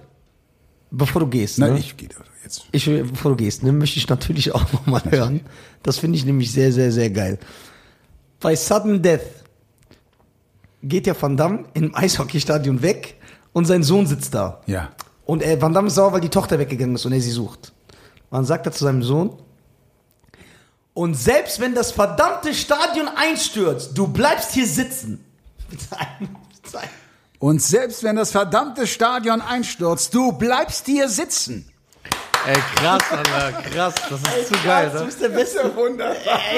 C: bevor du gehst,
A: Nein,
C: ne?
A: ich gehe jetzt.
C: Ich, bevor du gehst, ne, möchte ich natürlich auch nochmal hören. Das finde ich nämlich sehr, sehr, sehr geil. Bei Sudden Death geht ja Van Damme im Eishockeystadion weg und sein Sohn sitzt da.
A: Ja.
C: Und er, Van Damme ist sauer, weil die Tochter weggegangen ist und er sie sucht. Dann sagt er zu seinem Sohn, und selbst wenn das verdammte Stadion einstürzt, du bleibst hier sitzen.
A: Und selbst wenn das verdammte Stadion einstürzt, du bleibst hier sitzen.
B: Ey, krass, Alter, krass. Das ist zu geil,
C: Du
B: ne?
C: bist der Beste.
A: wunderbar.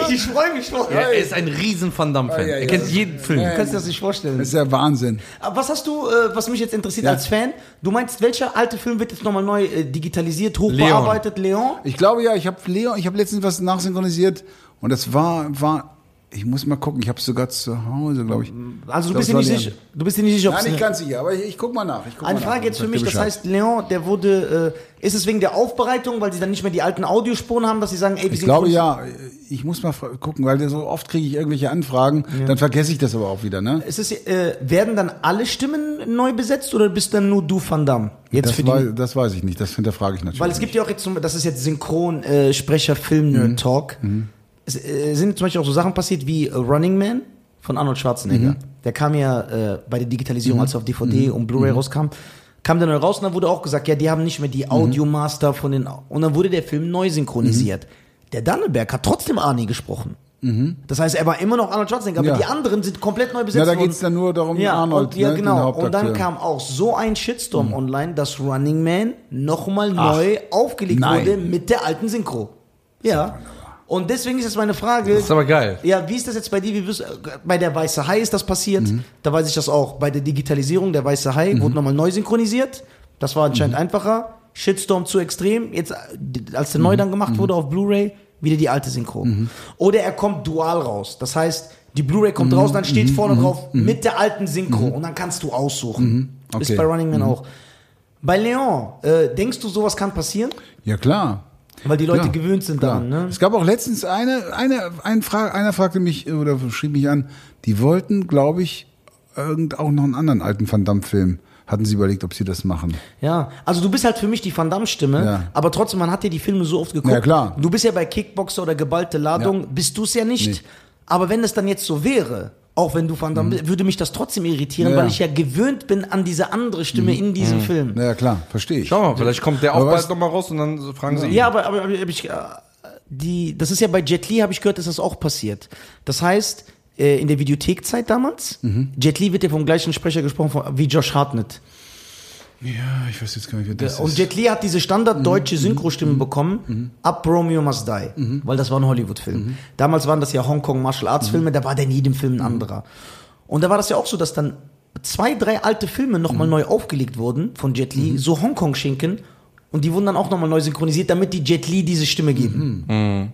C: Ey, ich freue mich schon.
B: Ja, er ist ein riesen Van Damme-Fan.
A: Ja, ja,
B: Er
A: ja.
B: kennt jeden Film.
C: Du kannst dir das nicht vorstellen.
A: Das ist ja Wahnsinn.
C: Aber was hast du, äh, was mich jetzt interessiert
A: Ja.
C: als Fan? Du meinst, welcher alte Film wird jetzt nochmal neu äh, digitalisiert, hochbearbeitet? Leon?
A: Ich glaube ja, ich habe Leo, ich habe letztens was nachsynchronisiert und das war, war, ich muss mal gucken, ich habe es sogar zu Hause, glaube ich.
C: Also du bist dir nicht sicher. Du bist dir nicht sicher, ob
A: Nein, nicht ganz sicher, aber ich, ich guck mal nach. Ich guck
C: Eine
A: mal
C: Frage
A: nach.
C: jetzt für mich, das heißt, Leon, der wurde, äh, ist es wegen der Aufbereitung, weil sie dann nicht mehr die alten Audiospuren haben, dass sie sagen, ey, wir
A: Ich
C: sind
A: glaube
C: kurz-
A: ja, ich muss mal fra- gucken, weil so oft kriege ich irgendwelche Anfragen, dann vergesse ich das aber auch wieder, ne?
C: Ist es, äh, werden dann alle Stimmen neu besetzt oder bist dann nur du Van Damme? Jetzt
A: Das,
C: für die,
A: weiß, das weiß ich nicht, das hinterfrage ich natürlich.
C: weil es gibt ja auch jetzt, zum, das ist jetzt Synchronsprecher, äh, Sprecher, Film, Talk. Es äh, sind zum Beispiel auch so Sachen passiert wie äh, Running Man von Arnold Schwarzenegger. Der kam ja äh, bei der Digitalisierung, als er auf DVD und Blu-ray rauskam, kam der neu raus und dann wurde auch gesagt, ja, die haben nicht mehr die Audiomaster von den, und dann wurde der Film neu synchronisiert. Der Danneberg hat trotzdem Arnie gesprochen. Das heißt, er war immer noch Arnold Schwarzenegger, aber
A: Ja.
C: die anderen sind komplett neu besetzt
A: Ja, da
C: worden.
A: geht's dann nur darum,
C: ja,
A: Arnold,
C: und, ja,
A: ne,
C: genau. Und dann kam auch so ein Shitstorm online, dass Running Man nochmal neu aufgelegt
A: nein.
C: wurde mit der alten Synchro. Ja. Und deswegen ist jetzt meine Frage.
B: Das ist aber geil.
C: Ja, wie ist das jetzt bei dir? Wie wirst, bei der Weiße Hai ist das passiert.
A: Mhm.
C: Da weiß ich das auch. Bei der Digitalisierung der Weiße Hai wurde nochmal neu synchronisiert. Das war anscheinend
A: Mhm.
C: einfacher. Shitstorm zu extrem. Jetzt, als der neu dann gemacht
A: Mhm.
C: wurde auf Blu-ray, wieder die alte Synchro. Oder er kommt dual raus. Das heißt, die Blu-ray
A: Mhm.
C: kommt raus, dann steht vorne drauf mit der alten Synchro und dann kannst du aussuchen.
A: Mhm. Okay.
C: Ist bei Running Man auch. Bei Leon, äh, denkst du, sowas kann passieren?
A: Ja, klar.
C: Weil die Leute
A: Klar,
C: gewöhnt sind
A: klar.
C: daran, ne?
A: Es gab auch letztens eine, eine, ein Fra einer fragte mich oder schrieb mich an, die wollten, glaube ich, irgend auch noch einen anderen alten Van Damme-Film. Hatten sie überlegt, ob sie das machen.
C: Ja, also du bist halt für mich die Van Damme-Stimme,
A: Ja.
C: aber trotzdem, man hat dir die Filme so oft geguckt.
A: Ja, klar.
C: Du bist ja bei Kickboxer oder geballte Ladung,
A: Ja.
C: bist du es ja nicht.
A: Nee.
C: Aber wenn es dann jetzt so wäre, auch wenn du Van Damme bist, würde mich das trotzdem irritieren,
A: Mhm. Ja. Mhm.
C: weil ich ja gewöhnt bin an diese andere Stimme in diesem Film.
A: Ja, klar, verstehe ich.
B: Schau mal, vielleicht kommt der auch
A: Aber
B: bald nochmal raus und dann fragen sie ihn.
C: Ja, aber, aber, aber ich, äh, die, das ist ja bei Jet Li, habe ich gehört, ist das auch passiert. Das heißt, äh, in der Videothekzeit damals,
A: Mhm.
C: Jet Li wird ja vom gleichen Sprecher gesprochen wie Josh Hartnett.
A: Ja, ich weiß jetzt gar nicht, wer das
C: Und
A: ist.
C: Jet Li hat diese standarddeutsche Synchrostimme bekommen, ab Romeo Must Die, weil das war ein Hollywood-Film. Damals waren das ja Hongkong Martial Arts Filme, da war der in jedem Film ein anderer. Und da war das ja auch so, dass dann zwei, drei alte Filme nochmal neu aufgelegt wurden von Jet Li, so Hongkong-Schinken, und die wurden dann auch nochmal neu synchronisiert, damit die Jet Li diese Stimme geben.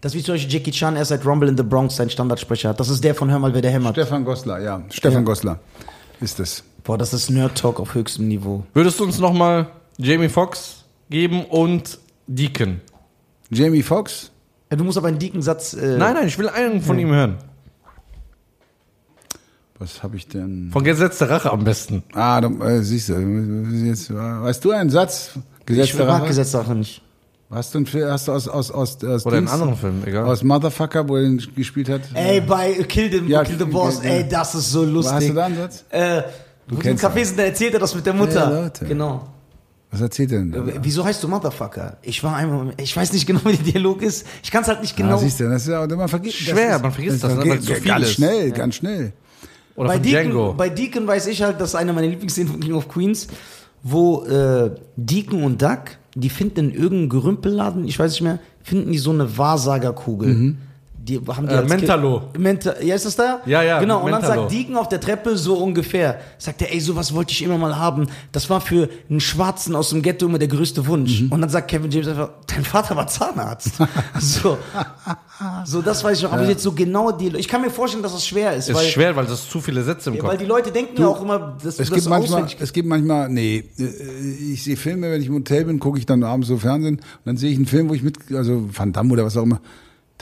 C: Das ist wie zum Beispiel Jackie Chan, er seit Rumble in the Bronx seinen Standardsprecher hat. Das ist der von Hör mal, wer der hämmert.
A: Stefan Goslar, ja. Stefan
C: Ja.
A: Goslar ist es.
C: Boah, das ist Nerd-Talk auf höchstem Niveau.
B: Würdest du uns nochmal Jamie Foxx geben und Deacon?
A: Jamie Foxx?
C: Ja, du musst aber einen dicken Satz... Äh,
B: Nein, nein, ich will einen von ihm hören.
A: Was habe ich denn?
B: Von gesetzter Rache am besten.
A: Ah, du, äh, siehst du, jetzt, äh, weißt du einen Satz?
C: ich
A: Gesetzter
C: mag
A: Rache?
C: Gesetzsache nicht.
A: Hast du einen Film, hast du aus, aus, aus, aus
B: Oder einen anderen Film, egal.
A: Aus Motherfucker, wo er gespielt hat?
C: Ey, bei Kill the,
A: Ja,
C: Kill the Boss,
A: ja.
C: ey, das ist so lustig.
A: Hast du da einen Satz?
C: Äh, wo die im
A: kennst
C: Café sind, da erzählt er das mit der Mutter.
A: Ja, Leute.
C: Genau.
A: Was erzählt er denn? da?
C: Äh, Wieso heißt du Motherfucker? Ich war einmal, ich weiß nicht genau, wie der Dialog ist. Ich kann es halt nicht genau.
A: Ah, siehst du, das ist ja, man vergisst
B: Schwer, man vergisst das, ne, weil es so viel
A: Ganz
B: ist.
A: schnell, ganz schnell.
B: Oder
C: bei,
B: von
C: Deacon,
B: Django.
C: bei Deacon weiß ich halt, das ist eine meiner Lieblingsszenen von King of Queens, wo äh, Deacon und Duck, die finden in irgendeinem Gerümpelladen, ich weiß nicht mehr, finden die so eine Wahrsagerkugel. Die haben die
B: Äh, Mentalo.
C: Menta ja, ist das da?
B: Ja, ja,
C: Genau, und dann
B: Mentalo.
C: sagt Deacon auf der Treppe so ungefähr, sagt er, ey, sowas wollte ich immer mal haben. Das war für einen Schwarzen aus dem Ghetto immer der größte Wunsch.
B: Mhm.
C: Und dann sagt Kevin James einfach, dein Vater war Zahnarzt. so. so, das weiß ich noch. Aber jetzt so genau die, ich kann mir vorstellen, dass es schwer ist.
B: Ist
C: weil,
B: schwer, weil das zu viele Sätze im
C: ja,
B: Kopf.
C: weil die Leute denken ja auch immer, dass du
A: Es
C: das
A: gibt, manchmal, es gibt manchmal, nee, äh, ich sehe Filme, wenn ich im Hotel bin, gucke ich dann abends so Fernsehen und dann sehe ich einen Film, wo ich mit, also Van Damme oder was auch immer,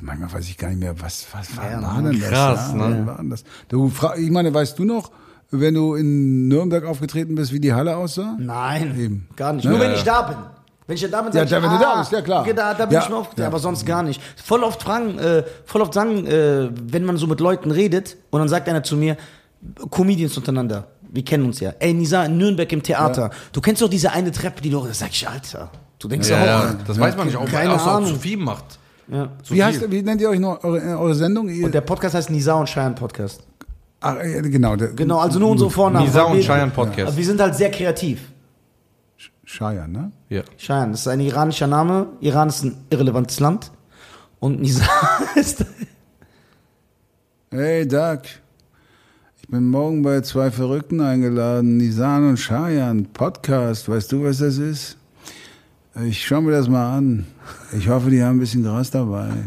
A: manchmal weiß ich gar nicht mehr, was, was war,
C: Ja,
A: war denn das?
B: krass,
A: ja,
B: ne?
A: was war das? Du, ich meine, weißt du noch, wenn du in Nürnberg aufgetreten bist, wie die Halle aussah?
C: Nein,
A: Eben.
C: gar nicht.
A: Ne?
C: Nur wenn
A: Ja,
C: ich
A: ja.
C: da bin. Wenn ich ja da bin,
A: Ja,
C: sag ich,
A: da, wenn du
C: ah,
A: da bist, ja, klar.
C: Da, da bin
A: Ja,
C: ich mir oft,
A: ja.
C: aber sonst gar nicht. Voll oft fragen, äh, voll oft sagen, äh, wenn man so mit Leuten redet und dann sagt einer zu mir, Comedians untereinander, wir kennen uns ja. Ey, Nisa, in Nürnberg im Theater. Du kennst doch diese eine Treppe, die du, da sag ich, Alter, du denkst
B: Ja,
C: auch.
B: ja, das weiß man nicht, auch,
C: Keine
B: ob
C: Ahnung.
B: zu viel macht.
C: Ja.
A: Wie, heißt, wie nennt ihr euch noch eure, eure Sendung? Ihr,
C: Und der Podcast heißt Nisa und Cheyenne Podcast.
A: Ach, äh, genau. Der,
C: Genau, also nur unsere Vornamen.
B: Nisa und Cheyenne Podcast.
C: Aber wir sind halt sehr kreativ.
A: Shire, ne?
B: Ja.
C: Cheyenne, das ist ein iranischer Name. Iran ist ein irrelevantes Land. Und Nisa ist.
A: Hey, Doug. Ich bin morgen bei zwei Verrückten eingeladen. Nisan und Shayan. Podcast. Weißt du, was das ist? Ich schau mir das mal an. Ich hoffe, die haben ein bisschen Gras dabei.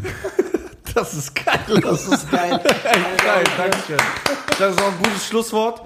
B: Das ist geil.
C: Das ist geil.
B: Geil, danke schön. Das ist auch ein gutes Schlusswort.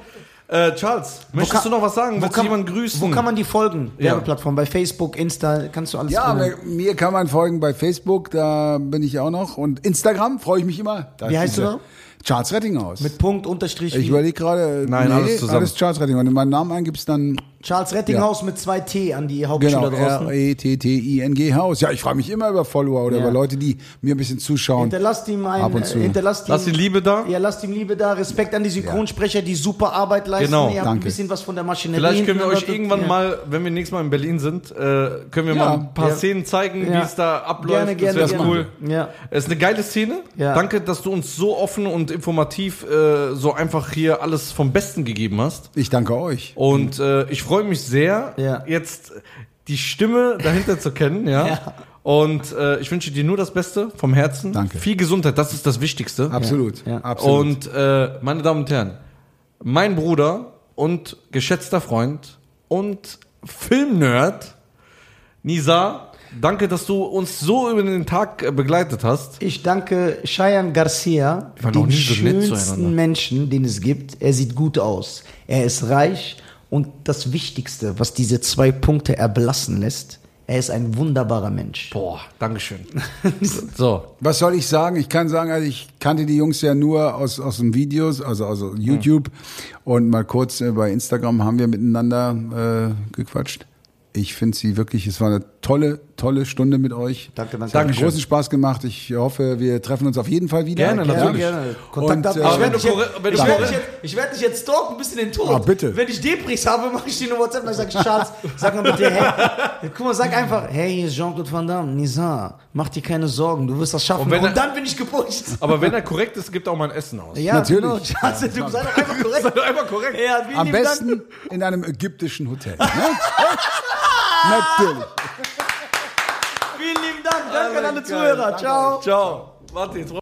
B: Äh, Charles, möchtest
C: kann-
B: du noch was sagen?
C: Wo
B: Willst du
C: kann,
B: jemanden grüßen?
C: wo kann man die folgen?
B: Ja.
C: Werbeplattform, bei Facebook, Insta, kannst du alles
A: Ja, mir, kann man folgen bei Facebook, da bin ich auch noch. Und Instagram freue ich mich immer. Da
C: Wie heißt du da?
A: Charles Rettinghaus.
C: Mit Punkt, Unterstrich.
A: ich überlege gerade.
B: Nein, alles zusammen.
A: Alles Charles Rettinghaus. Wenn du meinen Namen eingibst, dann
C: Charles Rettinghaus mit zwei T an die Hauptschüler
A: genau.
C: draußen.
A: R-E-T-T-I-N-G Haus. Ja, ich freue mich immer über Follower oder
C: Ja.
A: über Leute, die mir ein bisschen zuschauen.
C: Hinterlasst ihm ein,
A: Ab und zu.
C: hinterlasst ihm,
B: Lass die Liebe da.
C: Ja, lasst ihm Liebe da. Respekt an die Synchronsprecher, die super Arbeit leisten.
B: Genau.
C: Ihr habt
A: Danke.
C: ein bisschen was von der Maschinerie.
B: Vielleicht können wir euch irgendwann
C: ja.
B: mal, wenn wir nächstes Mal in Berlin sind, äh, können wir
A: Ja.
B: mal ein paar
C: Ja.
B: Szenen zeigen,
C: Ja.
B: wie es da abläuft.
C: Gerne, gerne,
B: das wäre cool.
C: Ja.
B: Es ist eine geile Szene.
C: Ja.
B: Danke, dass du uns so offen und informativ äh, so einfach hier alles vom Besten gegeben hast.
A: Ich danke euch.
B: Und äh, ich freue mich sehr,
C: Ja.
B: jetzt die Stimme dahinter zu kennen, ja.
C: Ja.
B: Und äh, ich wünsche dir nur das Beste vom Herzen.
A: Danke.
B: Viel Gesundheit, das ist das Wichtigste.
A: Absolut.
C: Ja.
A: Absolut.
B: Und äh, meine Damen und Herren, mein Bruder und geschätzter Freund und Filmnerd, Nisa, danke, dass du uns so über den Tag äh, begleitet hast.
C: Ich danke Cheyenne Garcia, dem
B: nie so
C: schönsten. Menschen, den es gibt. Er sieht gut aus. Er ist reich. Und das Wichtigste, was diese zwei Punkte erblassen lässt, er ist ein wunderbarer Mensch.
B: Boah, Dankeschön. so,
A: Was soll ich sagen? Ich kann sagen, also ich kannte die Jungs ja nur aus, aus den Videos, also, also YouTube. Und mal kurz äh, bei Instagram haben wir miteinander äh, gequatscht. Ich finde sie wirklich, es war eine tolle, tolle Stunde mit euch.
C: Danke, danke.
B: Dankeschön.
A: großen Spaß gemacht. Ich hoffe, wir treffen uns auf jeden Fall wieder.
B: Gerne, natürlich.
C: Kontakt
A: Und,
C: ab.
A: äh,
C: ich werde dich, werd dich jetzt- ich werd dich jetzt stalken bis in den Tod.
A: Ah, bitte.
C: Wenn ich Depris habe, mache ich dir eine WhatsApp und sage ich, Charles, sag mal bitte, hey, guck mal, sag einfach, hey, hier ist Jean-Claude Van Damme, Nizar, mach dir keine Sorgen, du wirst das schaffen.
B: Und
C: Und,
B: wenn er-
C: dann bin ich gepusht.
B: aber wenn er korrekt ist, gibt er auch mal ein Essen aus.
C: Ja,
A: Natürlich.
C: Genau, Charles, du sei doch einfach korrekt.
B: Sei doch einfach korrekt.
C: Ja,
A: Am besten
C: Dank.
A: in einem ägyptischen Hotel. Ne? Natürlich.
C: Vielen lieben Dank. Danke an alle Zuhörer. Ciao.
B: Ciao. Warte, jetzt